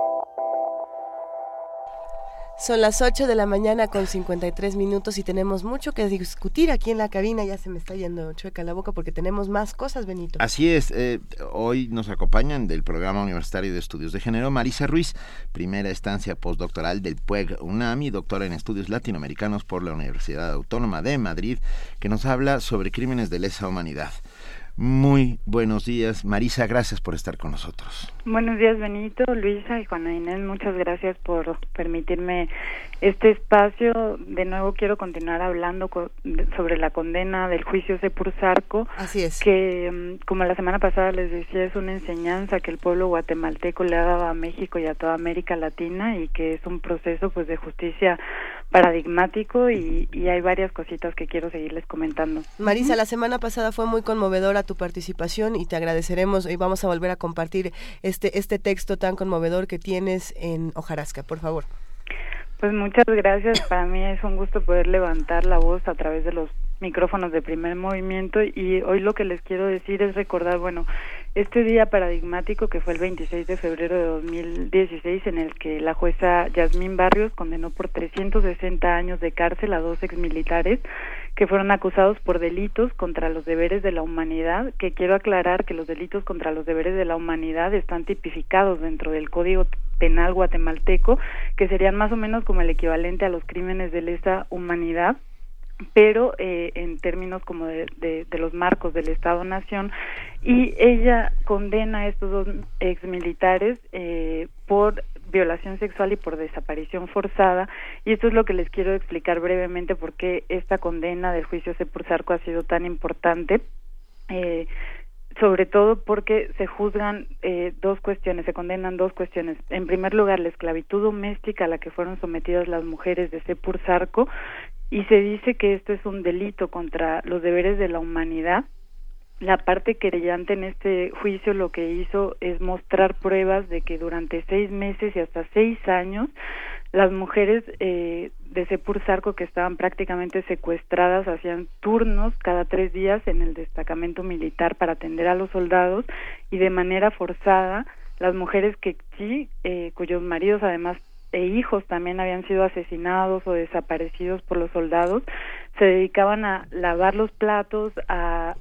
Son las 8 de la mañana con 53 minutos y tenemos mucho que discutir aquí en la cabina. Ya se me está yendo chueca la boca porque tenemos más cosas, Benito. Así es. Eh, hoy nos acompañan del Programa Universitario de Estudios de Género Marisa Ruiz, primera estancia postdoctoral del PUEG UNAM y doctora en Estudios Latinoamericanos por la Universidad Autónoma de Madrid, que nos habla sobre crímenes de lesa humanidad. Muy buenos días. Marisa, gracias por estar con nosotros. Buenos días, Benito, Luisa y Juana Inés. Muchas gracias por permitirme este espacio. De nuevo quiero continuar hablando sobre la condena del juicio Sepursarco. Así es. Que, mm, como la semana pasada les decía, es una enseñanza que el pueblo guatemalteco le ha dado a México y a toda América Latina y que es un proceso pues de justicia paradigmático y, hay varias cositas que quiero seguirles comentando. Marisa, la semana pasada fue muy conmovedora tu participación y te agradeceremos y vamos a volver a compartir este, este texto tan conmovedor que tienes en Ojarasca, por favor. Pues muchas gracias. Para mí es un gusto poder levantar la voz a través de los micrófonos de primer movimiento y hoy lo que les quiero decir es recordar, bueno, este día paradigmático que fue el 26 de febrero de 2016 en el que la jueza Yasmín Barrios condenó por 360 años de cárcel a dos exmilitares que fueron acusados por delitos contra los deberes de la humanidad, que quiero aclarar que los delitos contra los deberes de la humanidad están tipificados dentro del Código Penal guatemalteco, que serían más o menos como el equivalente a los crímenes de lesa humanidad pero eh, en términos como de, los marcos del Estado-Nación, y ella condena a estos dos exmilitares eh, por violación sexual y por desaparición forzada, y esto es lo que les quiero explicar brevemente por qué esta condena del juicio Sepursarco ha sido tan importante. Eh, sobre todo porque se juzgan eh, dos cuestiones, se condenan dos cuestiones. En primer lugar, la esclavitud doméstica a la que fueron sometidas las mujeres de Sepursarco y se dice que esto es un delito contra los deberes de la humanidad. La parte querellante en este juicio lo que hizo es mostrar pruebas de que durante seis meses y hasta seis años las mujeres eh, de Sepursarco que estaban prácticamente secuestradas hacían turnos cada tres días en el destacamento militar para atender a los soldados y de manera forzada las mujeres que sí, eh, cuyos maridos además e hijos también habían sido asesinados o desaparecidos por los soldados, se dedicaban a lavar los platos, a,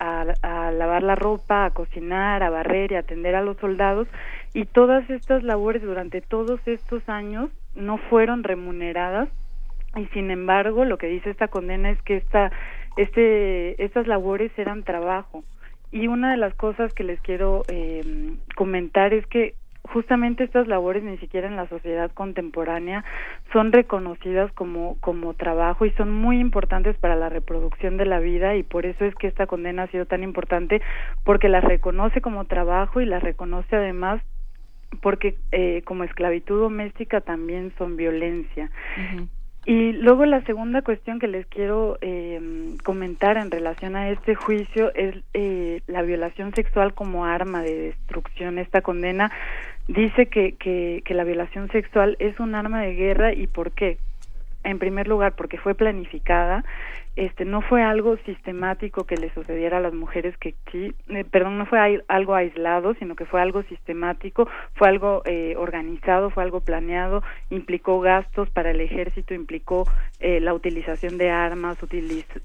lavar la ropa, a cocinar, a barrer y atender a los soldados y todas estas labores durante todos estos años no fueron remuneradas y sin embargo lo que dice esta condena es que esta, este, estas labores eran trabajo. Y una de las cosas que les quiero eh, comentar es que justamente estas labores ni siquiera en la sociedad contemporánea son reconocidas como, como trabajo y son muy importantes para la reproducción de la vida y por eso es que esta condena ha sido tan importante porque las reconoce como trabajo y las reconoce además porque eh, como esclavitud doméstica también son violencia. Y luego la segunda cuestión que les quiero eh, comentar en relación a este juicio es eh, la violación sexual como arma de destrucción. Esta condena dice que, que, la violación sexual es un arma de guerra y por qué. En primer lugar porque fue planificada. Este no fue algo sistemático que le sucediera a las mujeres que sí eh, perdón no fue algo aislado sino que fue algo sistemático fue algo eh, organizado fue algo planeado implicó gastos para el ejército implicó eh, la utilización de armas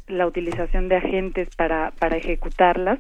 la utilización de agentes para para ejecutarlas.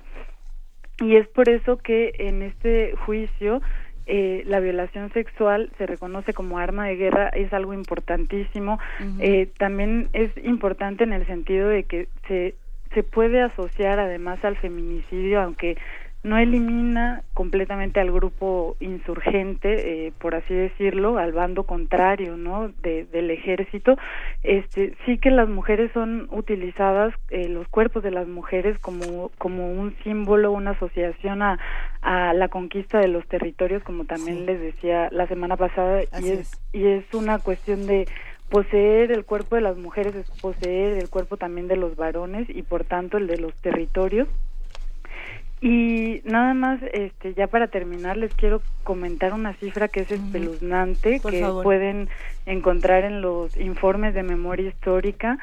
Y es por eso que en este juicio eh, la violación sexual se reconoce como arma de guerra es algo importantísimo. eh, también es importante en el sentido de que se, se puede asociar además al feminicidio, aunque no elimina completamente al grupo insurgente, eh, por así decirlo, al bando contrario, ¿no? De, del ejército. Este, sí que las mujeres son utilizadas, eh, los cuerpos de las mujeres como como un símbolo, una asociación a, a la conquista de los territorios, como también les decía la semana pasada, y es, y es una cuestión de poseer el cuerpo de las mujeres es poseer el cuerpo también de los varones y por tanto el de los territorios y nada más, este, ya para terminar, les quiero comentar una cifra que es espeluznante, que pueden encontrar en los informes de memoria histórica.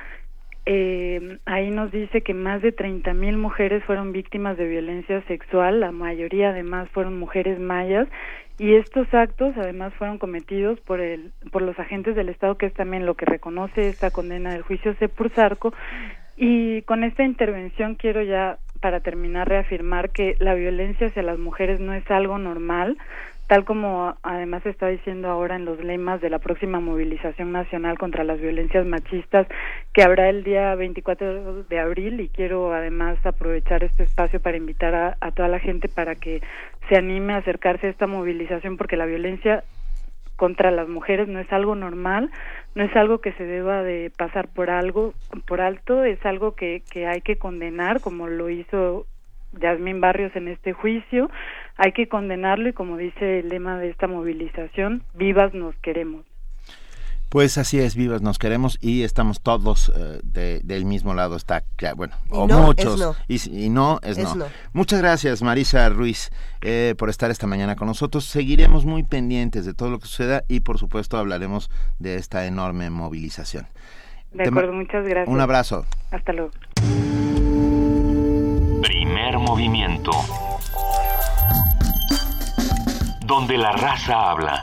Eh, ahí nos dice que más de 30 mil mujeres fueron víctimas de violencia sexual, la mayoría además fueron mujeres mayas, y estos actos además fueron cometidos por el por los agentes del Estado, que es también lo que reconoce esta condena del juicio Sepursarco. Y con esta intervención quiero ya para terminar, reafirmar que la violencia hacia las mujeres no es algo normal, tal como además se está diciendo ahora en los lemas de la próxima movilización nacional contra las violencias machistas que habrá el día 24 de abril y quiero además aprovechar este espacio para invitar a, a toda la gente para que se anime a acercarse a esta movilización porque la violencia contra las mujeres no es algo normal, no es algo que se deba de pasar por algo, por alto, es algo que, que hay que condenar, como lo hizo Yasmín Barrios en este juicio, hay que condenarlo y como dice el lema de esta movilización, vivas nos queremos. Pues así es, vivas nos queremos y estamos todos eh, del mismo lado, está bueno, o muchos, Y, no es, no. Muchas gracias Marisa Ruiz eh, por estar esta mañana con nosotros. Seguiremos muy pendientes de todo lo que suceda y por supuesto hablaremos de esta enorme movilización. De acuerdo, muchas gracias. Un abrazo. Hasta luego. Primer movimiento. Donde la raza habla.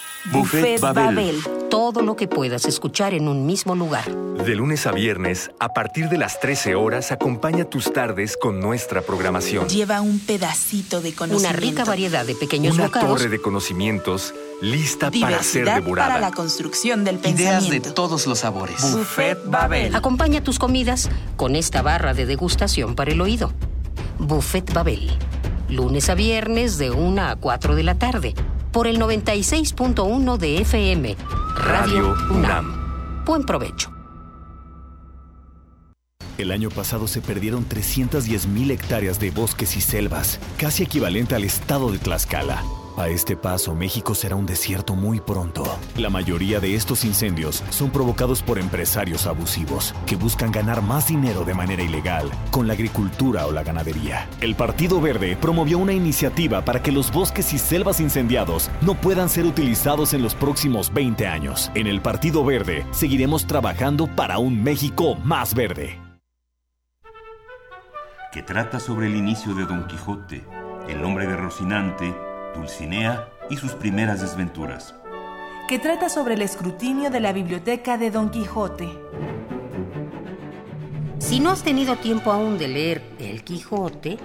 Buffet, Babel. Todo lo que puedas escuchar en un mismo lugar. De lunes a viernes, a partir de las 13 horas, acompaña tus tardes con nuestra programación. Lleva un pedacito de conocimiento. Una rica variedad de pequeños Una bocados. torre de conocimientos lista para ser devorada. para la construcción del Ideas de pensamiento. todos los sabores. Buffet Babel. Acompaña tus comidas con esta barra de degustación para el oído. Buffet Babel. Lunes a viernes de 1 a 4 de la tarde. Por el 96.1 de FM. Radio, UNAM. Buen provecho. El año pasado se perdieron 310.000 hectáreas de bosques y selvas, casi equivalente al estado de Tlaxcala. A este paso, México será un desierto muy pronto. La mayoría de estos incendios son provocados por empresarios abusivos que buscan ganar más dinero de manera ilegal con la agricultura o la ganadería. El Partido Verde promovió una iniciativa para que los bosques y selvas incendiados no puedan ser utilizados en los próximos 20 años. En el Partido Verde seguiremos trabajando para un México más verde. Que trata sobre el inicio de Don Quijote, el nombre de Rocinante, Dulcinea y sus primeras desventuras. Que trata sobre el escrutinio de la biblioteca de Don Quijote. Si no has tenido tiempo aún de leer El Quijote,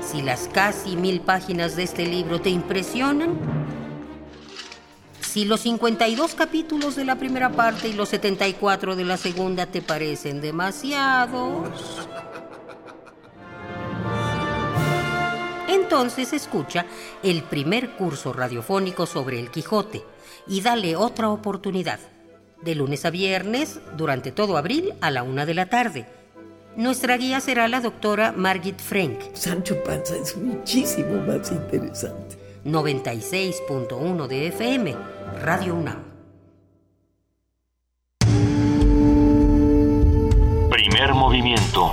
si las casi mil páginas de este libro te impresionan, si los 52 capítulos de la primera parte y los 74 de la segunda te parecen demasiados, entonces escucha el primer curso radiofónico sobre el Quijote y dale otra oportunidad. De lunes a viernes, durante todo abril, a la una de la tarde. Nuestra guía será la doctora Margit Frank. Sancho Panza es muchísimo más interesante. 96.1 de FM, Radio UNAM. Primer movimiento.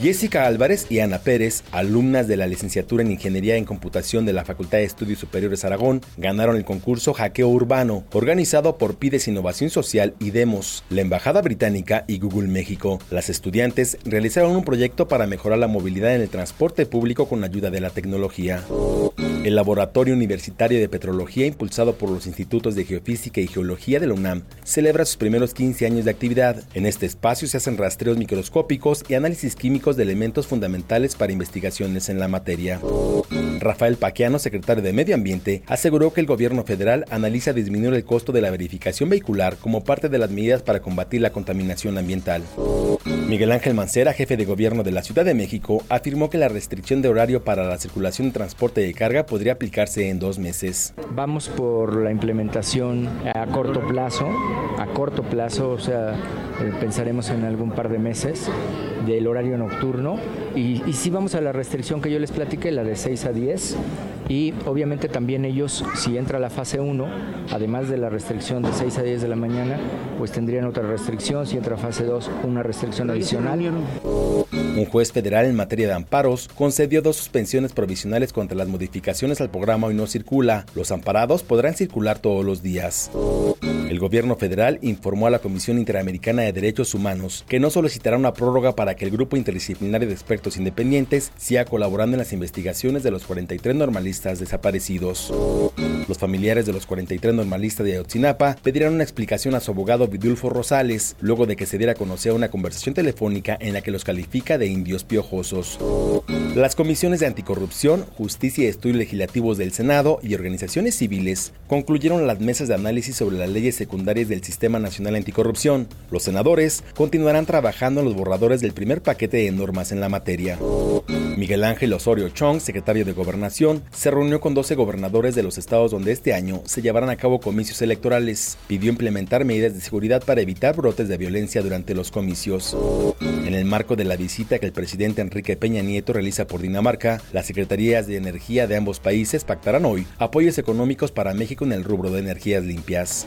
Jessica Álvarez y Ana Pérez, alumnas de la licenciatura en Ingeniería en Computación de la Facultad de Estudios Superiores Aragón, ganaron el concurso Hackeo Urbano, organizado por Pides Innovación Social y Demos, la Embajada Británica y Google México. Las estudiantes realizaron un proyecto para mejorar la movilidad en el transporte público con ayuda de la tecnología. El Laboratorio Universitario de Petrología, impulsado por los Institutos de Geofísica y Geología de la UNAM, celebra sus primeros 15 años de actividad. En este espacio se hacen rastreos microscópicos y análisis químicos de elementos fundamentales para investigaciones en la materia. Rafael Paquiano, secretario de Medio Ambiente, aseguró que el gobierno federal analiza disminuir el costo de la verificación vehicular como parte de las medidas para combatir la contaminación ambiental. Miguel Ángel Mancera, jefe de gobierno de la Ciudad de México, afirmó que la restricción de horario para la circulación y transporte de carga podría aplicarse en dos meses. Vamos por la implementación a corto plazo, a corto plazo, o sea, eh, pensaremos en algún par de meses del horario nocturno y, y sí vamos a la restricción que yo les platiqué, la de 6 a 10 y obviamente también ellos, si entra la fase 1, además de la restricción de 6 a 10 de la mañana, pues tendrían otra restricción, si entra fase 2, una restricción adicional. Un juez federal en materia de amparos concedió dos suspensiones provisionales contra las modificaciones al programa Hoy no circula. Los amparados podrán circular todos los días. El gobierno federal informó a la Comisión Interamericana de Derechos Humanos que no solicitará una prórroga para que el grupo interdisciplinario de expertos independientes siga colaborando en las investigaciones de los 43 normalistas desaparecidos. Los familiares de los 43 normalistas de Ayotzinapa pedirán una explicación a su abogado Vidulfo Rosales, luego de que se diera a conocer una conversación telefónica en la que los califica de indios piojosos. Las comisiones de anticorrupción, justicia y estudios legislativos del Senado y organizaciones civiles concluyeron las mesas de análisis sobre las leyes secundarias del Sistema Nacional Anticorrupción. Los senadores continuarán trabajando en los borradores del primer paquete de normas en la materia. Miguel Ángel Osorio Chong, secretario de Gobernación, se reunió con 12 gobernadores de los estados donde este año se llevarán a cabo comicios electorales. Pidió implementar medidas de seguridad para evitar brotes de violencia durante los comicios. En el marco de la visita que el presidente Enrique Peña Nieto realiza por Dinamarca, las secretarías de energía de ambos países pactarán hoy apoyos económicos para México en el rubro de energías limpias.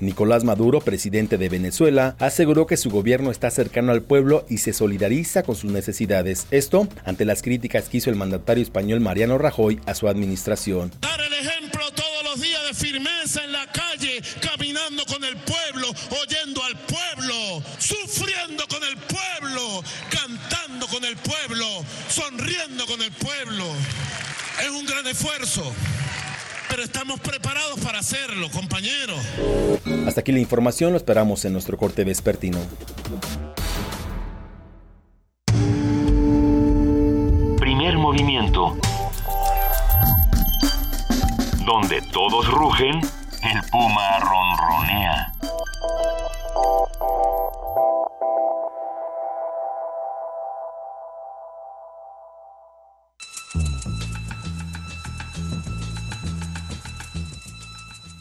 Nicolás Maduro, presidente de Venezuela, aseguró que su gobierno está cercano al pueblo y se solidariza con sus necesidades. Esto ante las críticas que hizo el mandatario español Mariano Rajoy a su administración. Dar el ejemplo todos los días de firmeza en la calle, caminando con el pueblo, oyendo al pueblo, sufriendo con el pueblo, cantando con el pueblo, sonriendo con el pueblo. Es un gran esfuerzo pero estamos preparados para hacerlo, compañeros. Hasta aquí la información, lo esperamos en nuestro corte vespertino. Primer movimiento. Donde todos rugen, el puma ronronea.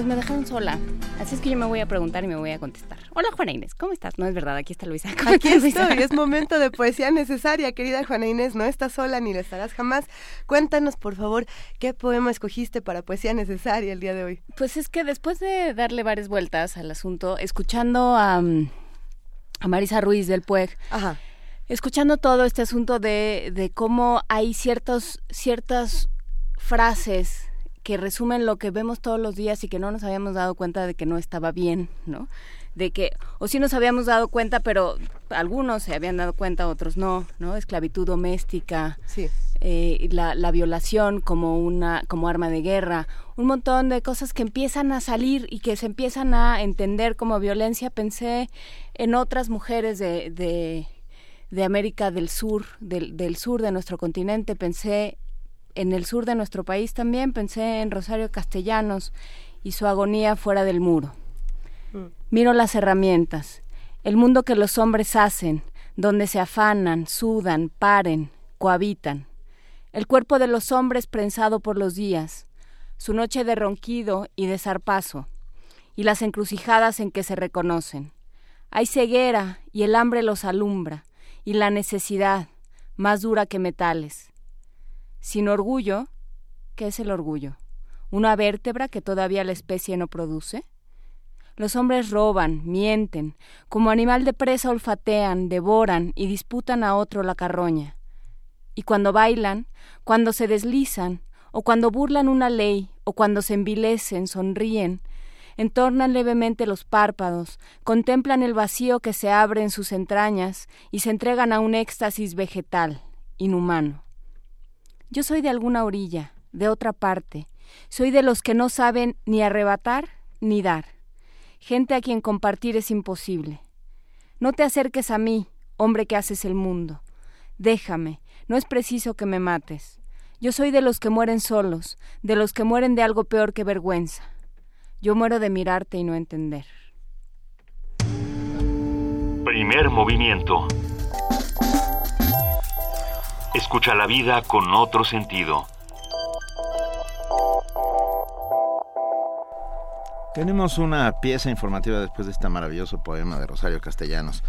Pues me dejaron sola. Así es que yo me voy a preguntar y me voy a contestar. Hola Juana Inés, ¿cómo estás? No es verdad, aquí está Luisa. ¿Cómo Aquí estás, Luisa? estoy, es momento de poesía necesaria, querida Juana Inés, no estás sola ni lo estarás jamás. Cuéntanos, por favor, qué poema escogiste para poesía necesaria el día de hoy. Pues es que después de darle varias vueltas al asunto, escuchando a, mm, a Marisa Ruiz del PUEG, escuchando todo este asunto de, de cómo hay ciertos, ciertas frases que resumen lo que vemos todos los días y que no nos habíamos dado cuenta de que no estaba bien, ¿no? De que, o sí nos habíamos dado cuenta, pero algunos se habían dado cuenta, otros no, ¿no? Esclavitud doméstica, eh, la, la violación como una, como arma de guerra, un montón de cosas que empiezan a salir y que se empiezan a entender como violencia. Pensé en otras mujeres de, de, de América del Sur, del, del sur de nuestro continente, pensé en el sur de nuestro país también pensé en Rosario Castellanos y su agonía fuera del muro. Miro las herramientas, el mundo que los hombres hacen, donde se afanan, sudan, paren, cohabitan. El cuerpo de los hombres prensado por los días, su noche de ronquido y de zarpazo, y las encrucijadas en que se reconocen. Hay ceguera y el hambre los alumbra, y la necesidad, más dura que metales sin orgullo, ¿qué es el orgullo? ¿Una vértebra que todavía la especie no produce? Los hombres roban, mienten, como animal de presa olfatean, devoran y disputan a otro la carroña. Y cuando bailan, cuando se deslizan, o cuando burlan una ley, o cuando se envilecen, sonríen, entornan levemente los párpados, contemplan el vacío que se abre en sus entrañas y se entregan a un éxtasis vegetal, inhumano. Yo soy de alguna orilla, de otra parte. Soy de los que no saben ni arrebatar ni dar. Gente a quien compartir es imposible. No te acerques a mí, hombre que haces el mundo. Déjame, no es preciso que me mates. Yo soy de los que mueren solos, de los que mueren de algo peor que vergüenza. Yo muero de mirarte y no entender. Primer movimiento. Escucha la vida con otro sentido. Tenemos una pieza informativa después de este maravilloso poema de Rosario Castellanos.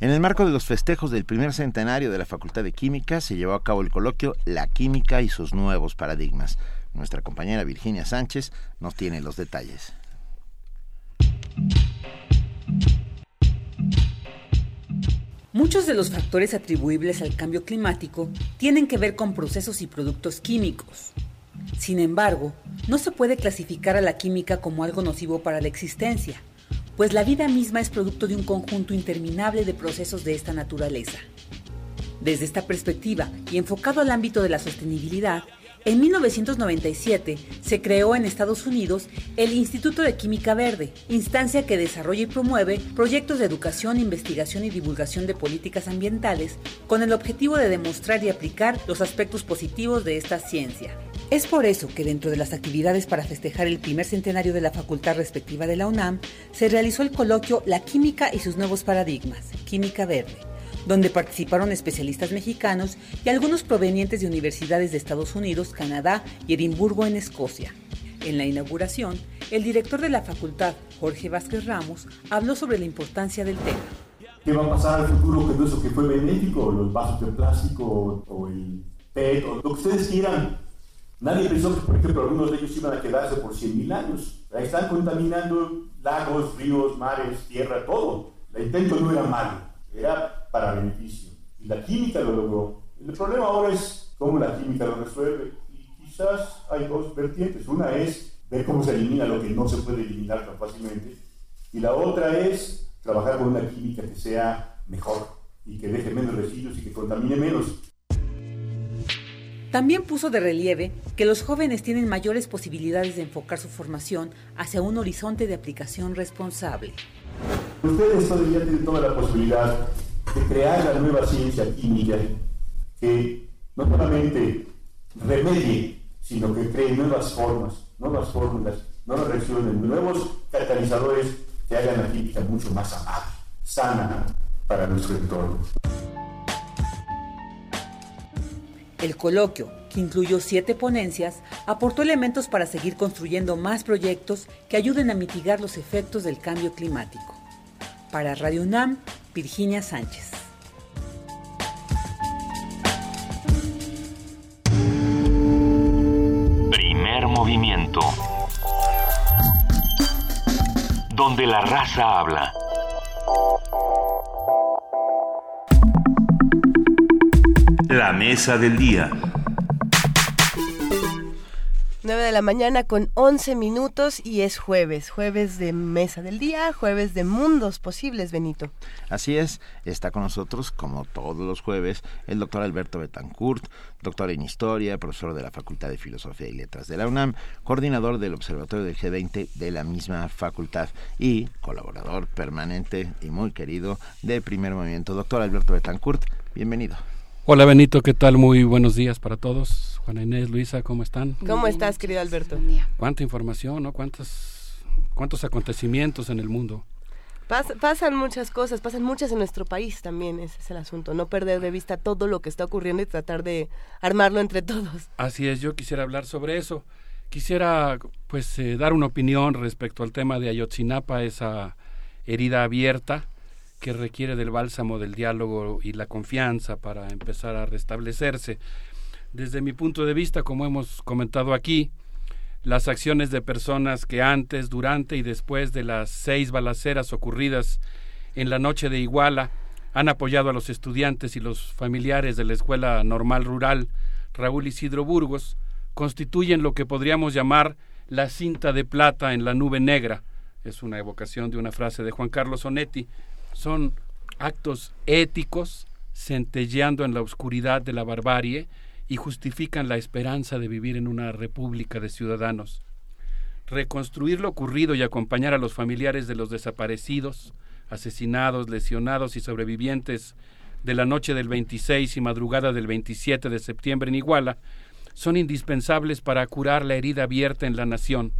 En el marco de los festejos del primer centenario de la Facultad de Química se llevó a cabo el coloquio La química y sus nuevos paradigmas. Nuestra compañera Virginia Sánchez nos tiene los detalles. Muchos de los factores atribuibles al cambio climático tienen que ver con procesos y productos químicos. Sin embargo, no se puede clasificar a la química como algo nocivo para la existencia, pues la vida misma es producto de un conjunto interminable de procesos de esta naturaleza. Desde esta perspectiva y enfocado al ámbito de la sostenibilidad, en 1997 se creó en Estados Unidos el Instituto de Química Verde, instancia que desarrolla y promueve proyectos de educación, investigación y divulgación de políticas ambientales con el objetivo de demostrar y aplicar los aspectos positivos de esta ciencia. Es por eso que dentro de las actividades para festejar el primer centenario de la facultad respectiva de la UNAM, se realizó el coloquio La química y sus nuevos paradigmas, Química Verde donde participaron especialistas mexicanos y algunos provenientes de universidades de Estados Unidos, Canadá y Edimburgo en Escocia. En la inauguración, el director de la facultad, Jorge Vázquez Ramos, habló sobre la importancia del tema. ¿Qué va a pasar al futuro con eso que fue benéfico? Los vasos de plástico o el PET o lo que ustedes quieran. Nadie pensó que, por ejemplo, algunos de ellos iban a quedarse por 100.000 años. Ahí están contaminando lagos, ríos, mares, tierra, todo. El intento no era malo, era para beneficio. Y la química lo logró. El problema ahora es cómo la química lo resuelve. Y quizás hay dos vertientes. Una es ver cómo se elimina lo que no se puede eliminar tan fácilmente. Y la otra es trabajar con una química que sea mejor y que deje menos residuos y que contamine menos. También puso de relieve que los jóvenes tienen mayores posibilidades de enfocar su formación hacia un horizonte de aplicación responsable. Ustedes todavía tienen toda la posibilidad de crear la nueva ciencia química que no solamente remedie, sino que cree nuevas formas, nuevas fórmulas, nuevas reacciones, nuevos catalizadores que hagan la química mucho más amable, sana para nuestro entorno. El coloquio, que incluyó siete ponencias, aportó elementos para seguir construyendo más proyectos que ayuden a mitigar los efectos del cambio climático. Para Radio UNAM, Virginia Sánchez. Primer movimiento. Donde la raza habla. 'La mesa del día. 9 de la mañana con 11 minutos y es jueves, jueves de mesa del día, jueves de mundos posibles, Benito. Así es, está con nosotros, como todos los jueves, el doctor Alberto Betancourt, doctor en Historia, profesor de la Facultad de Filosofía y Letras de la UNAM, coordinador del Observatorio del G20 de la misma facultad y colaborador permanente y muy querido de Primer Movimiento. Doctor Alberto Betancourt, bienvenido. Hola Benito, ¿qué tal? Muy buenos días para todos. Juana Inés, Luisa, ¿cómo están? ¿Cómo estás, querido Alberto? Cuánta información, ¿no? Cuántos, cuántos acontecimientos en el mundo. pasan muchas cosas, pasan muchas en nuestro país también, ese es el asunto. No perder de vista todo lo que está ocurriendo y tratar de armarlo entre todos. Así es, yo quisiera hablar sobre eso. Quisiera, pues, eh, dar una opinión respecto al tema de Ayotzinapa, esa herida abierta que requiere del bálsamo del diálogo y la confianza para empezar a restablecerse. Desde mi punto de vista, como hemos comentado aquí, las acciones de personas que antes, durante y después de las seis balaceras ocurridas en la noche de Iguala han apoyado a los estudiantes y los familiares de la Escuela Normal Rural Raúl Isidro Burgos constituyen lo que podríamos llamar la cinta de plata en la nube negra. Es una evocación de una frase de Juan Carlos Onetti, son actos éticos centelleando en la oscuridad de la barbarie y justifican la esperanza de vivir en una república de ciudadanos. Reconstruir lo ocurrido y acompañar a los familiares de los desaparecidos, asesinados, lesionados y sobrevivientes de la noche del 26 y madrugada del 27 de septiembre en Iguala son indispensables para curar la herida abierta en la nación.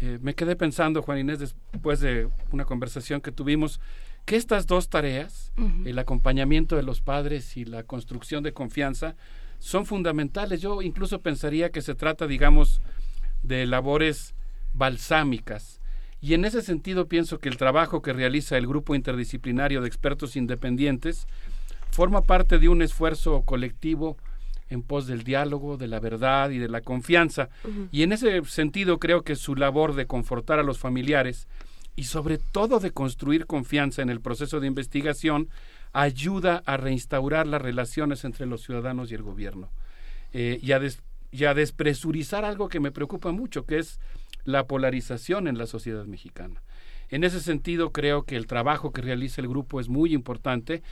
Eh, me quedé pensando, Juan Inés, después de una conversación que tuvimos, que estas dos tareas, el acompañamiento de los padres y la construcción de confianza, son fundamentales. Yo incluso pensaría que se trata, digamos, de labores balsámicas. Y en ese sentido pienso que el trabajo que realiza el grupo interdisciplinario de expertos independientes forma parte de un esfuerzo colectivo en pos del diálogo, de la verdad y de la confianza. Y en ese sentido creo que su labor de confortar a los familiares y sobre todo de construir confianza en el proceso de investigación, ayuda a reinstaurar las relaciones entre los ciudadanos y el gobierno eh, y, a despresurizar algo que me preocupa mucho, que es la polarización en la sociedad mexicana. En ese sentido, creo que el trabajo que realiza el grupo es muy importante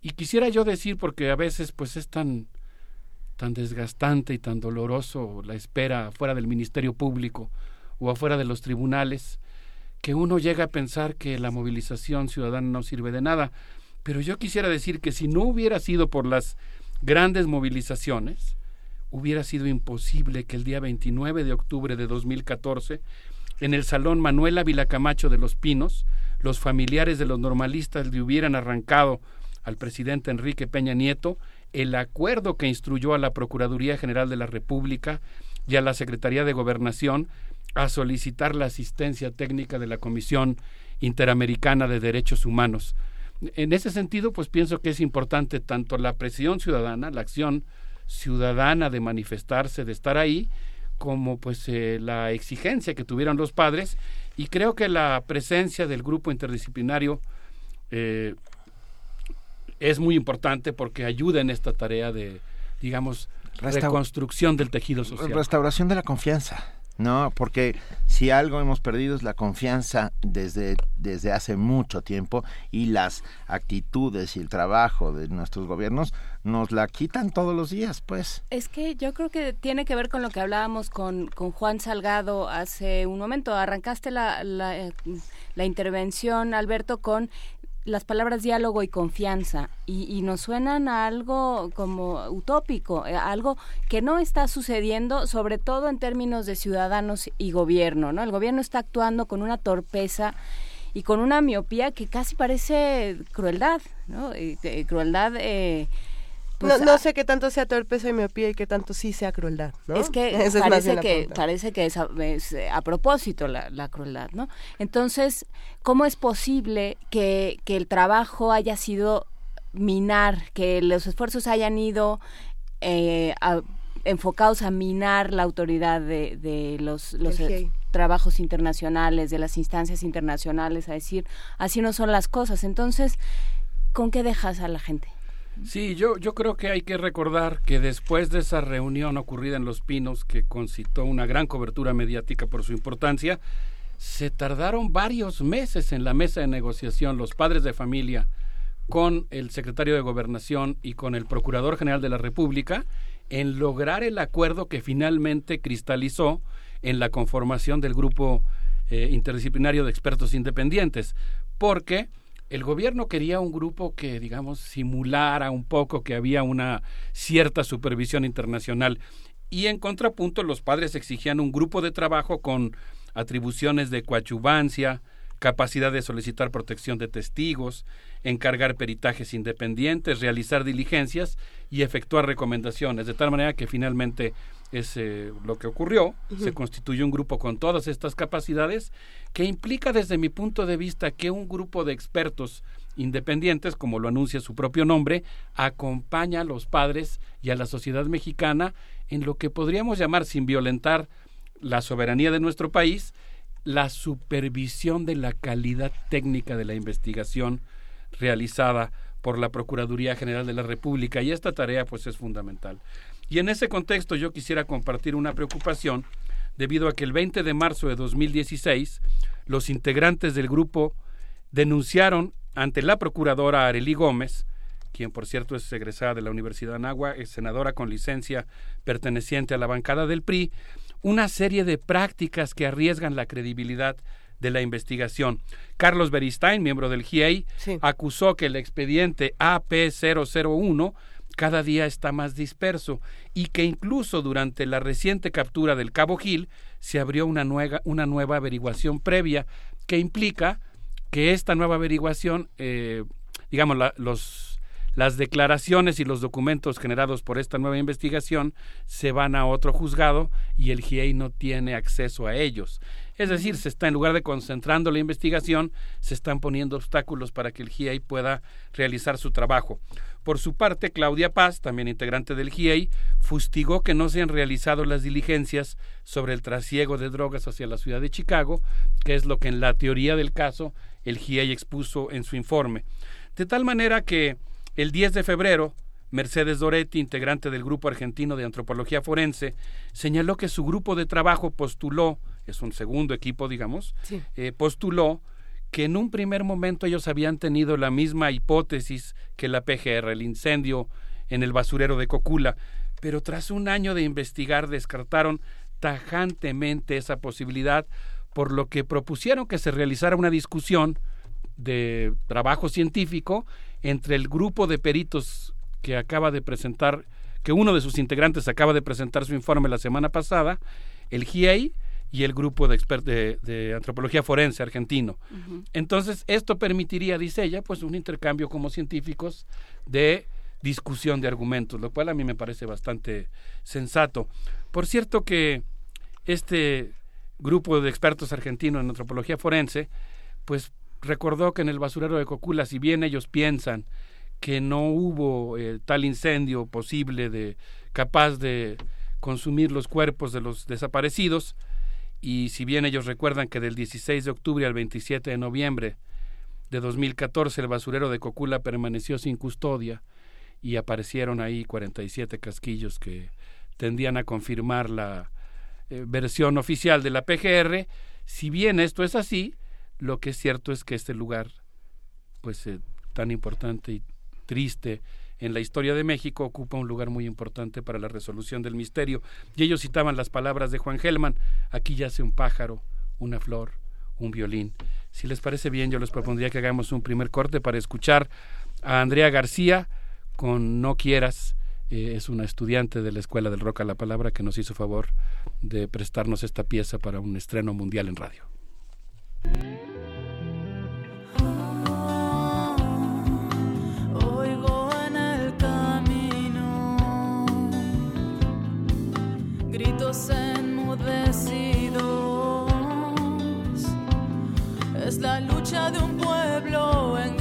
y quisiera yo decir, porque a veces pues es tan, tan desgastante y tan doloroso la espera fuera del Ministerio Público o afuera de los tribunales, que uno llega a pensar que la movilización ciudadana no sirve de nada. Pero yo quisiera decir que si no hubiera sido por las grandes movilizaciones, hubiera sido imposible que el día 29 de octubre de 2014, en el Salón Manuel Ávila Camacho de Los Pinos, los familiares de los normalistas le hubieran arrancado al presidente Enrique Peña Nieto el acuerdo que instruyó a la Procuraduría General de la República y a la Secretaría de Gobernación a solicitar la asistencia técnica de la Comisión Interamericana de Derechos Humanos. En ese sentido, pues pienso que es importante tanto la presión ciudadana, la acción ciudadana de manifestarse, de estar ahí, como pues eh, la exigencia que tuvieron los padres y creo que la presencia del grupo interdisciplinario eh, es muy importante porque ayuda en esta tarea de, digamos, reconstrucción del tejido social. Restauración de la confianza. No, porque si algo hemos perdido es la confianza desde, desde hace mucho tiempo y las actitudes y el trabajo de nuestros gobiernos nos la quitan todos los días, pues. Es que yo creo que tiene que ver con lo que hablábamos con, con Juan Salgado hace un momento. Arrancaste la, la, la intervención, Alberto, con las palabras diálogo y confianza y, nos suenan a algo como utópico, eh, algo que no está sucediendo, sobre todo en términos de ciudadanos y gobierno, ¿no? El gobierno está actuando con una torpeza y con una miopía que casi parece crueldad, ¿no? crueldad eh, pues, no, sé qué tanto sea torpeza y miopía y qué tanto sí sea crueldad, ¿no? Es que parece que parece que es a, propósito la, crueldad, ¿no? Entonces, ¿cómo es posible que, que el trabajo haya sido minar, que los esfuerzos hayan ido eh, enfocados a minar la autoridad de, de los, los trabajos internacionales, de las instancias internacionales, a decir, así no son las cosas. Entonces, ¿con qué dejas a la gente? Sí, yo, yo creo que hay que recordar que después de esa reunión ocurrida en Los Pinos, que concitó una gran cobertura mediática por su importancia, se tardaron varios meses en la mesa de negociación los padres de familia con el secretario de Gobernación y con el Procurador General de la República en lograr el acuerdo que finalmente cristalizó en la conformación del grupo eh, interdisciplinario de expertos independientes, porque el gobierno quería un grupo que, digamos, simulara un poco que había una cierta supervisión internacional. Y en contrapunto los padres exigían un grupo de trabajo con atribuciones de coachuvancia, capacidad de solicitar protección de testigos, encargar peritajes independientes, realizar diligencias y efectuar recomendaciones, de tal manera que finalmente es eh, lo que ocurrió, se constituye un grupo con todas estas capacidades, que implica desde mi punto de vista que un grupo de expertos independientes, como lo anuncia su propio nombre, acompaña a los padres y a la sociedad mexicana en lo que podríamos llamar, sin violentar la soberanía de nuestro país, la supervisión de la calidad técnica de la investigación realizada por la Procuraduría General de la República y esta tarea pues es fundamental. Y en ese contexto yo quisiera compartir una preocupación debido a que el 20 de marzo de 2016 los integrantes del grupo denunciaron ante la procuradora Arely Gómez, quien por cierto es egresada de la Universidad de Anagua, es senadora con licencia perteneciente a la bancada del PRI, una serie de prácticas que arriesgan la credibilidad de la investigación. Carlos Beristain, miembro del GIEI, acusó que el expediente AP001 cada día está más disperso y que incluso durante la reciente captura del Cabo Gil se abrió una nueva, una nueva averiguación previa que implica que esta nueva averiguación, eh, digamos, los, las declaraciones y los documentos generados por esta nueva investigación se van a otro juzgado y el GIEI no tiene acceso a ellos. Es decir, se está en lugar de concentrando la investigación, se están poniendo obstáculos para que el GIEI pueda realizar su trabajo. Por su parte, Claudia Paz, también integrante del GIEI, fustigó que no se han realizado las diligencias sobre el trasiego de drogas hacia la ciudad de Chicago, que es lo que en la teoría del caso el GIEI expuso en su informe. De tal manera que el 10 de febrero, Mercedes Doretti, integrante del Grupo Argentino de Antropología Forense, señaló que su grupo de trabajo postuló, es un segundo equipo, digamos, eh, postuló que en un primer momento ellos habían tenido la misma hipótesis que la PGR, el incendio en el basurero de Cocula, pero tras un año de investigar descartaron tajantemente esa posibilidad, por lo que propusieron que se realizara una discusión de trabajo científico entre el grupo de peritos que acaba de presentar, que uno de sus integrantes acaba de presentar su informe la semana pasada, el GIEI, y el grupo de, de, de antropología forense argentino. Entonces, esto permitiría, dice ella, pues un intercambio como científicos de discusión de argumentos, lo cual a mí me parece bastante sensato. Por cierto que este grupo de expertos argentinos en antropología forense, pues recordó que en el basurero de Cocula, si bien ellos piensan que no hubo eh, tal incendio posible de capaz de consumir los cuerpos de los desaparecidos, y si bien ellos recuerdan que del 16 de octubre al 27 de noviembre de 2014 el basurero de Cocula permaneció sin custodia y aparecieron ahí 47 casquillos que tendían a confirmar la eh, versión oficial de la PGR, si bien esto es así, lo que es cierto es que este lugar pues eh, tan importante y triste en la historia de México ocupa un lugar muy importante para la resolución del misterio. Y ellos citaban las palabras de Juan Gelman, aquí yace un pájaro, una flor, un violín. Si les parece bien, yo les propondría que hagamos un primer corte para escuchar a Andrea García con No Quieras. Eh, es una estudiante de la Escuela del Rock a la Palabra que nos hizo favor de prestarnos esta pieza para un estreno mundial en radio. Enmudecidos. Es la lucha de un pueblo en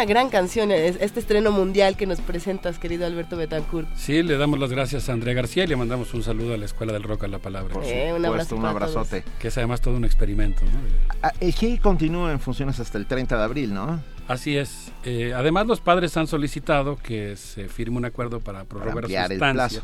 una gran canción, es- este estreno mundial que nos presentas, querido Alberto Betancourt. Sí, le damos las gracias a Andrea García y le mandamos un saludo a la Escuela del Rock a la Palabra. Por Eh, un abrazo supuesto, un abrazote. Que es además todo un experimento, ¿no? Ah, El GIEI continúa en funciones hasta el 30 de abril, ¿no? Así es. Eh, además, los padres han solicitado que se firme un acuerdo para prorrogar su estancia. plazo.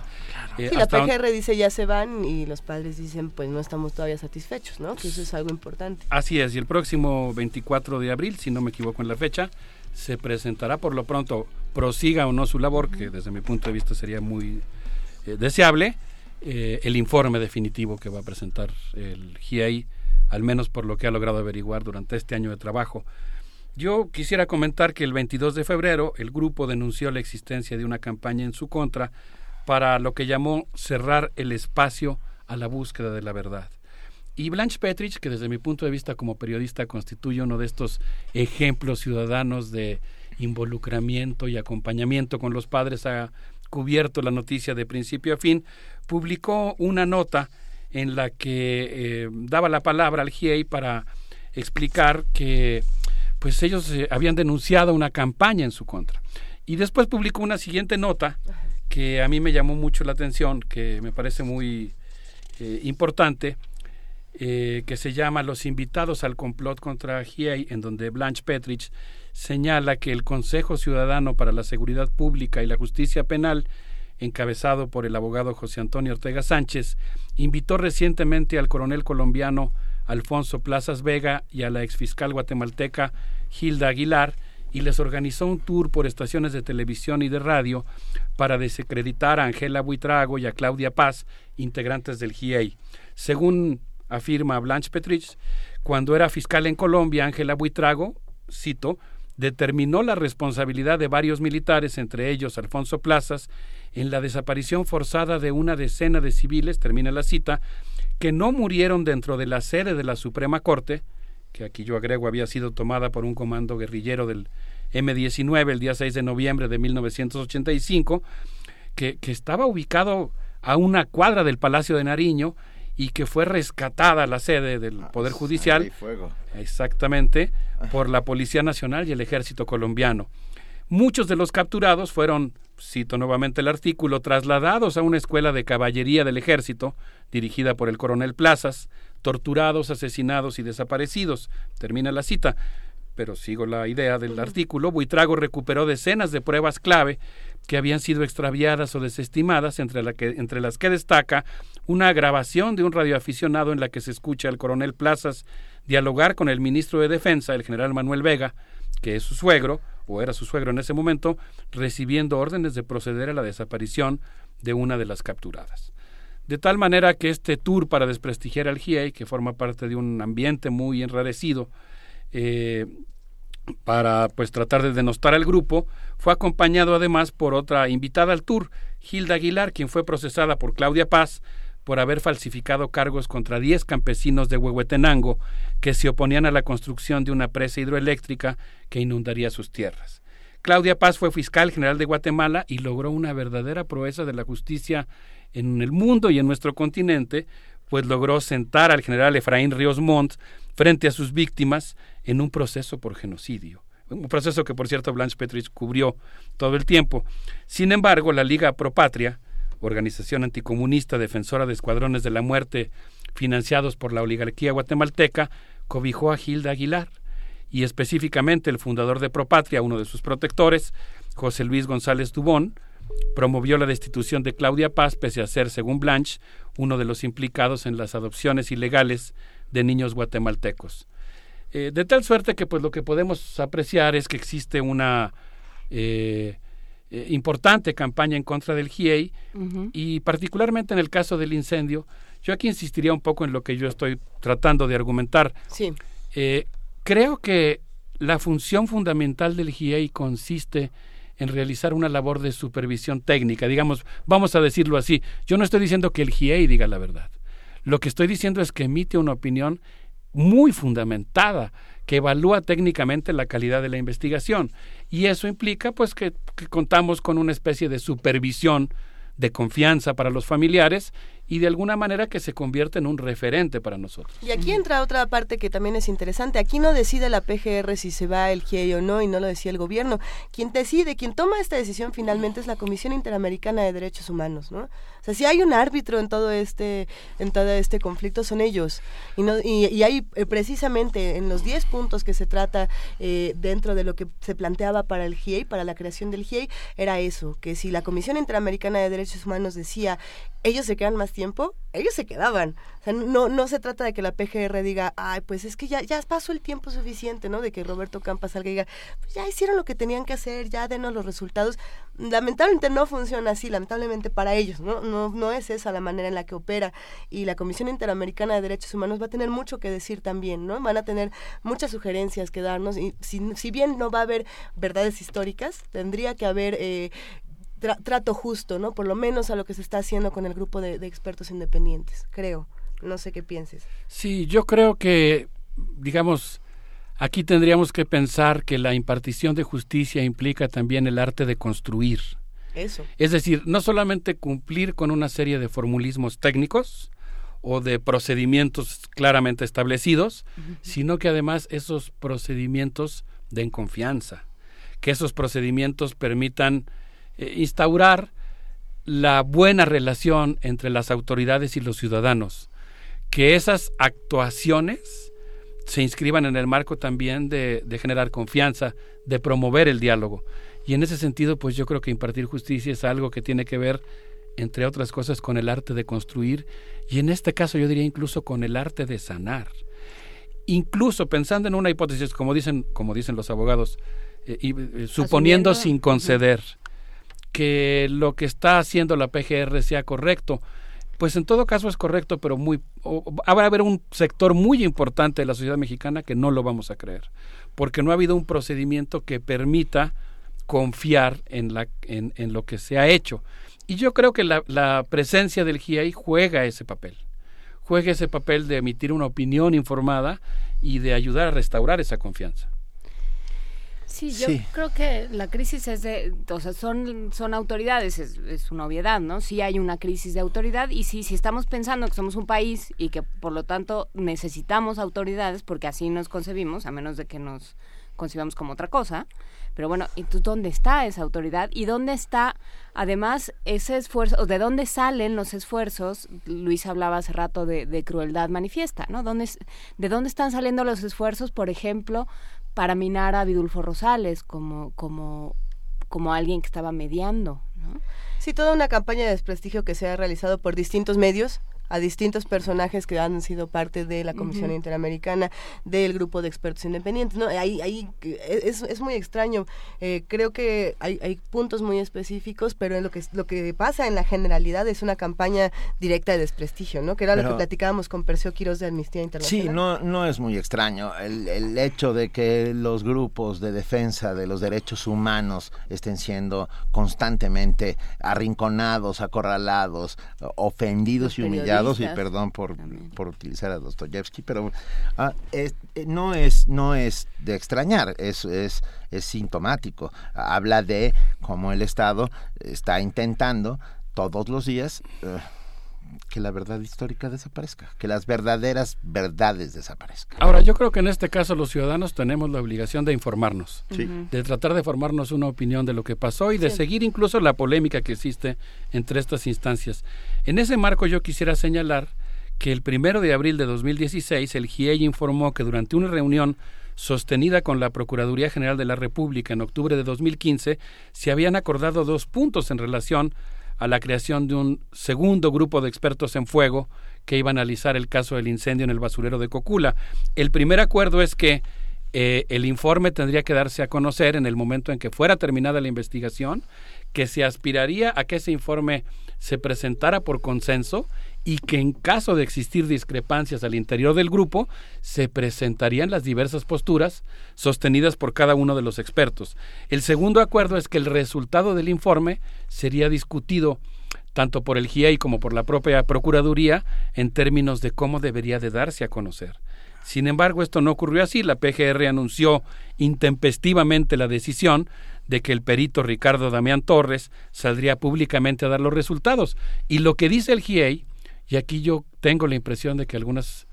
Eh, Sí, la PGR dice ya se van y los padres dicen pues no estamos todavía satisfechos, ¿no? Que eso es algo importante. Así es, y el próximo 24 de abril, si no me equivoco en la fecha, se presentará por lo pronto, prosiga o no su labor, que desde mi punto de vista sería muy eh, deseable, eh, el informe definitivo que va a presentar el GIEI, al menos por lo que ha logrado averiguar durante este año de trabajo. Yo quisiera comentar que el 22 de febrero el grupo denunció la existencia de una campaña en su contra para lo que llamó cerrar el espacio a la búsqueda de la verdad. Y Blanche Petrich, que desde mi punto de vista como periodista constituye uno de estos ejemplos ciudadanos de involucramiento y acompañamiento con los padres, ha cubierto la noticia de principio a fin, publicó una nota en la que eh, daba la palabra al GIEI para explicar que pues ellos eh, habían denunciado una campaña en su contra. Y después publicó una siguiente nota que a mí me llamó mucho la atención, que me parece muy eh, importante, eh, que se llama Los invitados al complot contra GIEI, en donde Blanche Petrich señala que el Consejo Ciudadano para la Seguridad Pública y la Justicia Penal, encabezado por el abogado José Antonio Ortega Sánchez, invitó recientemente al coronel colombiano Alfonso Plazas Vega y a la exfiscal guatemalteca Hilda Aguilar y les organizó un tour por estaciones de televisión y de radio para desacreditar a Angela Buitrago y a Claudia Paz, integrantes del GIEI. Según afirma Blanche Petrich, cuando era fiscal en Colombia, Ángela Buitrago, cito, determinó la responsabilidad de varios militares, entre ellos Alfonso Plazas, en la desaparición forzada de una decena de civiles, termina la cita, que no murieron dentro de la sede de la Suprema Corte, que aquí yo agrego había sido tomada por un comando guerrillero del M-19 el día 6 de noviembre de 1985, que, que estaba ubicado a una cuadra del Palacio de Nariño y que fue rescatada la sede del Ah, Poder pues, Judicial, exactamente, por la Policía Nacional y el Ejército Colombiano. Muchos de los capturados fueron, cito nuevamente el artículo, trasladados a una escuela de caballería del ejército, dirigida por el coronel Plazas, torturados, asesinados y desaparecidos. Termina la cita. Pero sigo la idea del artículo. Buitrago recuperó decenas de pruebas clave que habían sido extraviadas o desestimadas, entre, la que, entre las que destaca una grabación de un radioaficionado en la que se escucha al coronel Plazas dialogar con el ministro de Defensa, el general Manuel Vega, que es su suegro, o era su suegro en ese momento, recibiendo órdenes de proceder a la desaparición de una de las capturadas. De tal manera que este tour para desprestigiar al GIEI, que forma parte de un ambiente muy enrarecido, eh, para pues tratar de denostar al grupo, fue acompañado además por otra invitada al tour, Hilda Aguilar, quien fue procesada por Claudia Paz por haber falsificado cargos contra 10 campesinos de Huehuetenango que se oponían a la construcción de una presa hidroeléctrica que inundaría sus tierras. Claudia Paz fue fiscal general de Guatemala y logró una verdadera proeza de la justicia en el mundo y en nuestro continente, pues logró sentar al general Efraín Ríos Montt frente a sus víctimas en un proceso por genocidio. Un proceso que, por cierto, Blanche Petrich cubrió todo el tiempo. Sin embargo, la Liga Pro Patria, organización anticomunista defensora de escuadrones de la muerte financiados por la oligarquía guatemalteca, cobijó a Gilda Aguilar y específicamente el fundador de Propatria, uno de sus protectores, José Luis González Dubón, promovió la destitución de Claudia Paz pese a ser, según Blanche, uno de los implicados en las adopciones ilegales de niños guatemaltecos. Eh, de tal suerte que pues lo que podemos apreciar es que existe una eh, eh, importante campaña en contra del GIEI y particularmente en el caso del incendio, yo aquí insistiría un poco en lo que yo estoy tratando de argumentar. Sí. Creo que la función fundamental del GIEI consiste en realizar una labor de supervisión técnica, digamos, vamos a decirlo así. Yo no estoy diciendo que el GIEI diga la verdad. Lo que estoy diciendo es que emite una opinión muy fundamentada que evalúa técnicamente la calidad de la investigación. Y eso implica pues que, que contamos con una especie de supervisión de confianza para los familiares y de alguna manera que se convierte en un referente para nosotros. Y aquí entra otra parte que también es interesante. Aquí no decide la PGR si se va el GIEI o no, y no lo decía el gobierno. Quien decide, quien toma esta decisión finalmente es la Comisión Interamericana de Derechos Humanos, ¿no? O sea, si hay un árbitro en todo este, en todo este conflicto, son ellos. Y, no, y, y hay eh, precisamente en los 10 puntos que se trata eh, dentro de lo que se planteaba para el GIEI, para la creación del GIEI, era eso, que si la Comisión Interamericana de Derechos Humanos decía, ellos se quedan más tiempo, ellos se quedaban. O sea, no, no se trata de que la PGR diga, ay, pues es que ya, ya pasó el tiempo suficiente, ¿no? De que Roberto Campas salga y diga, pues ya hicieron lo que tenían que hacer, ya denos los resultados. Lamentablemente no funciona así, lamentablemente para ellos, ¿no? No, no es esa la manera en la que opera. Y la Comisión Interamericana de Derechos Humanos va a tener mucho que decir también, ¿no? Van a tener muchas sugerencias que darnos. Y si, si bien no va a haber verdades históricas, tendría que haber eh, tra- trato justo, ¿no? Por lo menos a lo que se está haciendo con el grupo de, de expertos independientes, creo. No sé qué pienses. Sí, yo creo que, digamos, aquí tendríamos que pensar que la impartición de justicia implica también el arte de construir. Eso. Es decir, no solamente cumplir con una serie de formulismos técnicos o de procedimientos claramente establecidos, sino que además esos procedimientos den confianza, que esos procedimientos permitan eh, instaurar la buena relación entre las autoridades y los ciudadanos, que esas actuaciones se inscriban en el marco también de, de generar confianza, de promover el diálogo. Y en ese sentido, pues yo creo que impartir justicia es algo que tiene que ver, entre otras cosas, con el arte de construir y en este caso yo diría incluso con el arte de sanar. Incluso pensando en una hipótesis, como dicen, como dicen los abogados, eh, y, eh, suponiendo Asumiendo. sin conceder que lo que está haciendo la PGR sea correcto, pues en todo caso es correcto, pero muy a haber un sector muy importante de la sociedad mexicana que no lo vamos a creer, porque no ha habido un procedimiento que permita confiar en, la, en, en lo que se ha hecho. Y yo creo que la, la presencia del GIEI juega ese papel, juegue ese papel de emitir una opinión informada y de ayudar a restaurar esa confianza. Sí, yo creo que la crisis es de, o sea, son, son autoridades, es, es, una obviedad, ¿no? Sí hay una crisis de autoridad y sí, si estamos pensando que somos un país y que por lo tanto necesitamos autoridades, porque así nos concebimos, a menos de que nos concibamos como otra cosa, pero bueno, entonces, ¿dónde está esa autoridad? ¿Y dónde está, además, ese esfuerzo, o de dónde salen los esfuerzos? Luis hablaba hace rato de, de crueldad manifiesta, ¿no? ¿Dónde, ¿De dónde están saliendo los esfuerzos, por ejemplo, para minar a Vidulfo Rosales como, como, como alguien que estaba mediando. ¿no? Sí, toda una campaña de desprestigio que se ha realizado por distintos medios a distintos personajes que han sido parte de la Comisión Interamericana, del grupo de expertos independientes. ¿no? Ahí, ahí es, es muy extraño. Eh, creo que hay, hay puntos muy específicos, pero en lo que, lo que pasa en la generalidad es una campaña directa de desprestigio, ¿no? que era lo que platicábamos con Perseo Quiroz de Amnistía Internacional. Sí, no, no es muy extraño. El, el hecho de que los grupos de defensa de los derechos humanos estén siendo constantemente arrinconados, acorralados, ofendidos y humillados y perdón por, por utilizar a Dostoyevsky, pero ah, es, no es no es de extrañar, es, es, es sintomático. Habla de cómo el Estado está intentando todos los días uh, que la verdad histórica desaparezca, que las verdaderas verdades desaparezcan. Ahora, yo creo que en este caso los ciudadanos tenemos la obligación de informarnos, de tratar de formarnos una opinión de lo que pasó y de seguir incluso la polémica que existe entre estas instancias. En ese marco yo quisiera señalar que el primero de abril de 2016 el GIEI informó que durante una reunión sostenida con la Procuraduría General de la República en octubre de 2015 se habían acordado dos puntos en relación a la creación de un segundo grupo de expertos en fuego que iba a analizar el caso del incendio en el basurero de Cocula. El primer acuerdo es que eh, el informe tendría que darse a conocer en el momento en que fuera terminada la investigación, que se aspiraría a que ese informe se presentara por consenso y que en caso de existir discrepancias al interior del grupo, se presentarían las diversas posturas sostenidas por cada uno de los expertos. El segundo acuerdo es que el resultado del informe sería discutido tanto por el GIEI como por la propia Procuraduría en términos de cómo debería de darse a conocer. Sin embargo, esto no ocurrió así. La PGR anunció intempestivamente la decisión de que el perito Ricardo Damián Torres saldría públicamente a dar los resultados. Y lo que dice el GIEI y aquí yo tengo la impresión de que algunas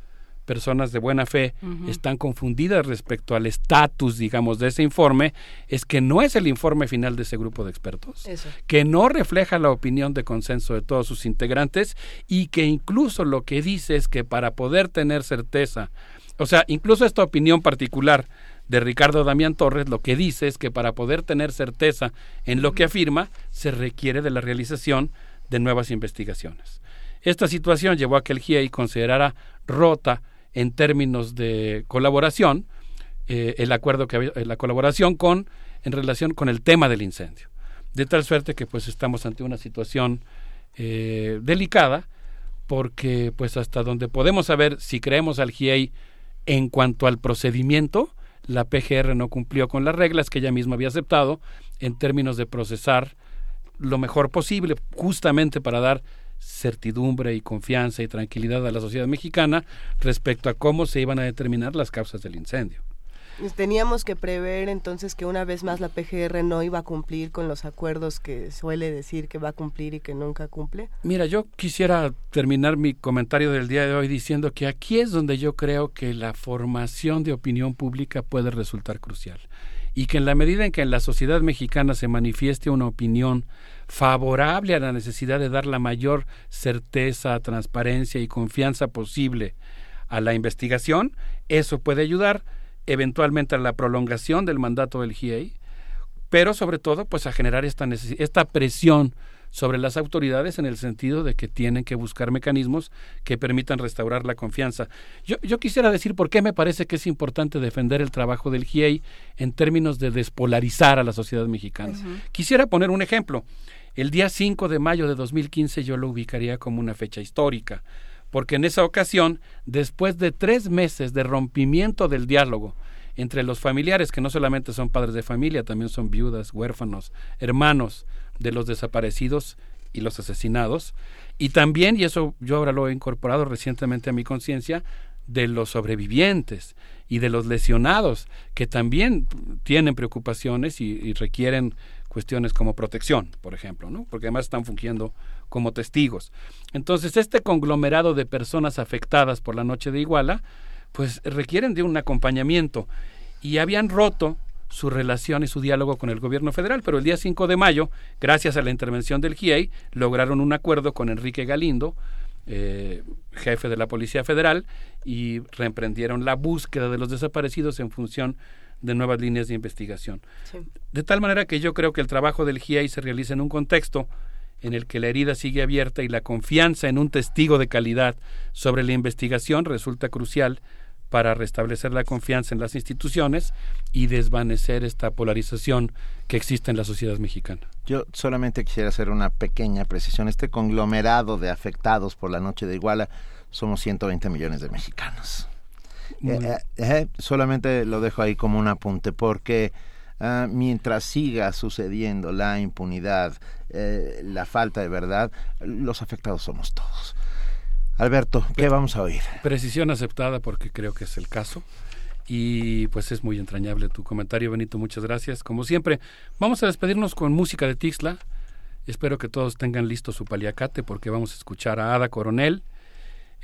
personas de buena fe están confundidas respecto al estatus, digamos, de ese informe, es que no es el informe final de ese grupo de expertos, que no refleja la opinión de consenso de todos sus integrantes y que incluso lo que dice es que para poder tener certeza, o sea, incluso esta opinión particular de Ricardo Damián Torres, lo que dice es que para poder tener certeza en lo que afirma, se requiere de la realización de nuevas investigaciones. Esta situación llevó a que el GIEI considerara rota en términos de colaboración eh, el acuerdo que había, eh, la colaboración con en relación con el tema del incendio. De tal suerte que pues estamos ante una situación eh, delicada porque pues hasta donde podemos saber si creemos al GIEI en cuanto al procedimiento, la PGR no cumplió con las reglas que ella misma había aceptado en términos de procesar lo mejor posible justamente para dar certidumbre y confianza y tranquilidad a la sociedad mexicana respecto a cómo se iban a determinar las causas del incendio. Teníamos que prever entonces que una vez más la PGR no iba a cumplir con los acuerdos que suele decir que va a cumplir y que nunca cumple. Mira, yo quisiera terminar mi comentario del día de hoy diciendo que aquí es donde yo creo que la formación de opinión pública puede resultar crucial y que en la medida en que en la sociedad mexicana se manifieste una opinión favorable a la necesidad de dar la mayor certeza, transparencia y confianza posible a la investigación, eso puede ayudar eventualmente a la prolongación del mandato del GIEI, pero sobre todo pues a generar esta, esta presión sobre las autoridades en el sentido de que tienen que buscar mecanismos que permitan restaurar la confianza. Yo, yo quisiera decir por qué me parece que es importante defender el trabajo del GIEI en términos de despolarizar a la sociedad mexicana. Quisiera poner un ejemplo. El día 5 de mayo de 2015 yo lo ubicaría como una fecha histórica, porque en esa ocasión, después de tres meses de rompimiento del diálogo entre los familiares, que no solamente son padres de familia, también son viudas, huérfanos, hermanos de los desaparecidos, y los asesinados, y también, y eso yo ahora lo he incorporado recientemente a mi conciencia, de los sobrevivientes y de los lesionados, que también tienen preocupaciones y, y requieren cuestiones como protección, por ejemplo, ¿no? porque además están fungiendo como testigos. Entonces, este conglomerado de personas afectadas por la noche de Iguala, pues requieren de un acompañamiento y habían roto su relación y su diálogo con el gobierno federal, pero el día 5 de mayo, gracias a la intervención del GIEI, lograron un acuerdo con Enrique Galindo, eh, jefe de la Policía Federal, y reemprendieron la búsqueda de los desaparecidos en función de nuevas líneas de investigación. De tal manera que yo creo que el trabajo del GIEI se realiza en un contexto en el que la herida sigue abierta y la confianza en un testigo de calidad sobre la investigación resulta crucial para restablecer la confianza en las instituciones y desvanecer esta polarización que existe en la sociedad mexicana. Yo solamente quisiera hacer una pequeña precisión. Este conglomerado de afectados por la noche de Iguala somos 120 millones de mexicanos. Eh, eh, eh, solamente lo dejo ahí como un apunte porque ah, mientras siga sucediendo la impunidad, la falta de verdad, los afectados somos todos. Alberto, ¿qué vamos a oír? Precisión aceptada porque creo que es el caso. Y pues es muy entrañable tu comentario, Benito. Muchas gracias. Como siempre, vamos a despedirnos con música de Tixla. Espero que todos tengan listo su paliacate porque vamos a escuchar a Ada Coronel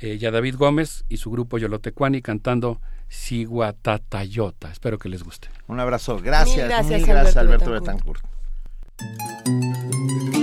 eh, y a David Gómez y su grupo Yolotecuani cantando Siguatatayota. Espero que les guste. Un abrazo. Gracias. Mil gracias, Alberto Betancourt. Donde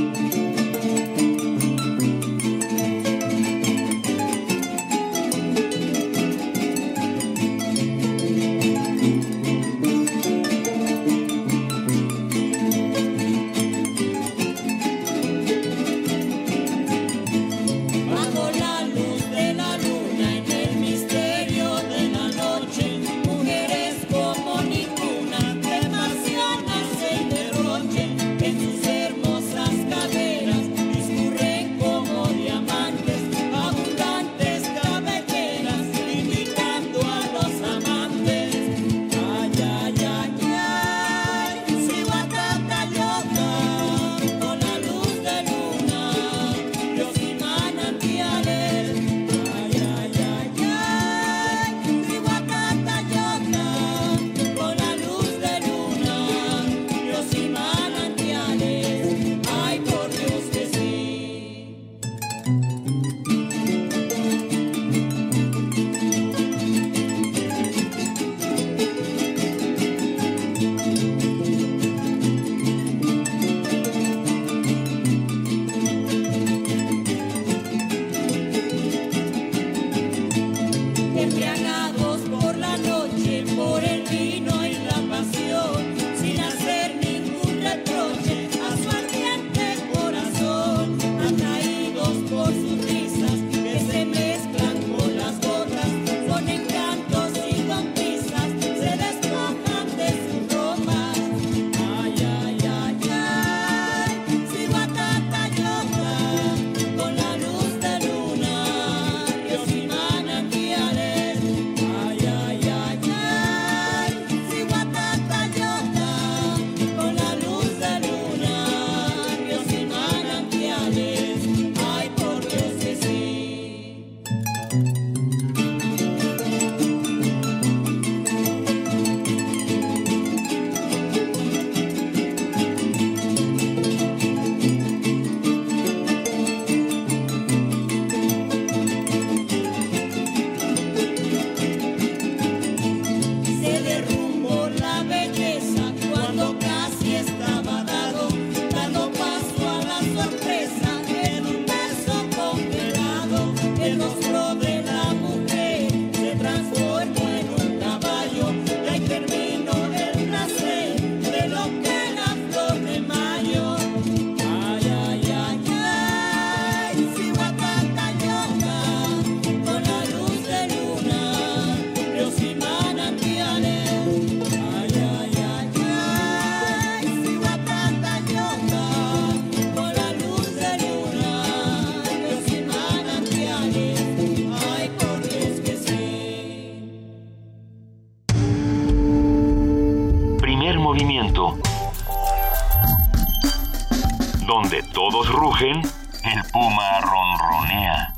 rugen, el puma ronronea.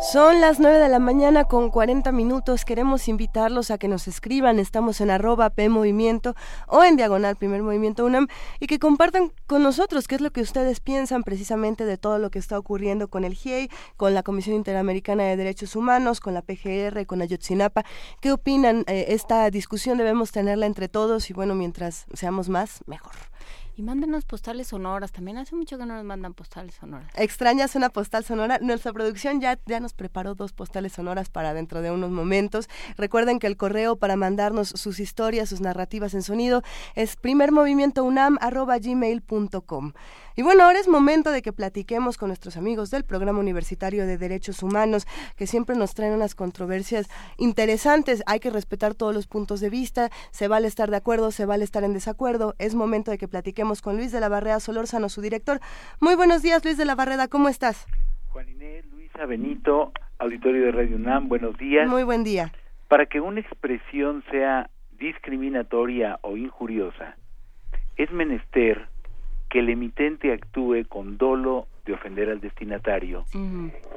Son las 9 de la mañana con 40 minutos. Queremos invitarlos a que nos escriban. Estamos en arroba P Movimiento o en diagonal Primer Movimiento UNAM y que compartan con nosotros qué es lo que ustedes piensan precisamente de todo lo que está ocurriendo con el GIEI, con la Comisión Interamericana de Derechos Humanos, con la PGR, con Ayotzinapa. ¿Qué opinan? Eh, esta discusión debemos tenerla entre todos y bueno, mientras seamos más, mejor. Y mándenos postales sonoras. También hace mucho que no nos mandan postales sonoras. ¿Extrañas una postal sonora? Nuestra producción ya, ya nos preparó dos postales sonoras para dentro de unos momentos. Recuerden que el correo para mandarnos sus historias, sus narrativas en sonido es primermovimientounam.gmail.com. Y bueno, ahora es momento de que platiquemos con nuestros amigos del Programa Universitario de Derechos Humanos, que siempre nos traen unas controversias interesantes. Hay que respetar todos los puntos de vista, se vale estar de acuerdo, se vale estar en desacuerdo. Es momento de que platiquemos con Luis de la Barrera Solórzano, su director. Muy buenos días, Luis de la Barrera, ¿cómo estás? Juan Inés, Luisa Benito, auditorio de Radio UNAM, buenos días. Muy buen día. Para que una expresión sea discriminatoria o injuriosa, es menester que el emitente actúe con dolo de ofender al destinatario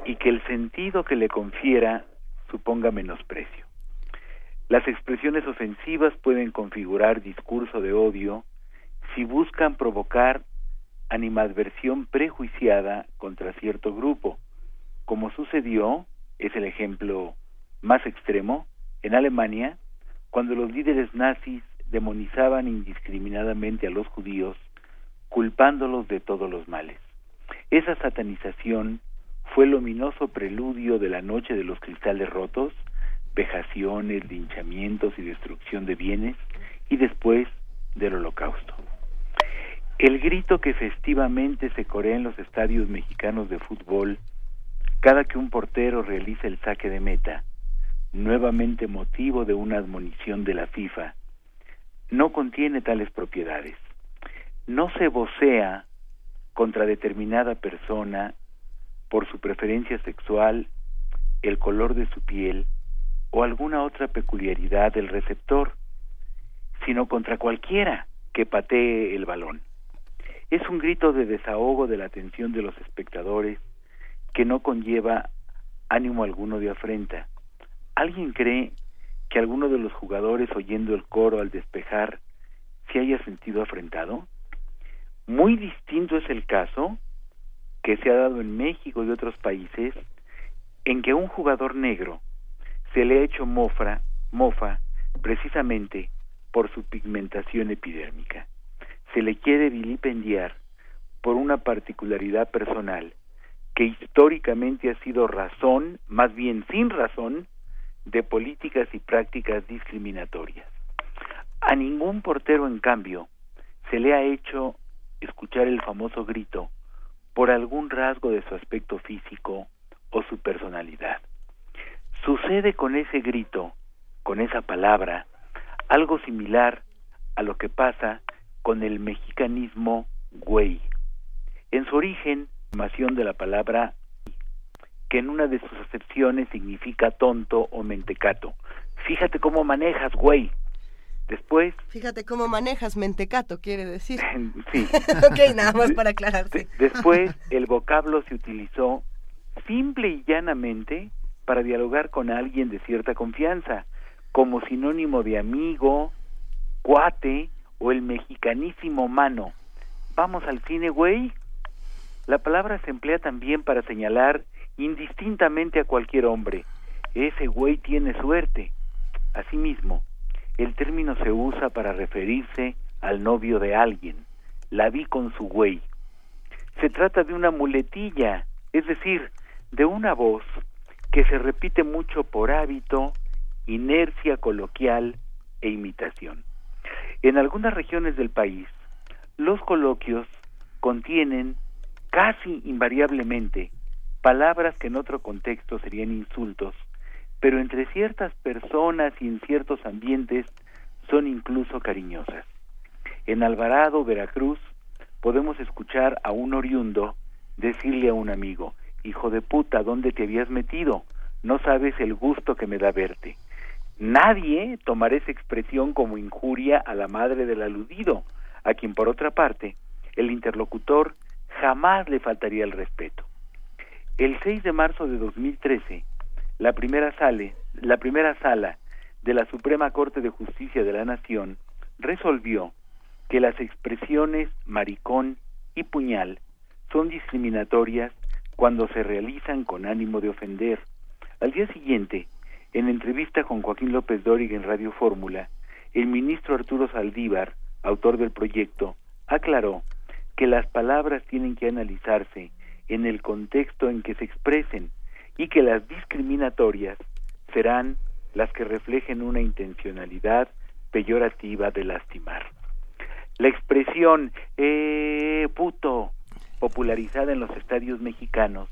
y que el sentido que le confiera suponga menosprecio. Las expresiones ofensivas pueden configurar discurso de odio si buscan provocar animadversión prejuiciada contra cierto grupo, como sucedió, es el ejemplo más extremo, en Alemania, cuando los líderes nazis demonizaban indiscriminadamente a los judíos culpándolos de todos los males. Esa satanización fue el ominoso preludio de la noche de los cristales rotos, vejaciones, linchamientos y destrucción de bienes, y después del holocausto. El grito que festivamente se corea en los estadios mexicanos de fútbol cada que un portero realiza el saque de meta, nuevamente motivo de una admonición de la FIFA, no contiene tales propiedades no se vocea contra determinada persona por su preferencia sexual, el color de su piel o alguna otra peculiaridad del receptor, sino contra cualquiera que patee el balón. Es un grito de desahogo de la atención de los espectadores que no conlleva ánimo alguno de afrenta. ¿Alguien cree que alguno de los jugadores oyendo el coro al despejar se haya sentido afrentado? Muy distinto es el caso que se ha dado en México y otros países en que a un jugador negro se le ha hecho mofra, mofa precisamente por su pigmentación epidérmica. Se le quiere vilipendiar por una particularidad personal que históricamente ha sido razón, más bien sin razón, de políticas y prácticas discriminatorias. A ningún portero, en cambio, se le ha hecho escuchar el famoso grito por algún rasgo de su aspecto físico o su personalidad. Sucede con ese grito, con esa palabra, algo similar a lo que pasa con el mexicanismo güey. En su origen, formación de la palabra que en una de sus acepciones significa tonto o mentecato. Fíjate cómo manejas, güey. Después... Fíjate cómo manejas mentecato, quiere decir. sí. ok, nada más para aclararte. Después, el vocablo se utilizó simple y llanamente para dialogar con alguien de cierta confianza, como sinónimo de amigo, cuate o el mexicanísimo mano. Vamos al cine, güey. La palabra se emplea también para señalar indistintamente a cualquier hombre. Ese güey tiene suerte. Asimismo, el término se usa para referirse al novio de alguien. La vi con su güey. Se trata de una muletilla, es decir, de una voz que se repite mucho por hábito, inercia coloquial e imitación. En algunas regiones del país, los coloquios contienen casi invariablemente palabras que en otro contexto serían insultos pero entre ciertas personas y en ciertos ambientes son incluso cariñosas. En Alvarado, Veracruz, podemos escuchar a un oriundo decirle a un amigo, hijo de puta, ¿dónde te habías metido? No sabes el gusto que me da verte. Nadie tomará esa expresión como injuria a la madre del aludido. a quien por otra parte el interlocutor jamás le faltaría el respeto. El 6 de marzo de 2013, la primera, la primera sala de la Suprema Corte de Justicia de la Nación resolvió que las expresiones maricón y puñal son discriminatorias cuando se realizan con ánimo de ofender. Al día siguiente, en entrevista con Joaquín López Dóriga en Radio Fórmula, el ministro Arturo Saldívar, autor del proyecto, aclaró que las palabras tienen que analizarse en el contexto en que se expresen y que las discriminatorias serán las que reflejen una intencionalidad peyorativa de lastimar. La expresión eh, puto, popularizada en los estadios mexicanos,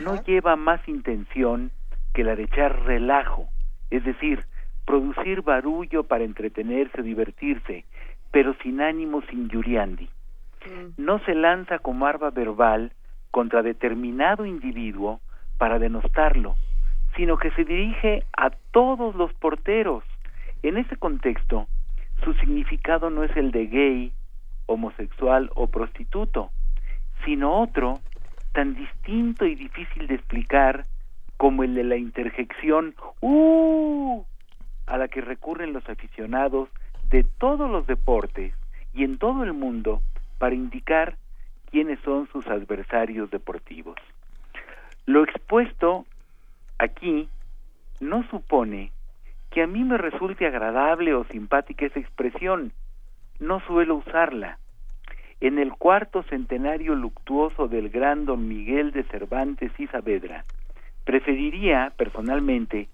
no lleva más intención que la de echar relajo, es decir, producir barullo para entretenerse o divertirse, pero sin ánimos injuriandi. No se lanza como arma verbal contra determinado individuo para denostarlo, sino que se dirige a todos los porteros. En ese contexto, su significado no es el de gay, homosexual o prostituto, sino otro tan distinto y difícil de explicar como el de la interjección ¡uh! a la que recurren los aficionados de todos los deportes y en todo el mundo para indicar quiénes son sus adversarios deportivos. Lo expuesto aquí no supone que a mí me resulte agradable o simpática esa expresión. No suelo usarla. En el cuarto centenario luctuoso del gran don Miguel de Cervantes y Saavedra, preferiría, personalmente,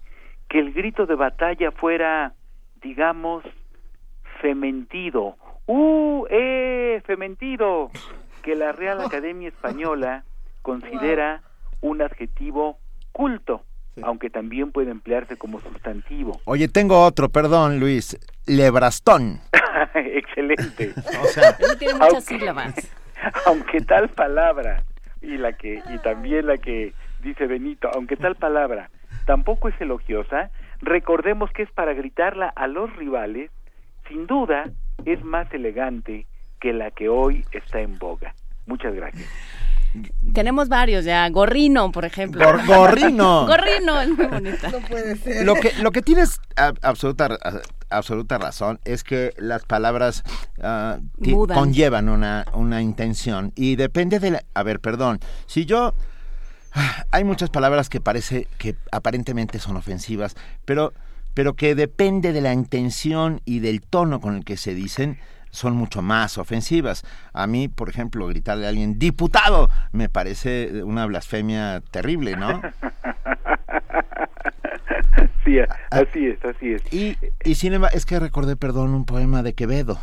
que el grito de batalla fuera, digamos, fementido. ¡Uh, eh, fementido! Que la Real Academia Española considera un adjetivo culto, aunque también puede emplearse como sustantivo. Oye, tengo otro, perdón, Luis. Lebrastón. Excelente. O sea, tiene muchas aunque- sílabas. Aunque tal palabra y la que y también la que dice Benito, aunque tal palabra tampoco es elogiosa, recordemos que es para gritarla a los rivales, sin duda es más elegante que la que hoy está en boga. Muchas gracias. Tenemos varios ya. Gorrino, por ejemplo. Gor- gorrino. Gorrino, es muy bonita. No puede ser. Lo que, lo que tienes a- absoluta, a- absoluta razón es que las palabras ah, conllevan una, una intención y depende de la... A ver, perdón. Si yo... Hay muchas palabras que parece que aparentemente son ofensivas, pero, pero que depende de la intención y del tono con el que se dicen, son mucho más ofensivas. A mí, por ejemplo, gritarle a alguien diputado me parece una blasfemia terrible, ¿no? Sí, así es, así es. Y, y sin embargo, es que recordé, perdón, un poema de Quevedo,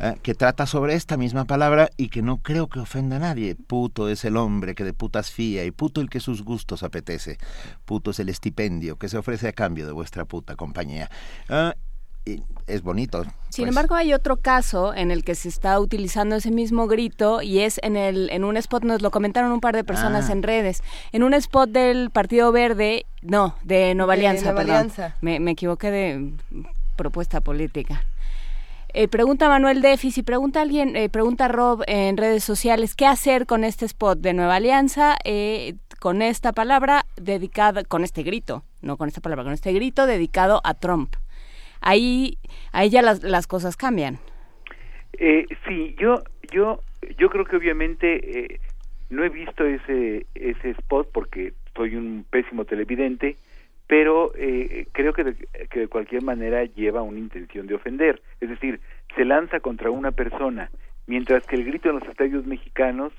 eh, que trata sobre esta misma palabra y que no creo que ofenda a nadie. Puto es el hombre que de putas fía y puto el que sus gustos apetece. Puto es el estipendio que se ofrece a cambio de vuestra puta compañía. Ah, es bonito. Sin pues. embargo, hay otro caso en el que se está utilizando ese mismo grito y es en el en un spot nos lo comentaron un par de personas Ah. en redes. En un spot del Partido Verde, no, de Nueva De Alianza, Nueva perdón. Alianza. Me, me equivoqué de propuesta política. Eh, pregunta Manuel Defis y pregunta alguien, eh, pregunta Rob en redes sociales, ¿qué hacer con este spot de Nueva Alianza, eh, con esta palabra dedicada, con este grito, no con esta palabra, con este grito dedicado a Trump? Ahí, ahí ya las, las cosas cambian. Eh, sí, yo, yo, yo creo que obviamente eh, no he visto ese ese spot porque soy un pésimo televidente, pero eh, creo que de, que de cualquier manera lleva una intención de ofender, es decir, se lanza contra una persona, mientras que el grito en los estadios mexicanos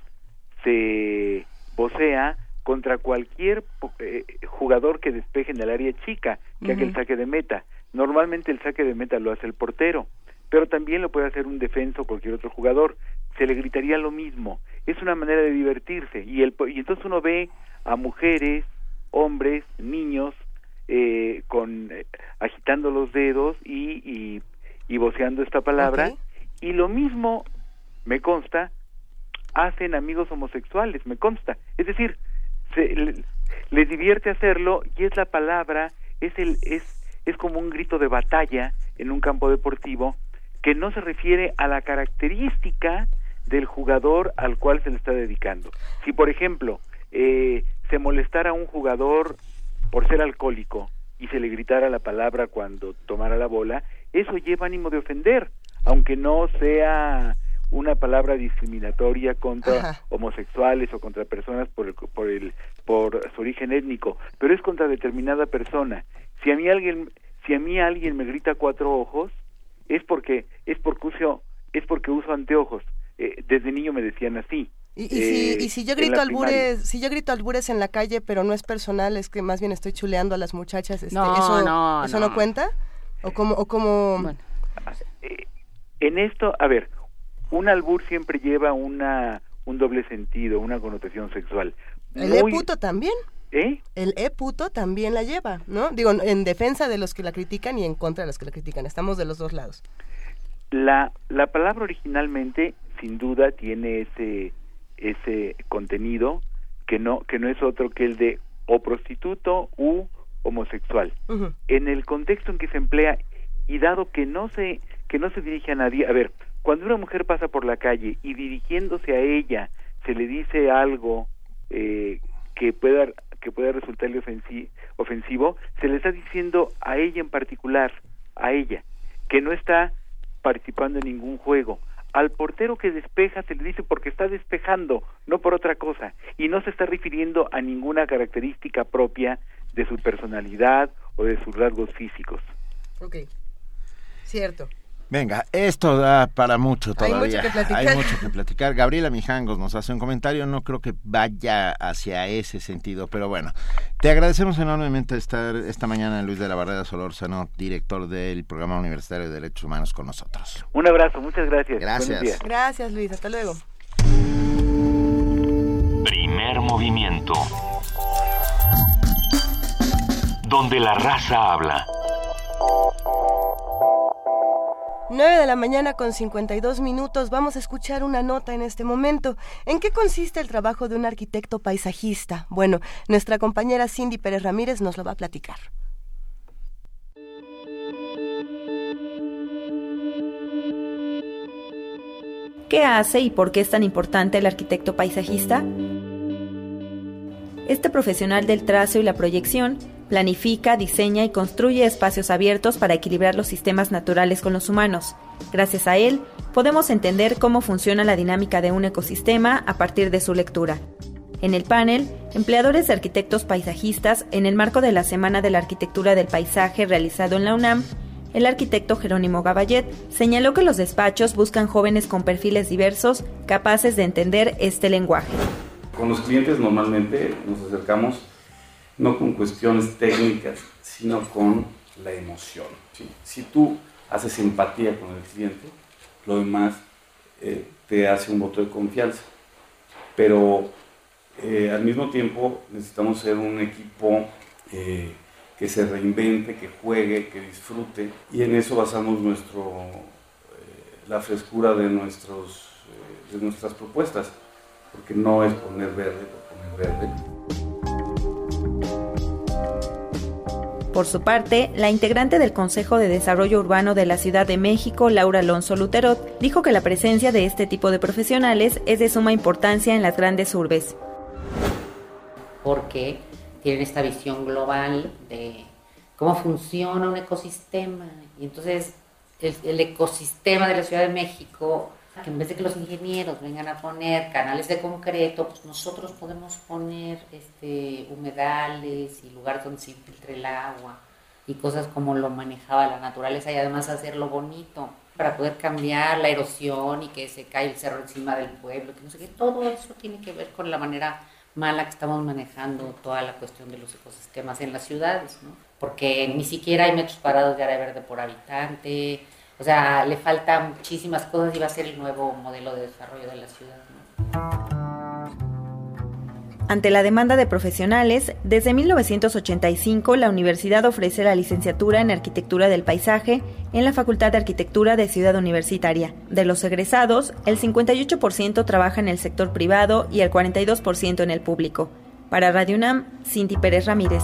se vocea contra cualquier eh, jugador que despeje en el área chica, que haga el saque de meta. Normalmente el saque de meta lo hace el portero, pero también lo puede hacer un defensa o cualquier otro jugador. Se le gritaría lo mismo. Es una manera de divertirse y, el, y entonces uno ve a mujeres, hombres, niños eh, con eh, agitando los dedos y, y, y voceando esta palabra y lo mismo me consta hacen amigos homosexuales, me consta. Es decir, se, le- les divierte hacerlo y es la palabra, es el es es como un grito de batalla en un campo deportivo que no se refiere a la característica del jugador al cual se le está dedicando. Si, por ejemplo, eh, se molestara a un jugador por ser alcohólico y se le gritara la palabra cuando tomara la bola, eso lleva ánimo de ofender, aunque no sea una palabra discriminatoria contra homosexuales o contra personas por el, por el por su origen étnico, pero es contra determinada persona. Si a mí alguien si a mí alguien me grita cuatro ojos es porque es porque uso es porque uso anteojos. Eh, desde niño me decían así. Y, si, y si yo grito albures, si yo grito albures en la calle, pero no es personal, es que más bien estoy chuleando a las muchachas, este, No, eso no, eso no. no cuenta o como o como En esto, a ver, un albur siempre lleva una un doble sentido, una connotación sexual. el Muy- e puto también. ¿Eh? El e puto también la lleva, ¿no? Digo, en defensa de los que la critican y en contra de los que la critican. Estamos de los dos lados. La, la palabra originalmente, sin duda, tiene ese, ese contenido que no, que no es otro que el de o prostituto u homosexual. En el contexto en que se emplea y dado que no se, que no se dirige a nadie, a ver, cuando una mujer pasa por la calle y dirigiéndose a ella se le dice algo eh, que pueda que pueda resultarle ofensi- ofensivo, se le está diciendo a ella en particular, a ella, que no está participando en ningún juego. Al portero que despeja se le dice porque está despejando, no por otra cosa, y no se está refiriendo a ninguna característica propia de su personalidad o de sus rasgos físicos. Ok. Cierto. Venga, esto da para mucho Hay todavía. mucho que platicar. Hay mucho que platicar. Gabriela Mijangos nos hace un comentario, no creo que vaya hacia ese sentido, pero bueno. Te agradecemos enormemente estar esta mañana Luis de la Barrera Solórzano, director del Programa Universitario de Derechos Humanos con nosotros. Un abrazo, muchas gracias. Gracias. Buenos días. Gracias, Luis. Hasta luego. Primer movimiento. Donde la raza habla. 9 de la mañana con 52 minutos. Vamos a escuchar una nota en este momento. ¿En qué consiste el trabajo de un arquitecto paisajista? Bueno, nuestra compañera Cindy Pérez Ramírez nos lo va a platicar. ¿Qué hace y por qué es tan importante el arquitecto paisajista? Este profesional del trazo y la proyección planifica, diseña y construye espacios abiertos para equilibrar los sistemas naturales con los humanos. Gracias a él, podemos entender cómo funciona la dinámica de un ecosistema a partir de su lectura. En el panel, empleadores de arquitectos paisajistas, en el marco de la Semana de la Arquitectura del Paisaje realizado en la UNAM, el arquitecto Jerónimo Gaballet señaló que los despachos buscan jóvenes con perfiles diversos capaces de entender este lenguaje. Con los clientes normalmente nos acercamos no con cuestiones técnicas, sino con la emoción. Si tú haces empatía con el cliente, lo demás eh, te hace un voto de confianza. Pero eh, al mismo tiempo necesitamos ser un equipo eh, que se reinvente, que juegue, que disfrute, y en eso basamos nuestro, la frescura de, nuestros, de nuestras propuestas, porque no es poner verde por poner verde. Por su parte, la integrante del Consejo de Desarrollo Urbano de la Ciudad de México, Laura Alonso Luterot, dijo que la presencia de este tipo de profesionales es de suma importancia en las grandes urbes. porque tienen esta visión global de cómo funciona un ecosistema. Y entonces el, el ecosistema de la Ciudad de México, que en vez de que los ingenieros vengan a poner canales de concreto, pues nosotros podemos poner este, humedales y lugares donde se infiltre el agua y cosas como lo manejaba la naturaleza y además hacerlo bonito para poder cambiar la erosión y que se cae el cerro encima del pueblo, que no sé qué, todo eso tiene que ver con la manera mala que estamos manejando toda la cuestión de los ecosistemas en las ciudades, ¿no? Porque ni siquiera hay metros parados de área verde por habitante, o sea, le faltan muchísimas cosas y va a ser el nuevo modelo de desarrollo de la ciudad. Ante la demanda de profesionales, desde 1985 la universidad ofrece la licenciatura en Arquitectura del Paisaje en la Facultad de Arquitectura de Ciudad Universitaria. De los egresados, el 58% trabaja en el sector privado y el 42% en el público. Para Radio UNAM, Cindy Pérez Ramírez.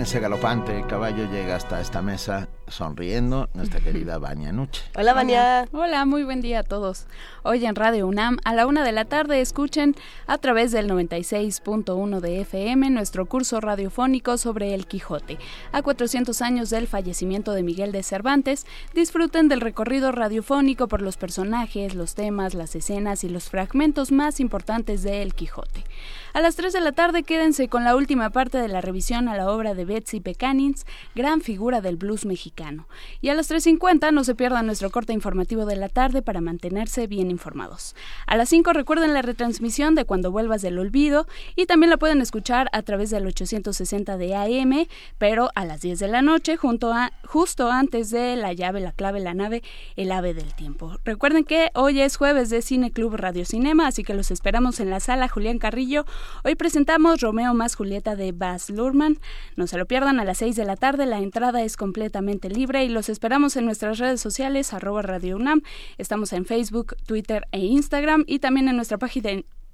Ese galopante caballo llega hasta esta mesa sonriendo nuestra querida Vania Nuche. Hola, Vania. Hola, muy buen día a todos. Hoy en Radio UNAM, a la una de la tarde, escuchen a través del 96.1 de FM nuestro curso radiofónico sobre el Quijote. A 400 años del fallecimiento de Miguel de Cervantes, disfruten del recorrido radiofónico por los personajes, los temas, las escenas y los fragmentos más importantes de El Quijote. A las 3 de la tarde, quédense con la última parte de la revisión a la obra de Betsy Pecanins, gran figura del blues mexicano. Y a las 3.50 no se pierdan nuestro corte informativo de la tarde para mantenerse bien informados. A las 5 recuerden la retransmisión de Cuando vuelvas del olvido y también la pueden escuchar a través del 860 de AM, pero a las 10 de la noche, junto a, justo antes de La llave, la clave, la nave, el ave del tiempo. Recuerden que hoy es jueves de Cine Club Radio Cinema, así que los esperamos en la sala Julián Carrillo. Hoy presentamos Romeo más Julieta de Baz Luhrmann. No se lo pierdan a las 6 de la tarde, la entrada es completamente libre y los esperamos en nuestras redes sociales, arroba Radio UNAM. Estamos en Facebook, Twitter e Instagram y también en nuestra página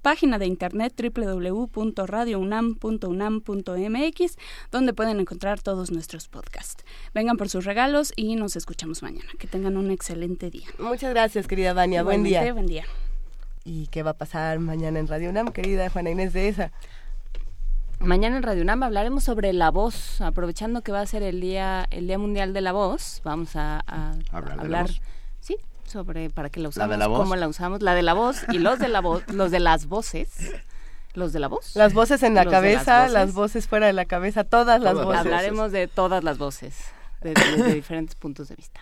página de internet www.radiounam.unam.mx donde pueden encontrar todos nuestros podcasts. Vengan por sus regalos y nos escuchamos mañana. Que tengan un excelente día. Muchas gracias, querida Vania. Buen día. Buen día. ¿Y qué va a pasar mañana en Radio UNAM, querida Juana Inés de esa? Mañana en Radio UNAM hablaremos sobre la voz, aprovechando que va a ser el día el día mundial de la voz. Vamos a, a- Hablar la sí, sobre para qué la ¿La usamos, de la voz? cómo la usamos, la de la voz y los de la voz, los de las voces, los de la voz, Las voces en la Los de las cabeza, voces. las voces fuera de la cabeza, todas las voces. Hablaremos de todas las voces, desde, desde diferentes puntos de vista.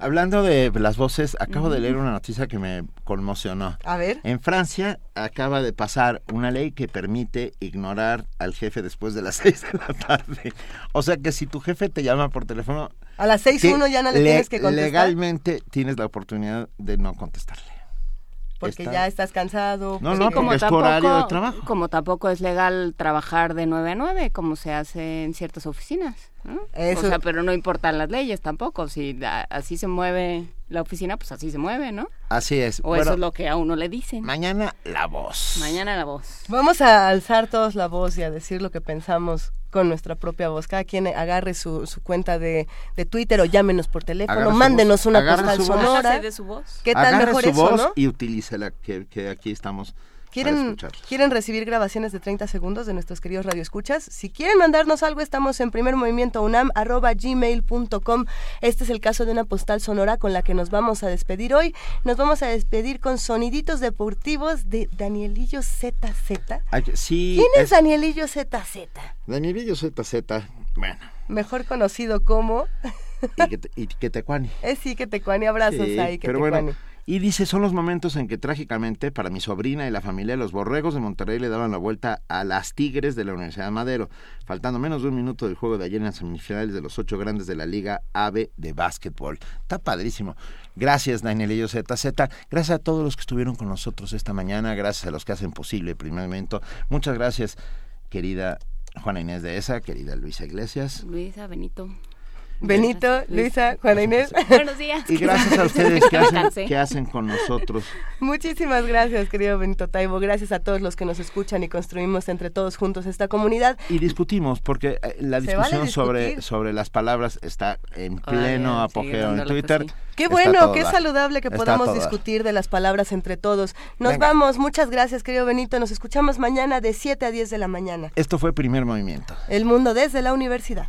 Hablando de las voces, acabo de leer una noticia que me conmocionó. A ver. En Francia acaba de pasar una ley que permite ignorar al jefe después de las seis de la tarde. O sea que si tu jefe te llama por teléfono... A las seis sí, uno ya no le le- tienes que contestar. Legalmente tienes la oportunidad de no contestarle. Porque Está- ya estás cansado. No, porque- no, porque es tu horario de trabajo. Como tampoco es legal trabajar de 9 a 9, como se hace en ciertas oficinas. ¿no? Eso- O sea, pero no importan las leyes tampoco. Si así se mueve la oficina, pues así se mueve, ¿no? Así es. O Bueno, eso es lo que a uno le dicen. Mañana la voz. Mañana la voz. Vamos a alzar todos la voz y a decir lo que pensamos con nuestra propia voz. Cada quien agarre su, su cuenta de, de Twitter o llámenos por teléfono, Agarre mándenos voz, una agarre postal sonora. De su voz. ¿Qué tal Agarre mejor su eso, voz no? y utilícela, que, que aquí estamos ¿Quieren. ¿Quieren recibir grabaciones de 30 segundos de nuestros queridos radioescuchas? Si quieren mandarnos algo, estamos en primer movimiento unam arroba gmail.com. Este es el caso de una postal sonora con la que nos vamos a despedir hoy. Nos vamos a despedir con soniditos deportivos de Danielillo ZZ. Ay, sí, ¿Quién es Danielillo ZZ? Danielillo ZZ, bueno, Mejor conocido como... y que te, y que te cuani. Es sí, que te cuani, abrazos Sí, ahí, que pero te bueno, cuani. Y dice, son los momentos en que trágicamente para mi sobrina y la familia los borregos de Monterrey le daban la vuelta a las Tigres de la Universidad de Madero, faltando menos de un minuto del juego de ayer en las semifinales de los ocho grandes de la Liga AVE de básquetbol. Está padrísimo. Gracias, Danielillo ZZ. Gracias a todos los que estuvieron con nosotros esta mañana. Gracias a los que hacen posible el primer momento. Muchas gracias, querida Juana Inés de Esa, querida Luisa Iglesias. Luisa, Benito. Benito, Luisa, Juana Inés. Buenos días. Y gracias a ustedes que hacen, que hacen con nosotros. Muchísimas gracias, querido Benito Taibo. Gracias a todos los que nos escuchan y construimos entre todos juntos esta comunidad. Y discutimos, porque eh, la vale discusión sobre, sobre las palabras está en Ay, pleno sí, apogeo en Twitter. sí. Qué bueno, qué dar. saludable que Está podamos discutir de las palabras entre todos. Nos Venga. vamos, muchas gracias, querido Benito. Nos escuchamos mañana de 7 a 10 de la mañana. Esto fue Primer Movimiento. El mundo desde la universidad.